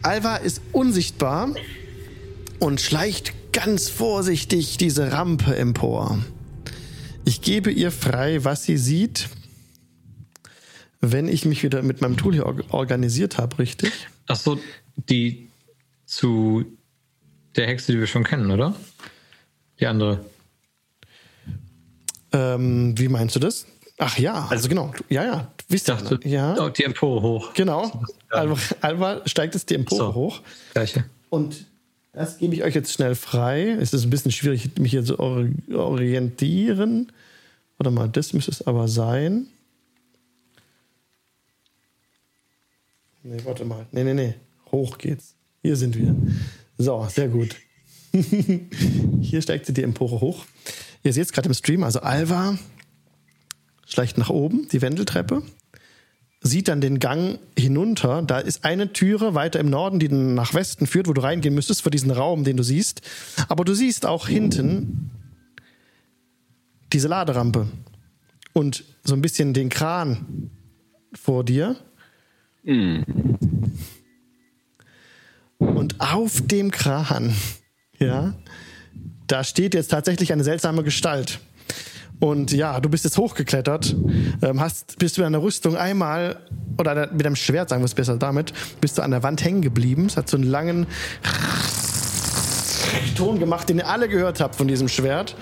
Alva ist unsichtbar und schleicht ganz vorsichtig diese Rampe empor. Ich gebe ihr frei, was sie sieht, wenn ich mich wieder mit meinem Tool hier or organisiert habe, richtig? Achso, die zu der Hexe, die wir schon kennen, oder? Die andere. Ähm, wie meinst du das? Ach ja, also genau. Ja, ja. Wisst Ich dachte, ja. oh, die Empore hoch. Genau. Alva, Alva steigt jetzt die Empore So. hoch. Gleiche. Und das gebe ich euch jetzt schnell frei. Es ist ein bisschen schwierig, mich hier zu ori- orientieren. Warte mal, das müsste es aber sein. Nee, warte mal. Nee, nee, nee. Hoch geht's. Hier sind wir. So, sehr gut. hier steigt sie die Empore hoch. Ihr seht es gerade im Stream. Also Alva schleicht nach oben, die Wendeltreppe sieht dann den Gang hinunter. Da ist eine Türe weiter im Norden, die nach Westen führt, wo du reingehen müsstest für diesen Raum, den du siehst. Aber du siehst auch hinten diese Laderampe und so ein bisschen den Kran vor dir. Und auf dem Kran, ja, da steht jetzt tatsächlich eine seltsame Gestalt. Und ja, du bist jetzt hochgeklettert, ähm, hast, bist mit einer Rüstung einmal, oder mit einem Schwert, sagen wir es besser damit, bist du an der Wand hängen geblieben. Es hat so einen langen Ton gemacht, den ihr alle gehört habt von diesem Schwert.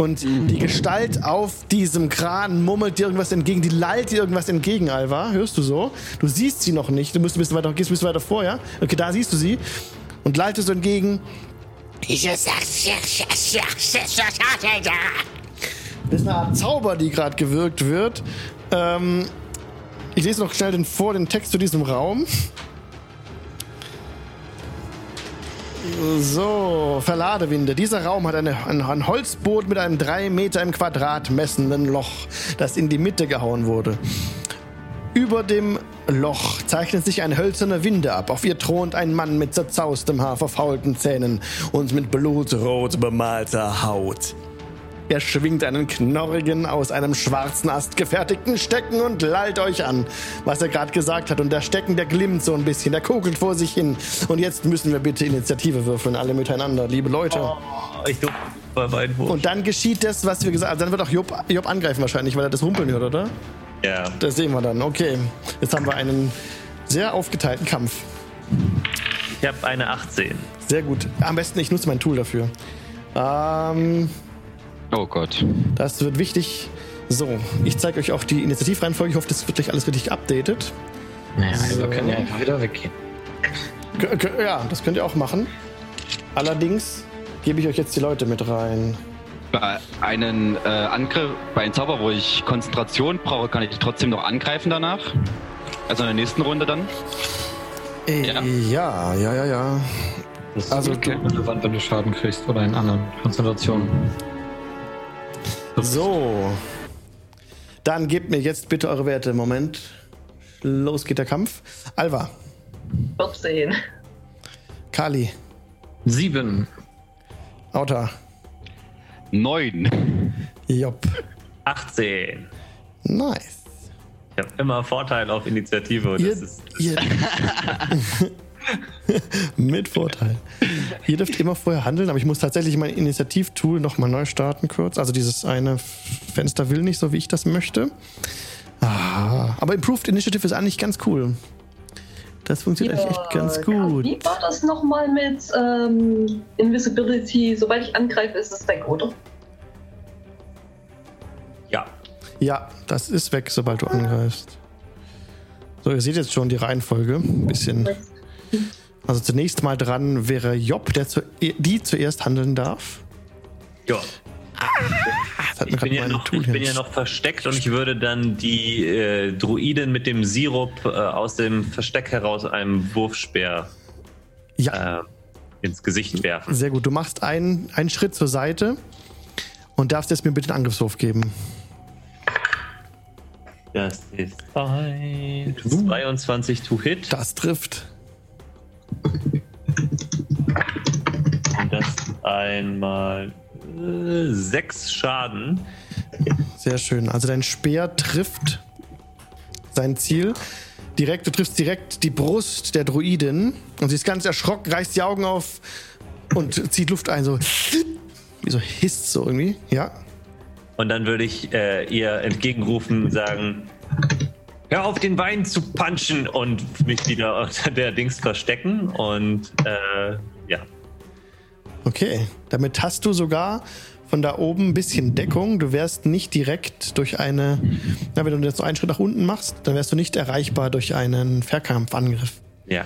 Und die Gestalt auf diesem Kran murmelt dir irgendwas entgegen, die lallt dir irgendwas entgegen, Alva. Hörst du so? Du siehst sie noch nicht. Du musst ein bisschen weiter, gehst ein bisschen weiter vor, ja? Okay, da siehst du sie. Und lallt dir so entgegen. Das ist eine Art Zauber, die gerade gewirkt wird. Ähm, ich lese noch schnell den, vor den Text zu diesem Raum. So, Verladewinde. Dieser Raum hat eine, ein, ein Holzboot mit einem 3 Meter im Quadrat messenden Loch, das in die Mitte gehauen wurde. Über dem Loch zeichnet sich eine hölzerne Winde ab. Auf ihr thront ein Mann mit zerzaustem Haar, verfaulten Zähnen und mit blutrot bemalter Haut. Er schwingt einen knorrigen, aus einem schwarzen Ast gefertigten Stecken und lallt euch an, was er gerade gesagt hat. Und der Stecken, der glimmt so ein bisschen, der kugelt vor sich hin. Und jetzt müssen wir bitte Initiative würfeln, alle miteinander, liebe Leute. Oh, ich durfte bei meinen Wurf. Und dann geschieht das, was wir gesagt haben. Dann wird auch Job, Job angreifen wahrscheinlich, weil er das Humpeln hört, oder? Ja. Das sehen wir dann. Okay, jetzt haben wir einen sehr aufgeteilten Kampf. Ich habe eine 18. Sehr gut. Am besten, ich nutze mein Tool dafür. Ähm, Oh Gott. das wird wichtig. So, ich zeige euch auch die Initiativreihenfolge. Ich hoffe, das wird gleich alles richtig updated. Naja, So. also können ja einfach wieder weggehen. Ja, das könnt ihr auch machen. Allerdings gebe ich euch jetzt die Leute mit rein. Bei einem äh, Angriff, bei einem Zauber, wo ich Konzentration brauche, kann ich trotzdem noch angreifen danach. Also in der nächsten Runde dann. Äh, Ja. ja, ja, ja, ja. Das ist Also also du- relevant, wenn du Schaden kriegst oder in anderen Konzentrationen. So. Dann gebt mir jetzt bitte eure Werte. Moment. Los geht der Kampf. Alva, 14. Kali, Sieben. Auta, Neun. Job. 18. Nice. Ich habe immer Vorteil auf Initiative. Und Ihr, das ist, ihr, mit Vorteil. Ihr dürft immer vorher handeln, aber ich muss tatsächlich mein Initiativtool nochmal neu starten kurz. Also dieses eine Fenster will nicht so, wie ich das möchte. Ah, aber Improved Initiative ist eigentlich ganz cool. Das funktioniert eigentlich echt ganz gut. Wie war das nochmal mit ähm, Invisibility? Sobald ich angreife, ist es weg, oder? ja. Ja, das ist weg, sobald du angreifst. So, ihr seht jetzt schon die Reihenfolge. Ein bisschen. Also zunächst mal dran wäre Job, der zu, die zuerst handeln darf. ja. Das hat mir Ich, bin gerade ja, noch, ich bin ja noch versteckt und ich würde dann die äh, Druiden mit dem Sirup äh, aus dem Versteck heraus einem Wurfspeer Ja, äh, ins Gesicht werfen. sehr gut. Du machst einen, einen Schritt zur Seite und darfst jetzt mir bitte einen Angriffswurf geben. Das ist ein 22 to hit Das trifft. Und das einmal äh, sechs Schaden. Sehr schön. Also dein Speer trifft sein Ziel. Direkt, du triffst direkt die Brust der Druidin und sie ist ganz erschrocken, reißt die Augen auf und zieht Luft ein, so wie so hisst so irgendwie. Ja. Und dann würde ich äh, ihr entgegenrufen und sagen: Hör auf, den Bein zu punchen und mich wieder unter der Dings verstecken. Und äh, ja, Okay. Damit hast du sogar von da oben ein bisschen Deckung. Du wärst nicht direkt durch eine, na, wenn du jetzt so einen Schritt nach unten machst, dann wärst du nicht erreichbar durch einen Verkampfangriff. ja,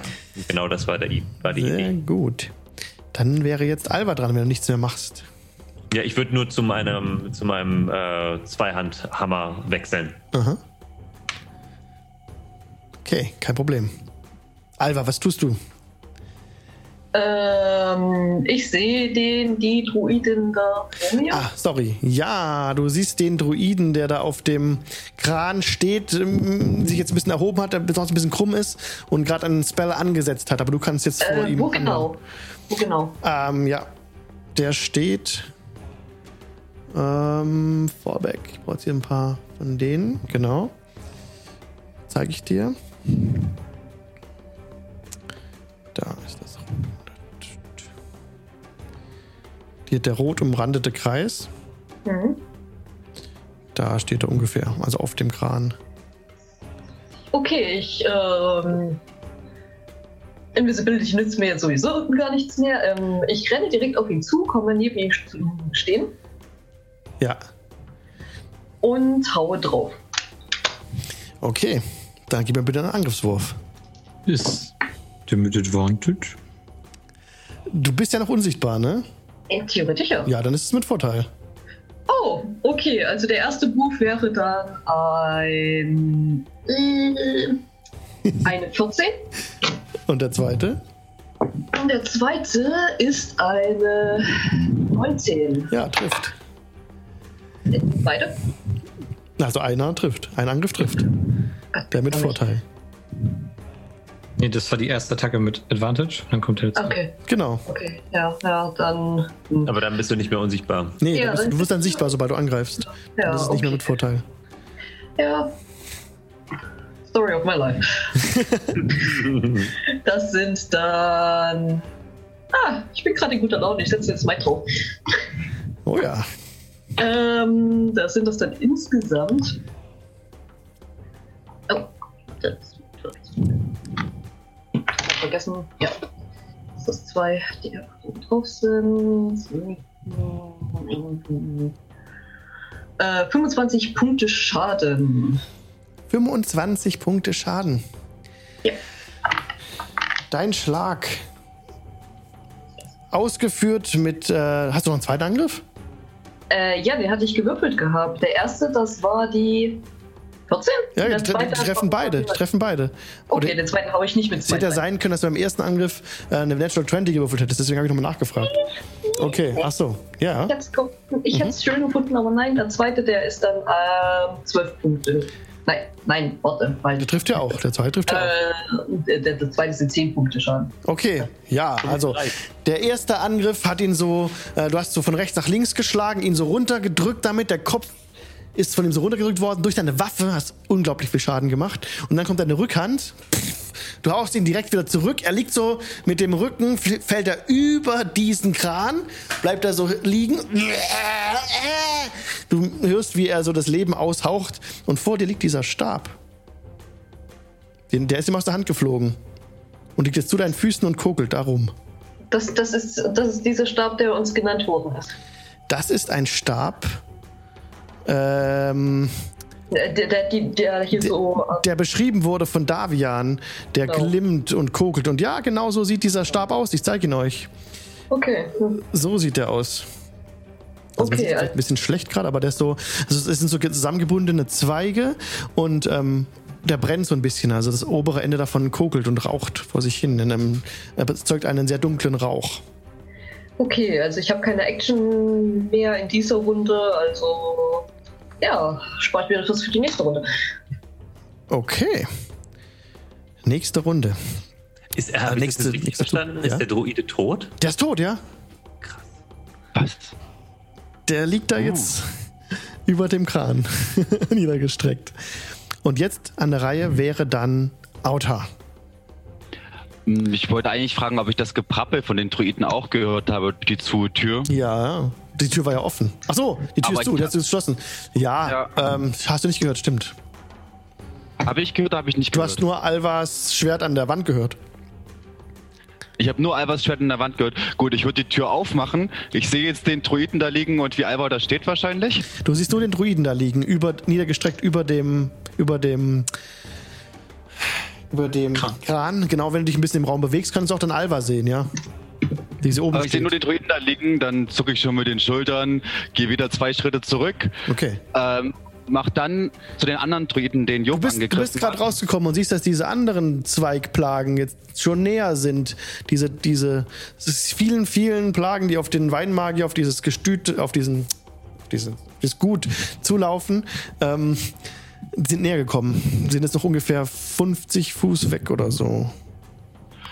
genau das war, der, war die Sehr Idee. gut. Dann wäre jetzt Alva dran, wenn du nichts mehr machst. Ja, ich würde nur zu meinem, zu meinem äh, Zweihandhammer wechseln. Aha. Okay, kein Problem. Alva, was tust du? Ähm, ich sehe den, die Druiden da vor mir. Ah, sorry. Ja, du siehst den Druiden, der da auf dem Kran steht, ähm, sich jetzt ein bisschen erhoben hat, der besonders ein bisschen krumm ist und gerade einen Spell angesetzt hat. Aber du kannst jetzt vor äh, ihm. wo genau? Wo genau? Ähm, ja. Der steht. Ähm, Vorbeck. Ich brauche jetzt hier ein paar von denen. Genau. Zeige ich dir. Da ist das. Hier der rot umrandete Kreis. Mhm. Da steht er ungefähr. Also auf dem Kran. Okay, ich. Ähm, Invisibility nützt mir jetzt sowieso gar nichts mehr. Ähm, ich renne direkt auf ihn zu, komme neben ihm stehen Ja. und haue drauf. Okay. Dann gib mir bitte einen Angriffswurf. Ist der mit Advantage? Du bist ja noch unsichtbar, ne? Theoretisch ja. Ja, dann ist es mit Vorteil. Oh, okay. Also der erste Move wäre dann ein. Äh, eine 14. Und der zweite? Und der zweite ist eine 19. Ja, trifft. Beide? Also einer trifft. Ein Angriff trifft. Der mit Vorteil. Nee, das war die erste Attacke mit Advantage. Dann kommt der jetzt. Okay, Genau. okay. Ja, ja, dann. hm, Aber dann bist du nicht mehr unsichtbar. Nee, Ja, du, bist, du wirst dann sichtbar, sobald du angreifst. Ja, das ist nicht mehr okay. mit Vorteil. Ja. Story of my life. Das sind dann. Ah, ich bin gerade in guter Laune. Ich setze jetzt Mike drauf. Oh ja. Ähm, das sind das dann insgesamt. Hab vergessen. Ja. Das ist zwei, die einfach drauf sind. Äh, 25 Punkte Schaden. 25 Punkte Schaden. Ja. Dein Schlag. Ausgeführt mit. Äh, hast du noch einen zweiten Angriff? Äh, ja, den hatte ich gewürfelt gehabt. Der erste, das war die 14? Ja, die, die treffen beide. Die treffen beide. Okay, Oder den zweiten hau ich nicht mit es hätte ja sein können, dass du beim ersten Angriff äh, eine Natural 20 gewürfelt hättest. Deswegen habe ich nochmal nachgefragt. Okay, ach so. Ja. Ich hätte ich Mhm. es schön gefunden, aber nein, der zweite, der ist dann ähm, 12 Punkte. Nein, nein, warte, weil Der trifft ja auch. Der zweite trifft ja auch. äh, der, der, der zweite sind 10 Punkte Schaden. Okay, ja, also der erste Angriff hat ihn so, äh, du hast so von rechts nach links geschlagen, ihn so runtergedrückt damit, der Kopf ist von ihm so runtergedrückt worden, durch deine Waffe hast unglaublich viel Schaden gemacht. Und dann kommt deine Rückhand, du haust ihn direkt wieder zurück, er liegt so mit dem Rücken, fällt er über diesen Kran, bleibt er so liegen, du hörst, wie er so das Leben aushaucht. Und vor dir liegt dieser Stab. Den, der ist ihm aus der Hand geflogen. Und liegt jetzt zu deinen Füßen und kokelt darum. Das, das, ist, das ist dieser Stab, der uns genannt worden ist. Das ist ein Stab, ähm, Der, der, der, so. äh, der beschrieben wurde von Davian, der Genau. glimmt und kokelt. Und ja, genau so sieht dieser Stab aus. Ich zeige ihn euch. Okay. So sieht der aus. Also Okay, sieht vielleicht also- ein bisschen schlecht gerade, aber der ist so, also es sind so zusammengebundene Zweige und ähm, der brennt so ein bisschen. Also das obere Ende davon kokelt und raucht vor sich hin. In einem, er erzeugt einen sehr dunklen Rauch. Okay, also ich habe keine Action mehr in dieser Runde, also. Ja, spart mir das für die nächste Runde. Okay. Nächste Runde. Ist er, habe nächste- ich nächste verstanden? Ja. Ist der Droide tot? Der ist tot, ja? Was? Der liegt da jetzt über dem Kran niedergestreckt. Und jetzt an der Reihe wäre dann Auta. Hm, Ich wollte eigentlich fragen, ob ich das Geprappel von den Druiden auch gehört habe, die Zu-Tür. Ja, die Tür war ja offen. Ach so, die Tür Aber ist zu, die hast du geschlossen. Ja, Ähm, hast du nicht gehört, stimmt. Habe ich gehört, habe ich nicht Du gehört. hast nur Alvas Schwert an der Wand gehört. Ich habe nur Albers Schwert in der Wand gehört. Gut, ich würde die Tür aufmachen. Ich sehe jetzt den Druiden da liegen und wie Alba da steht wahrscheinlich. Du siehst nur den Druiden da liegen, über, niedergestreckt über dem, über dem, über dem Kran. Kran. Genau, wenn du dich ein bisschen im Raum bewegst, kannst du auch den Alva sehen, ja. Die sie oben Aber ich sehe nur den Druiden da liegen, dann zucke ich schon mit den Schultern, gehe wieder zwei Schritte zurück, Okay. ähm, mach dann zu den anderen Druiden, den Job Du bist, du angegriffen bist gerade rausgekommen und siehst, dass diese anderen Zweigplagen jetzt schon näher sind. Diese, diese vielen, vielen Plagen, die auf den Weinmagier, auf dieses Gestüt, auf diesen, auf diese, dieses Gut zulaufen, ähm, sind näher gekommen. Sind jetzt noch ungefähr 50 Fuß weg oder so.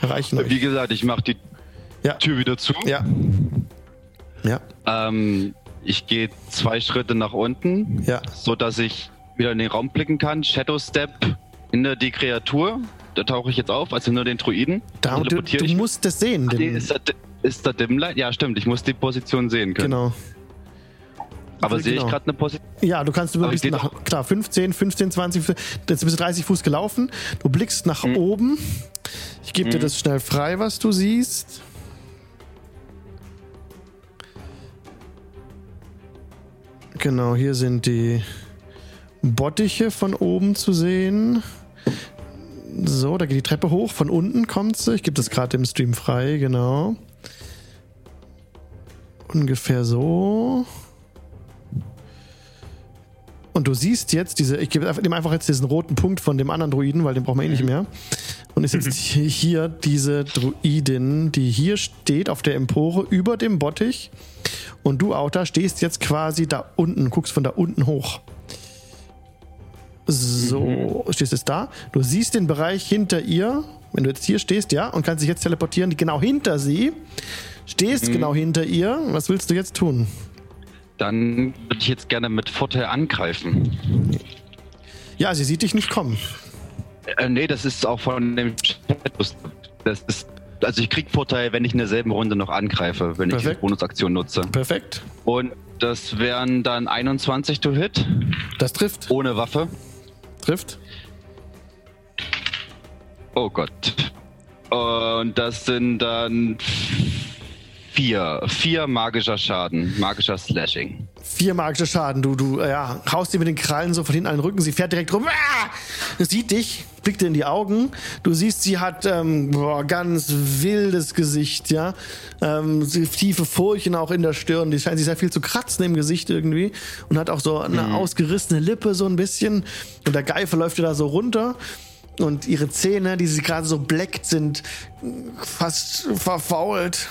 Erreichen Wie euch. gesagt, ich mache die Ja. Tür wieder zu. Ja. Ja. Ähm, ich gehe zwei Schritte nach unten, Ja. so dass ich wieder in den Raum blicken kann. Shadow Step hinter die Kreatur. Da tauche ich jetzt auf, also nur den Druiden. Da, du, du ich. musst das sehen. Ah, nee, ist, da, ist da Dimlight? Ja, stimmt. Ich muss die Position sehen können. genau. Aber sehe ich genau. gerade eine Position? Ja, du kannst ich seh nach, klar, 15, 15, 20, jetzt bist du 30 Fuß gelaufen. Du blickst nach Hm. oben. Ich gebe dir das schnell frei, was du siehst. Genau, hier sind die Bottiche von oben zu sehen. So, da geht die Treppe hoch. Von unten kommt sie. Ich gebe das gerade im Stream frei, genau. Ungefähr so. Und du siehst jetzt diese, ich gebe einfach- nehme einfach jetzt diesen roten Punkt von dem anderen Druiden, weil den brauchen wir eh nicht mehr. Und ist jetzt hier, hier diese Druidin, die hier steht auf der Empore über dem Bottich. Und du, Auta, stehst jetzt quasi da unten, guckst von da unten hoch. So, stehst jetzt da. Du siehst den Bereich hinter ihr, wenn du jetzt hier stehst, ja, und kannst dich jetzt teleportieren, genau hinter sie. Stehst genau hinter ihr. Was willst du jetzt tun? Dann würde ich jetzt gerne mit Vorteil angreifen. Ja, sie sieht dich nicht kommen. Äh, nee, das ist auch von dem Step. Das ist, also ich krieg Vorteil, wenn ich in derselben Runde noch angreife, wenn ich die Perfekt. Bonusaktion nutze. Perfekt. Und das wären dann 21 to hit, Das trifft. ohne Waffe. Trifft. Oh Gott. Und das sind dann vier. Vier magischer Schaden. Magischer Slashing. Vier magische Schaden. Du, du, äh, ja, haust dir mit den Krallen so von hinten an den Rücken. Sie fährt direkt rum. Ah! Sieht dich, blickt dir in die Augen. Du siehst, sie hat ähm, boah, ganz wildes Gesicht, ja. Ähm, tiefe Furchen auch in der Stirn. Die scheint sich sehr viel zu kratzen im Gesicht irgendwie. Und hat auch so eine ausgerissene Lippe so ein bisschen. Und der Geifer läuft ihr da so runter. Und ihre Zähne, die sie gerade so bleckt, sind fast verfault.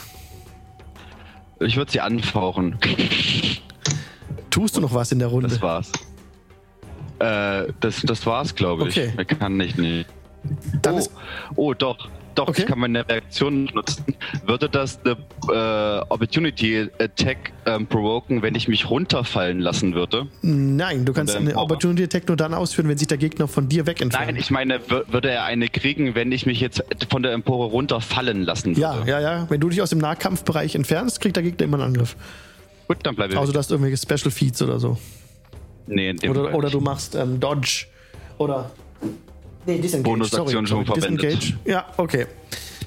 Ich würde sie anfauchen. Tust du noch was in der Runde? Das war's. Äh, das, das war's, glaube ich. Okay. Er kann nicht, nee. Dann oh, ist- oh, doch. Doch, Okay. ich kann meine Reaktion nutzen. Würde das eine äh, Opportunity Attack ähm, provoken, wenn ich mich runterfallen lassen würde? Nein, du kannst eine. Opportunity Attack nur dann ausführen, wenn sich der Gegner von dir weg entfernt. Nein, ich meine, wür- würde er eine kriegen, wenn ich mich jetzt von der Empore runterfallen lassen würde? Ja, ja, ja. Wenn du dich aus dem Nahkampfbereich entfernst, kriegt der Gegner immer einen Angriff. Gut, dann bleibe ich. Außer du hast irgendwelche Special Feeds oder so. nee, in dem Oder, Fall oder nicht. du machst ähm, Dodge. Oder. Nee, Disengage. Bonusaktion sorry, schon verwendet. Disengage. Ja, okay.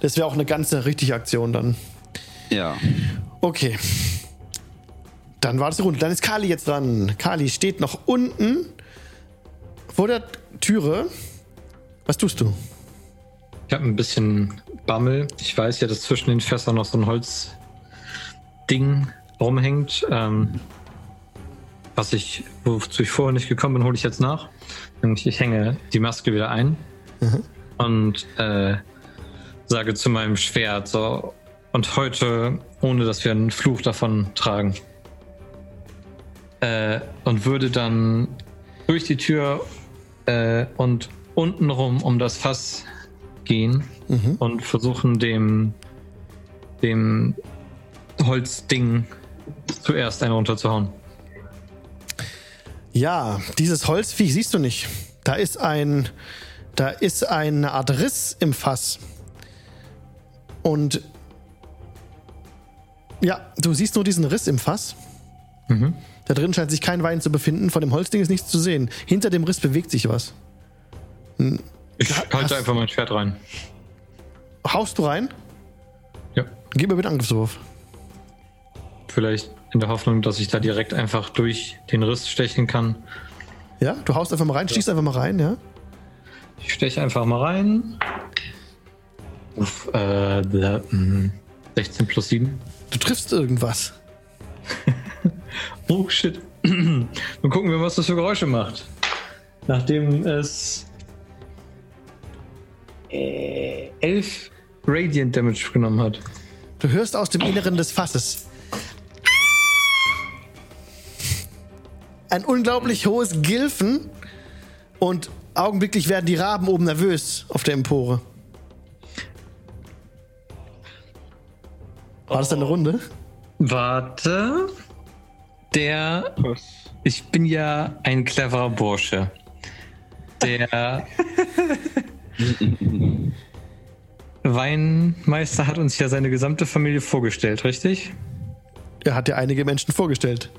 Das wäre auch eine ganze richtige Aktion dann. Ja. Okay. Dann war das die Runde. Dann ist Kali jetzt dran. Kali steht noch unten vor der Türe. Was tust du? Ich habe ein bisschen Bammel. Ich weiß ja, dass zwischen den Fässern noch so ein Holzding rumhängt. Ähm, was ich, wozu ich vorher nicht gekommen bin, hole ich jetzt nach. Nämlich ich hänge die Maske wieder ein und äh, sage zu meinem Schwert so, und heute, ohne dass wir einen Fluch davon tragen. Äh, und würde dann durch die Tür äh, und untenrum um das Fass gehen und versuchen dem dem Holzding zuerst einen runterzuhauen. Ja, dieses Holzviech siehst du nicht. Da ist ein, da ist eine Art Riss im Fass. Und ja, du siehst nur diesen Riss im Fass. Da drin scheint sich kein Wein zu befinden. Von dem Holzding ist nichts zu sehen. Hinter dem Riss bewegt sich was. Ich halte einfach mein Schwert rein. Haust du rein? Ja. Gib mir bitte Angriffswurf. Vielleicht in der Hoffnung, dass ich da direkt einfach durch den Riss stechen kann. Ja, du haust einfach mal rein, schießt einfach mal rein, ja. Ich steche einfach mal rein. Uff, äh, da, mh, 16 plus 7. Du triffst irgendwas. Oh shit. Dann gucken wir, was das für Geräusche macht. Nachdem es äh, 11 Radiant Damage genommen hat. Du hörst aus dem Inneren des Fasses. Ein unglaublich hohes Gilfen und augenblicklich werden die Raben oben nervös auf der Empore. War das deine Runde? Warte. Der. Ich bin ja ein cleverer Bursche. Der. Weinmeister hat uns ja seine gesamte Familie vorgestellt, richtig? Er hat dir einige Menschen vorgestellt.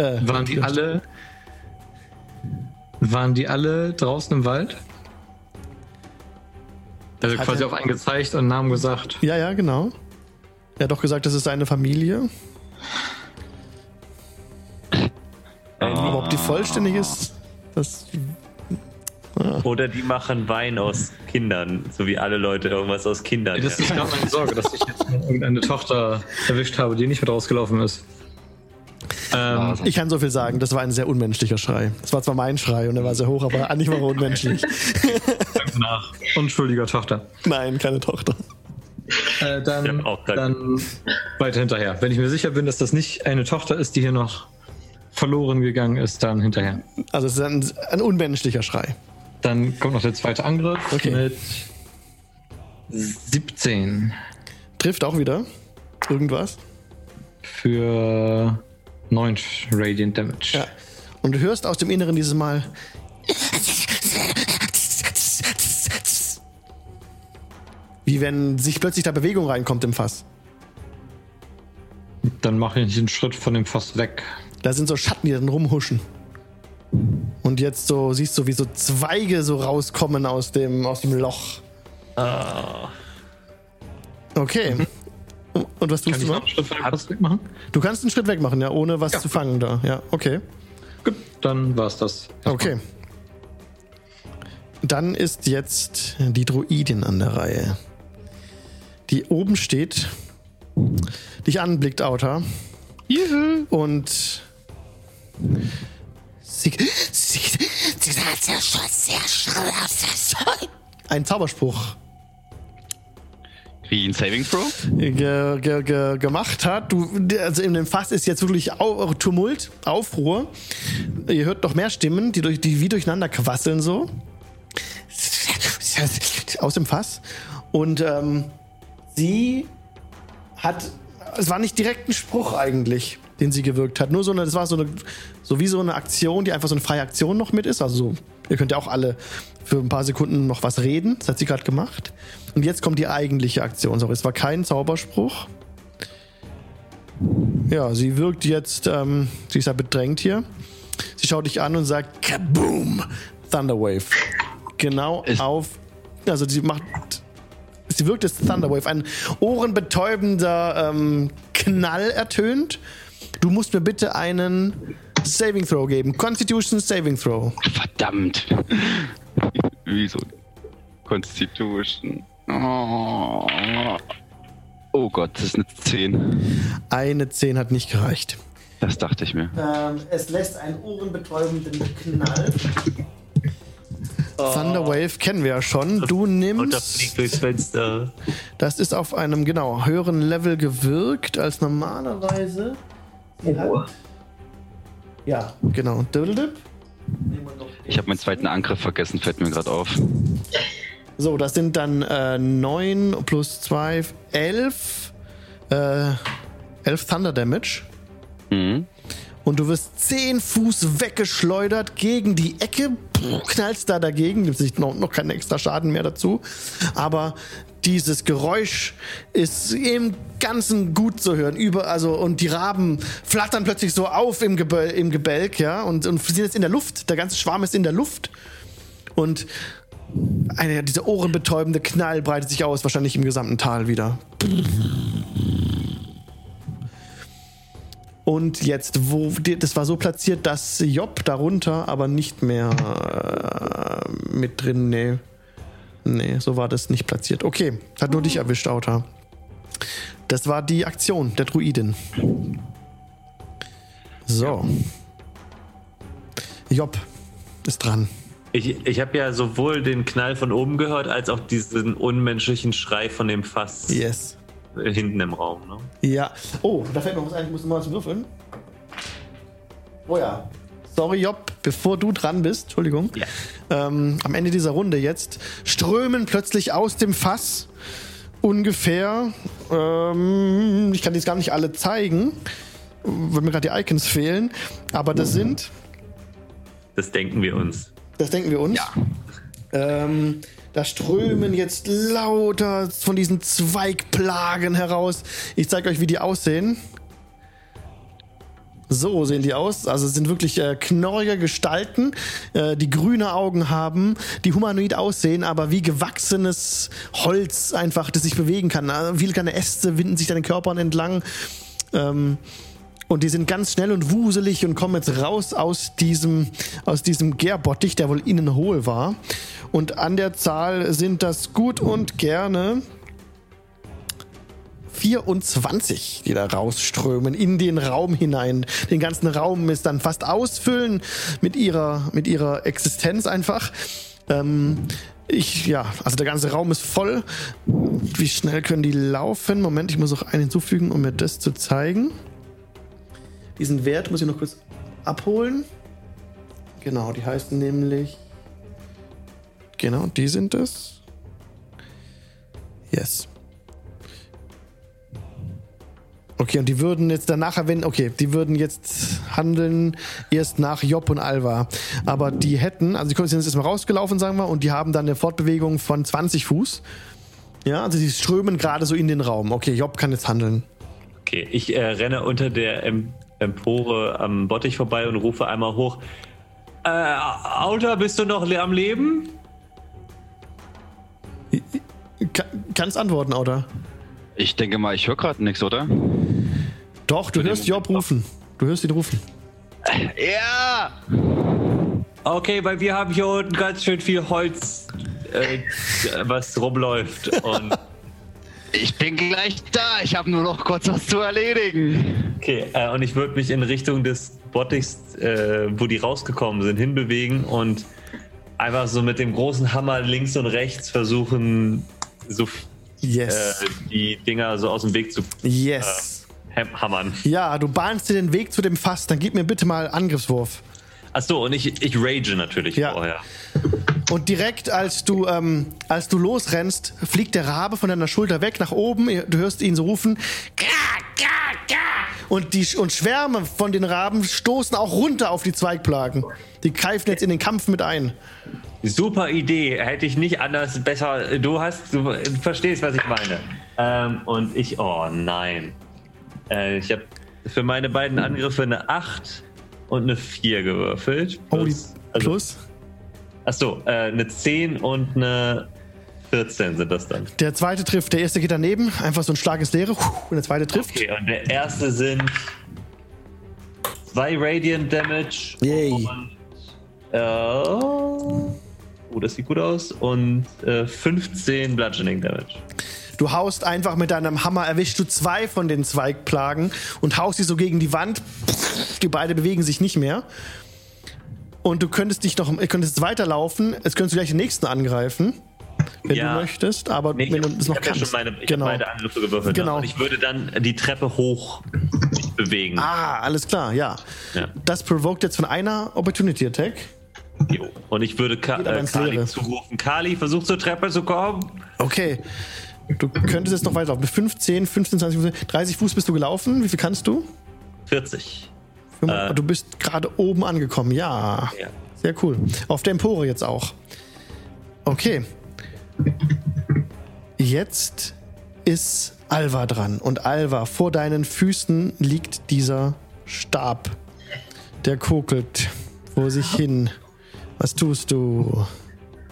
Äh, Waren die alle. Waren die alle draußen im Wald? Also Hat quasi er- auf einen gezeigt und Namen gesagt. Ja, ja, genau. Er hat doch gesagt, das ist seine Familie. Aber ob die vollständig ist, das. Oder die machen Wein aus Kindern, so wie alle Leute irgendwas aus Kindern. Das ist gerade meine Sorge, dass ich jetzt irgendeine Tochter erwischt habe, die nicht mit rausgelaufen ist. Ähm, Ich kann so viel sagen, das war ein sehr unmenschlicher Schrei. Das war zwar mein Schrei und er war sehr hoch, aber eigentlich war er unmenschlich. nach unschuldiger Tochter. Nein, keine Tochter. Äh, dann, dann weiter hinterher. Wenn ich mir sicher bin, dass das nicht eine Tochter ist, die hier noch verloren gegangen ist, dann hinterher. Also es ist ein, ein unmenschlicher Schrei. Dann kommt noch der zweite Angriff Okay. mit 17 Trifft auch wieder irgendwas. für 9 Radiant Damage. Ja. Und du hörst aus dem Inneren dieses Mal. Wie wenn sich plötzlich da Bewegung reinkommt im Fass. Dann mache ich einen Schritt von dem Fass weg. Da sind so Schatten, die dann rumhuschen. Und jetzt so siehst du, wie so Zweige so rauskommen aus dem, aus dem Loch. Okay. Und was tust Kann du ich noch? einen Schritt wegmachen? Du kannst einen Schritt weg machen, ja, ohne was Ja. zu fangen da. Ja, okay. Gut, dann war's das. Okay. Dann ist jetzt die Druidin an der Reihe. Die oben steht, dich anblickt, Auta. Und sie, sie, sie hat ja schon sehr schnell ein Zauberspruch Wie ein Saving Throw? ge, ge, ge, gemacht hat. Du, also in dem Fass ist jetzt wirklich Au, Tumult, Aufruhr. Ihr hört noch mehr Stimmen, die, durch, die wie durcheinander quasseln so. Aus dem Fass. Und ähm, sie hat, es war nicht direkt ein Spruch eigentlich, den sie gewirkt hat. Nur so eine, das war so eine, so wie so eine Aktion, die einfach so eine freie Aktion noch mit ist. Also so, ihr könnt ja auch alle für ein paar Sekunden noch was reden. Das hat sie gerade gemacht. Und jetzt kommt die eigentliche Aktion. Sorry, es war kein Zauberspruch. Ja, sie wirkt jetzt, ähm, sie ist ja bedrängt hier. Sie schaut dich an und sagt, Kaboom! Thunderwave. Genau Ist- auf, also sie macht, sie wirkt jetzt Thunderwave. Ein ohrenbetäubender ähm, Knall ertönt. Du musst mir bitte einen Saving Throw geben. Constitution Saving Throw. Verdammt. Wieso? Constitution. Oh. oh Gott, das ist eine 10. Eine 10 hat nicht gereicht. Das dachte ich mir. Ähm, es lässt einen ohrenbetäubenden Knall. Thunderwave kennen wir ja schon. Du Und da nimmst. fliegt durchs Fenster. Das ist auf einem genau höheren Level gewirkt als normalerweise. Sie hat- Ja, genau. Diddledip. Ich habe meinen zweiten Angriff vergessen, fällt mir gerade auf. So, das sind dann äh, 9 plus 2, 11. Äh, 11 Thunder Damage. Mhm. Und du wirst 10 Fuß weggeschleudert gegen die Ecke, knallst da dagegen, gibt sich noch, noch keinen extra Schaden mehr dazu. Aber dieses Geräusch ist im Ganzen gut zu hören. Über, also, und die Raben flattern plötzlich so auf im, Gebel, im Gebälk, ja, und, und sind jetzt in der Luft. Der ganze Schwarm ist in der Luft. Und eine, dieser ohrenbetäubende Knall breitet sich aus, wahrscheinlich im gesamten Tal wieder. Und jetzt, wo das war so platziert, dass Job darunter aber nicht mehr äh, mit drin. Nee. Nee, so war das nicht platziert. Okay, hat nur dich erwischt, Auta. Das war die Aktion der Druidin. So. Job ist dran. Ich, ich habe ja sowohl den Knall von oben gehört, als auch diesen unmenschlichen Schrei von dem Fass Yes. hinten im Raum. Ne? Ja. Oh, da fällt noch was ein. Ich muss mal was würfeln. Oh ja. Sorry, Job, bevor du dran bist, Entschuldigung. Ja. Ähm, am Ende dieser Runde jetzt strömen plötzlich aus dem Fass ungefähr, ähm, ich kann jetzt gar nicht alle zeigen, weil mir gerade die Icons fehlen, aber das sind, Das denken wir uns. Das denken wir uns. Ja. Ähm, da strömen jetzt lauter von diesen Zweigplagen heraus. Ich zeige euch, wie die aussehen. So sehen die aus. Also es sind wirklich äh, knorrige Gestalten, äh, die grüne Augen haben, die humanoid aussehen, aber wie gewachsenes Holz einfach, das sich bewegen kann. Äh, viele kleine Äste winden sich den Körpern entlang. Ähm, und die sind ganz schnell und wuselig und kommen jetzt raus aus diesem, aus diesem Gärbottich, der wohl innen hohl war. Und an der Zahl sind das gut und gerne 24, die da rausströmen in den Raum hinein. Den ganzen Raum ist dann fast ausfüllen mit ihrer, mit ihrer Existenz einfach. Ähm, ich, ja, also der ganze Raum ist voll. Wie schnell können die laufen? Moment, ich muss auch einen hinzufügen, um mir das zu zeigen. Diesen Wert muss ich noch kurz abholen. Genau, die heißen nämlich. Genau, die sind es. Yes. Okay, und die würden jetzt danach, wenn, okay, die würden jetzt handeln erst nach Job und Alva. Aber die hätten, also die sind jetzt mal rausgelaufen, sagen wir, und die haben dann eine Fortbewegung von 20 Fuß. Ja, also die strömen gerade so in den Raum. Okay, Job kann jetzt handeln. Okay, ich äh, renne unter der em Empore am Bottich vorbei und rufe einmal hoch. Äh, Auta, bist du noch am Leben? Ka kannst antworten, oder? Ich denke mal, ich höre gerade nichts, oder? Doch, du Für den hörst Job rufen. Du hörst ihn rufen. Ja! Okay, weil wir haben hier unten ganz schön viel Holz, äh, was rumläuft. Und Ich bin gleich da. Ich habe nur noch kurz was zu erledigen. okay, äh, und ich würde mich in Richtung des Bottichs, äh, wo die rausgekommen sind, hinbewegen und einfach so mit dem großen Hammer links und rechts versuchen, so Yes. äh, die Dinger so aus dem Weg zu yes. ham- hammern. Ja, du bahnst dir den Weg zu dem Fass. Dann gib mir bitte mal Angriffswurf. Achso, und ich, ich rage natürlich Ja. vorher. Und direkt als du, ähm, als du losrennst, fliegt der Rabe von deiner Schulter weg nach oben. Du hörst ihn so rufen. Und, die, und Schwärme von den Raben stoßen auch runter auf die Zweigplagen. Die greifen jetzt in den Kampf mit ein. Super Idee, hätte ich nicht anders besser. Du hast, du verstehst, was ich meine. Ähm, und ich, oh nein. Äh, ich habe für meine beiden Angriffe eine 8 und eine 4 gewürfelt. Oh, die also, Plus. Achso, äh, eine 10 und eine 14 sind das dann. Der zweite trifft. Der erste geht daneben. Einfach so ein Schlag ins Leere. Und der zweite trifft. Okay, und der erste sind zwei Radiant Damage. Yay. Und, äh, oh, das sieht gut aus. Und äh, 15 Bludgeoning Damage. Du haust einfach mit deinem Hammer, erwischst du zwei von den Zweigplagen und haust sie so gegen die Wand. Die beide bewegen sich nicht mehr. Und du könntest dich noch, könntest jetzt weiterlaufen. Jetzt könntest du gleich den nächsten angreifen, wenn Ja. du möchtest. Aber Nee, wenn du das noch ja kannst. schon meine, ich genau. beide Angriffe gewürfelt. Genau. Ne? Und ich würde dann die Treppe hoch bewegen. Ah, alles klar, ja. Ja. Das provoked jetzt von einer Opportunity Attack. Jo. Und ich würde Ka äh, Kali zurufen. Kali, versuch zur Treppe zu kommen. Okay. Du könntest jetzt noch weiterlaufen. Mit 15, 15, 20, 15, 30 Fuß bist du gelaufen. Wie viel kannst du? 40. Fünf- Äh. du bist gerade oben angekommen. Ja. Ja. Sehr cool. Auf der Empore jetzt auch. Okay. Jetzt ist Alva dran. Und Alva, vor deinen Füßen liegt dieser Stab. Der kokelt vor sich hin. Was tust du?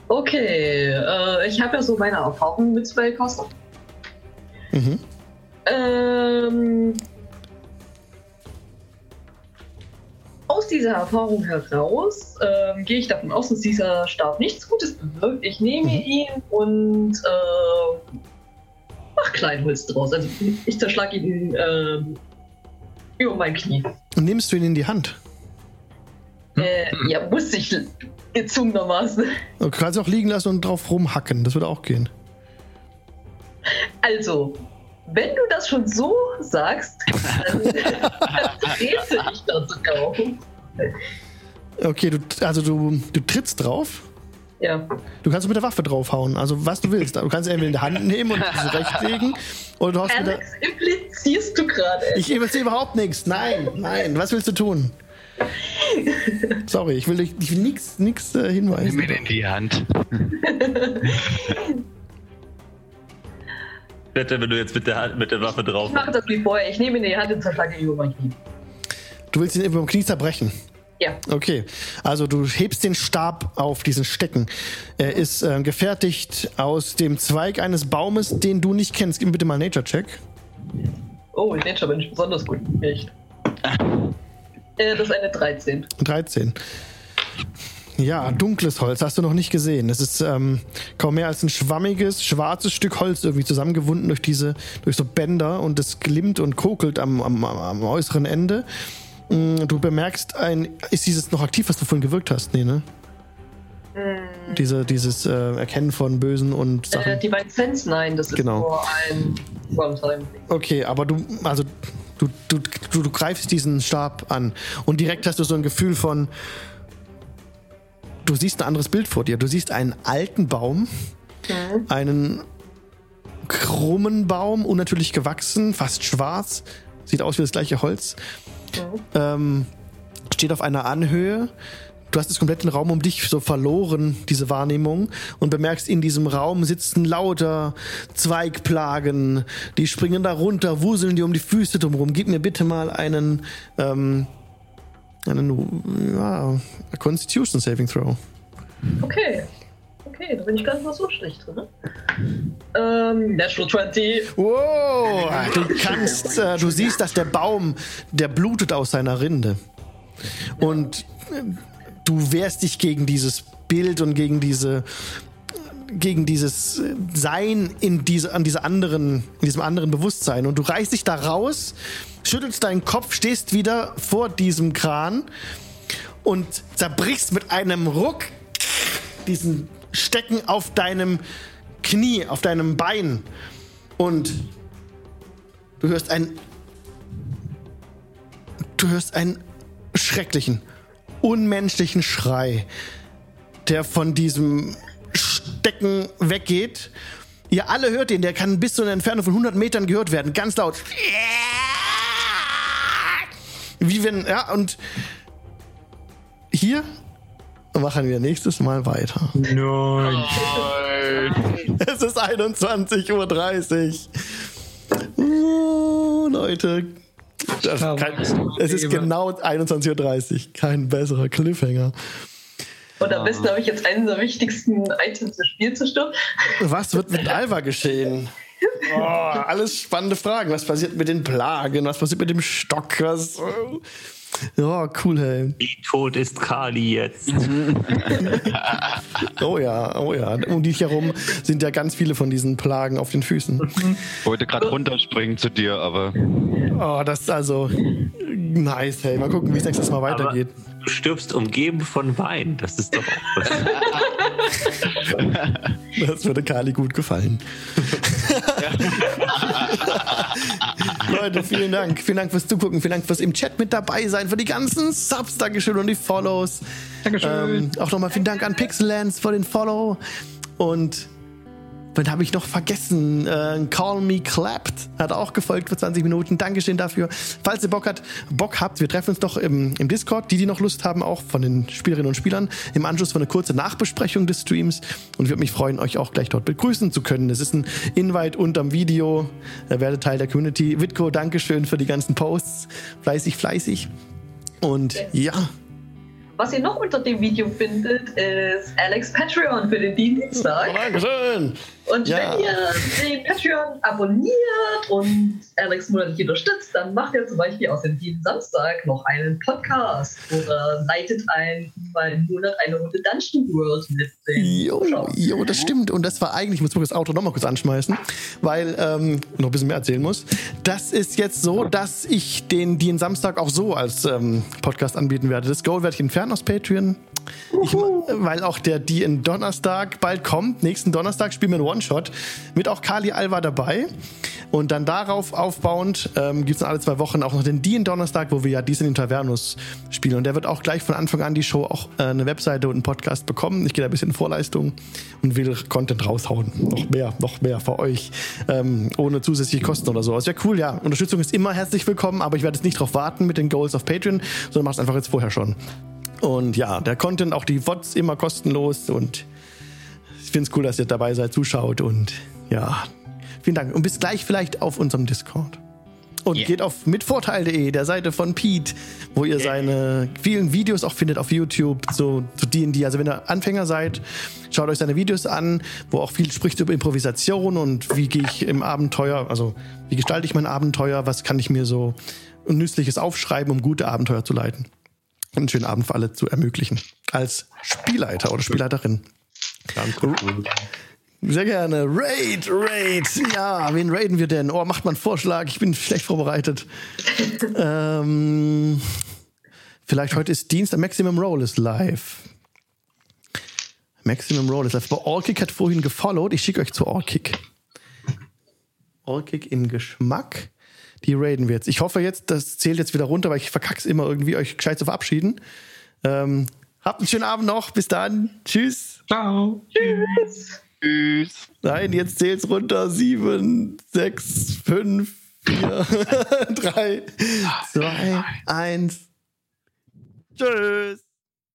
Okay, äh, ich habe ja so meine Erfahrungen mit Spellcaster. Mhm. Ähm, aus dieser Erfahrung heraus ähm, gehe ich davon aus, dass dieser Stab nichts Gutes bewirkt. Ich nehme Mhm. ihn und äh, mach Kleinholz draus. Also ich zerschlage ihn ähm, über mein Knie. Und nimmst du ihn in die Hand? Äh, ja, muss ich gezwungenermaßen. Du kannst auch liegen lassen und drauf rumhacken. Das würde auch gehen. Also, wenn du das schon so sagst, dann, trete ich da sogar. Okay, du, also du, du trittst drauf. Ja. Du kannst mit der Waffe draufhauen. Also was du willst. Du kannst entweder in die Hand nehmen und sie rechtlegen. Oder du hast mit der. Alex, implizierst du gerade. Ich erzähle überhaupt nichts. Nein, nein. Was willst du tun? Sorry, ich will dich ich will nix äh, Nimm hinweisen. ihn in die Hand. Bitte, wenn du jetzt mit der, Hand- mit der Waffe drauf Ich mache das wie vorher. Ich nehme ihn in die Hand und zerschlage ihn über mein Knie. Du willst ihn über dem Knie zerbrechen. Ja. Okay, also du hebst den Stab auf, diesen Stecken. Er ist äh, gefertigt aus dem Zweig eines Baumes, den du nicht kennst. Gib mir bitte mal einen Nature-Check. Oh, in Nature bin ich besonders gut. Echt. Äh, das ist eine 13. 13. Ja, dunkles Holz hast du noch nicht gesehen. Es ist ähm, kaum mehr als ein schwammiges, schwarzes Stück Holz irgendwie zusammengewunden durch diese, durch so Bänder und es glimmt und kokelt am, am, am äußeren Ende. Mm, Du bemerkst ein, ist dieses noch aktiv, was du vorhin gewirkt hast? Nee, ne? Diese, dieses äh, Erkennen von Bösen und Sachen. Äh, Divine Sense, nein, das ist Genau. nur ein One-Time. Okay, aber du, also du, du, du, du greifst diesen Stab an und direkt hast du so ein Gefühl von, du siehst ein anderes Bild vor dir. Du siehst einen alten Baum, einen krummen Baum, unnatürlich gewachsen, fast schwarz, sieht aus wie das gleiche Holz, ähm, steht auf einer Anhöhe. Du hast das kompletten Raum um dich so verloren, diese Wahrnehmung, und bemerkst, in diesem Raum sitzen lauter Zweigplagen, die springen da runter, wuseln dir um die Füße drumherum. Gib mir bitte mal einen, ähm, einen, ja, Constitution Saving Throw. Okay. Okay. Okay, da bin ich gar nicht mal so schlecht drin. Ne? Ähm, Natural 20. Wow, du kannst, äh, du siehst, dass der Baum, der blutet aus seiner Rinde. Und äh, du wehrst dich gegen dieses Bild und gegen diese gegen dieses Sein in diese, an diese anderen, in diesem anderen Bewusstsein. Und du reißt dich da raus, schüttelst deinen Kopf, stehst wieder vor diesem Kran und zerbrichst mit einem Ruck diesen Stecken auf deinem Knie, auf deinem Bein. Und du hörst einen. Du hörst einen schrecklichen, unmenschlichen Schrei, der von diesem Stecken weggeht. Ihr alle hört ihn, der kann bis zu einer Entfernung von 100 Metern gehört werden, ganz laut. Wie wenn, ja, und hier machen wir nächstes Mal weiter. Nein. Es ist 21.30 Uhr. Oh, Leute. Das kein, es ist genau 21.30 Uhr. Kein besserer Cliffhanger. Und am besten habe ich jetzt einen der wichtigsten Items des Spiels zerstört. Was wird mit Alva geschehen? Oh, alles spannende Fragen. Was passiert mit den Plagen? Was passiert mit dem Stock? Was. Ja, cool, hey. Wie tot ist Kali jetzt? Oh ja, oh ja. Um dich herum sind ja ganz viele von diesen Plagen auf den Füßen. Ich wollte gerade runterspringen zu dir, aber Oh, das ist also nice, hey. Mal gucken, wie es nächstes Mal Aber weitergeht. du stirbst umgeben von Wein. Das ist doch auch was. Das würde Kali gut gefallen. Leute, vielen Dank. Vielen Dank fürs Zugucken. Vielen Dank fürs im Chat mit dabei sein. Für die ganzen Subs. Dankeschön und die Follows. Dankeschön. Ähm, auch nochmal vielen Dank an Pixellands für den Follow. Und dann habe ich noch vergessen, äh, Call Me Clapped hat auch gefolgt für 20 Minuten. Dankeschön dafür. Falls ihr Bock, hat, Bock habt, wir treffen uns doch im, im Discord. Die, die noch Lust haben, auch von den Spielerinnen und Spielern, im Anschluss für eine kurze Nachbesprechung des Streams. Und ich würde mich freuen, euch auch gleich dort begrüßen zu können. Es ist ein Invite unterm Video. Ihr werdet Teil der Community. Witko, Dankeschön für die ganzen Posts. Fleißig, fleißig. Und ja, Was ihr noch unter dem Video findet, ist Alex Patreon für den Dienstag. Dankeschön. Und Ja. wenn ihr den Patreon abonniert und Alex monatlich unterstützt, dann macht er zum Beispiel aus dem jeden Samstag noch einen Podcast oder leitet ein mal im Monat eine Runde Dungeon World mit den Jo, Zuschauern. jo, das stimmt. Und das war eigentlich, ich muss das Auto nochmal kurz anschmeißen, weil ähm, noch ein bisschen mehr erzählen muss. Das ist jetzt so, dass ich den, den Samstag auch so als ähm, Podcast anbieten werde. Das Goal werde ich entfernen aus Patreon. Ich, weil auch der die in Donnerstag bald kommt. Nächsten Donnerstag spielen wir einen One-Shot mit auch Kali Alva dabei. Und dann darauf aufbauend ähm, gibt es alle zwei Wochen auch noch den die in Donnerstag, wo wir ja diesen in Tavernus spielen. Und der wird auch gleich von Anfang an die Show auch äh, eine Webseite und einen Podcast bekommen. Ich gehe da ein bisschen in Vorleistung und will Content raushauen. Noch mehr, noch mehr für euch. Ähm, ohne zusätzliche Kosten oder so. Das wäre cool, ja. Unterstützung ist immer herzlich willkommen, aber ich werde jetzt nicht drauf warten mit den Goals auf Patreon, sondern mach's einfach jetzt vorher schon. Und ja, der Content, auch die VODs immer kostenlos und ich finde es cool, dass ihr dabei seid, zuschaut und ja, vielen Dank. Und bis gleich vielleicht auf unserem Discord. Und geht auf mitvorteil.de, der Seite von Pete, wo ihr seine vielen Videos auch findet auf YouTube zu, zu D&D. Also wenn ihr Anfänger seid, schaut euch seine Videos an, wo auch viel spricht über Improvisation und wie gehe ich im Abenteuer, also wie gestalte ich mein Abenteuer, was kann ich mir so Nützliches aufschreiben, um gute Abenteuer zu leiten. Einen schönen Abend für alle zu ermöglichen. Als Spielleiter oder Spielleiterin. Sehr gerne. Raid, Raid. Ja, wen raiden wir denn? Oh, macht mal einen Vorschlag. Ich bin schlecht vorbereitet. ähm, vielleicht heute ist Dienstag. Maximum Roll ist live. Maximum Roll ist live. Aber Orkick hat vorhin gefollowt. Ich schicke euch zu Orkick. Orkick im Geschmack. Die raiden wir jetzt. Ich hoffe jetzt, das zählt jetzt wieder runter, weil ich verkack's immer irgendwie, euch gescheit zu verabschieden. Ähm, habt einen schönen Abend noch. Bis dann. Tschüss. Ciao. Tschüss. tschüss. Nein, jetzt zählt's runter. Sieben, sechs, fünf, vier, drei, zwei, eins. Tschüss.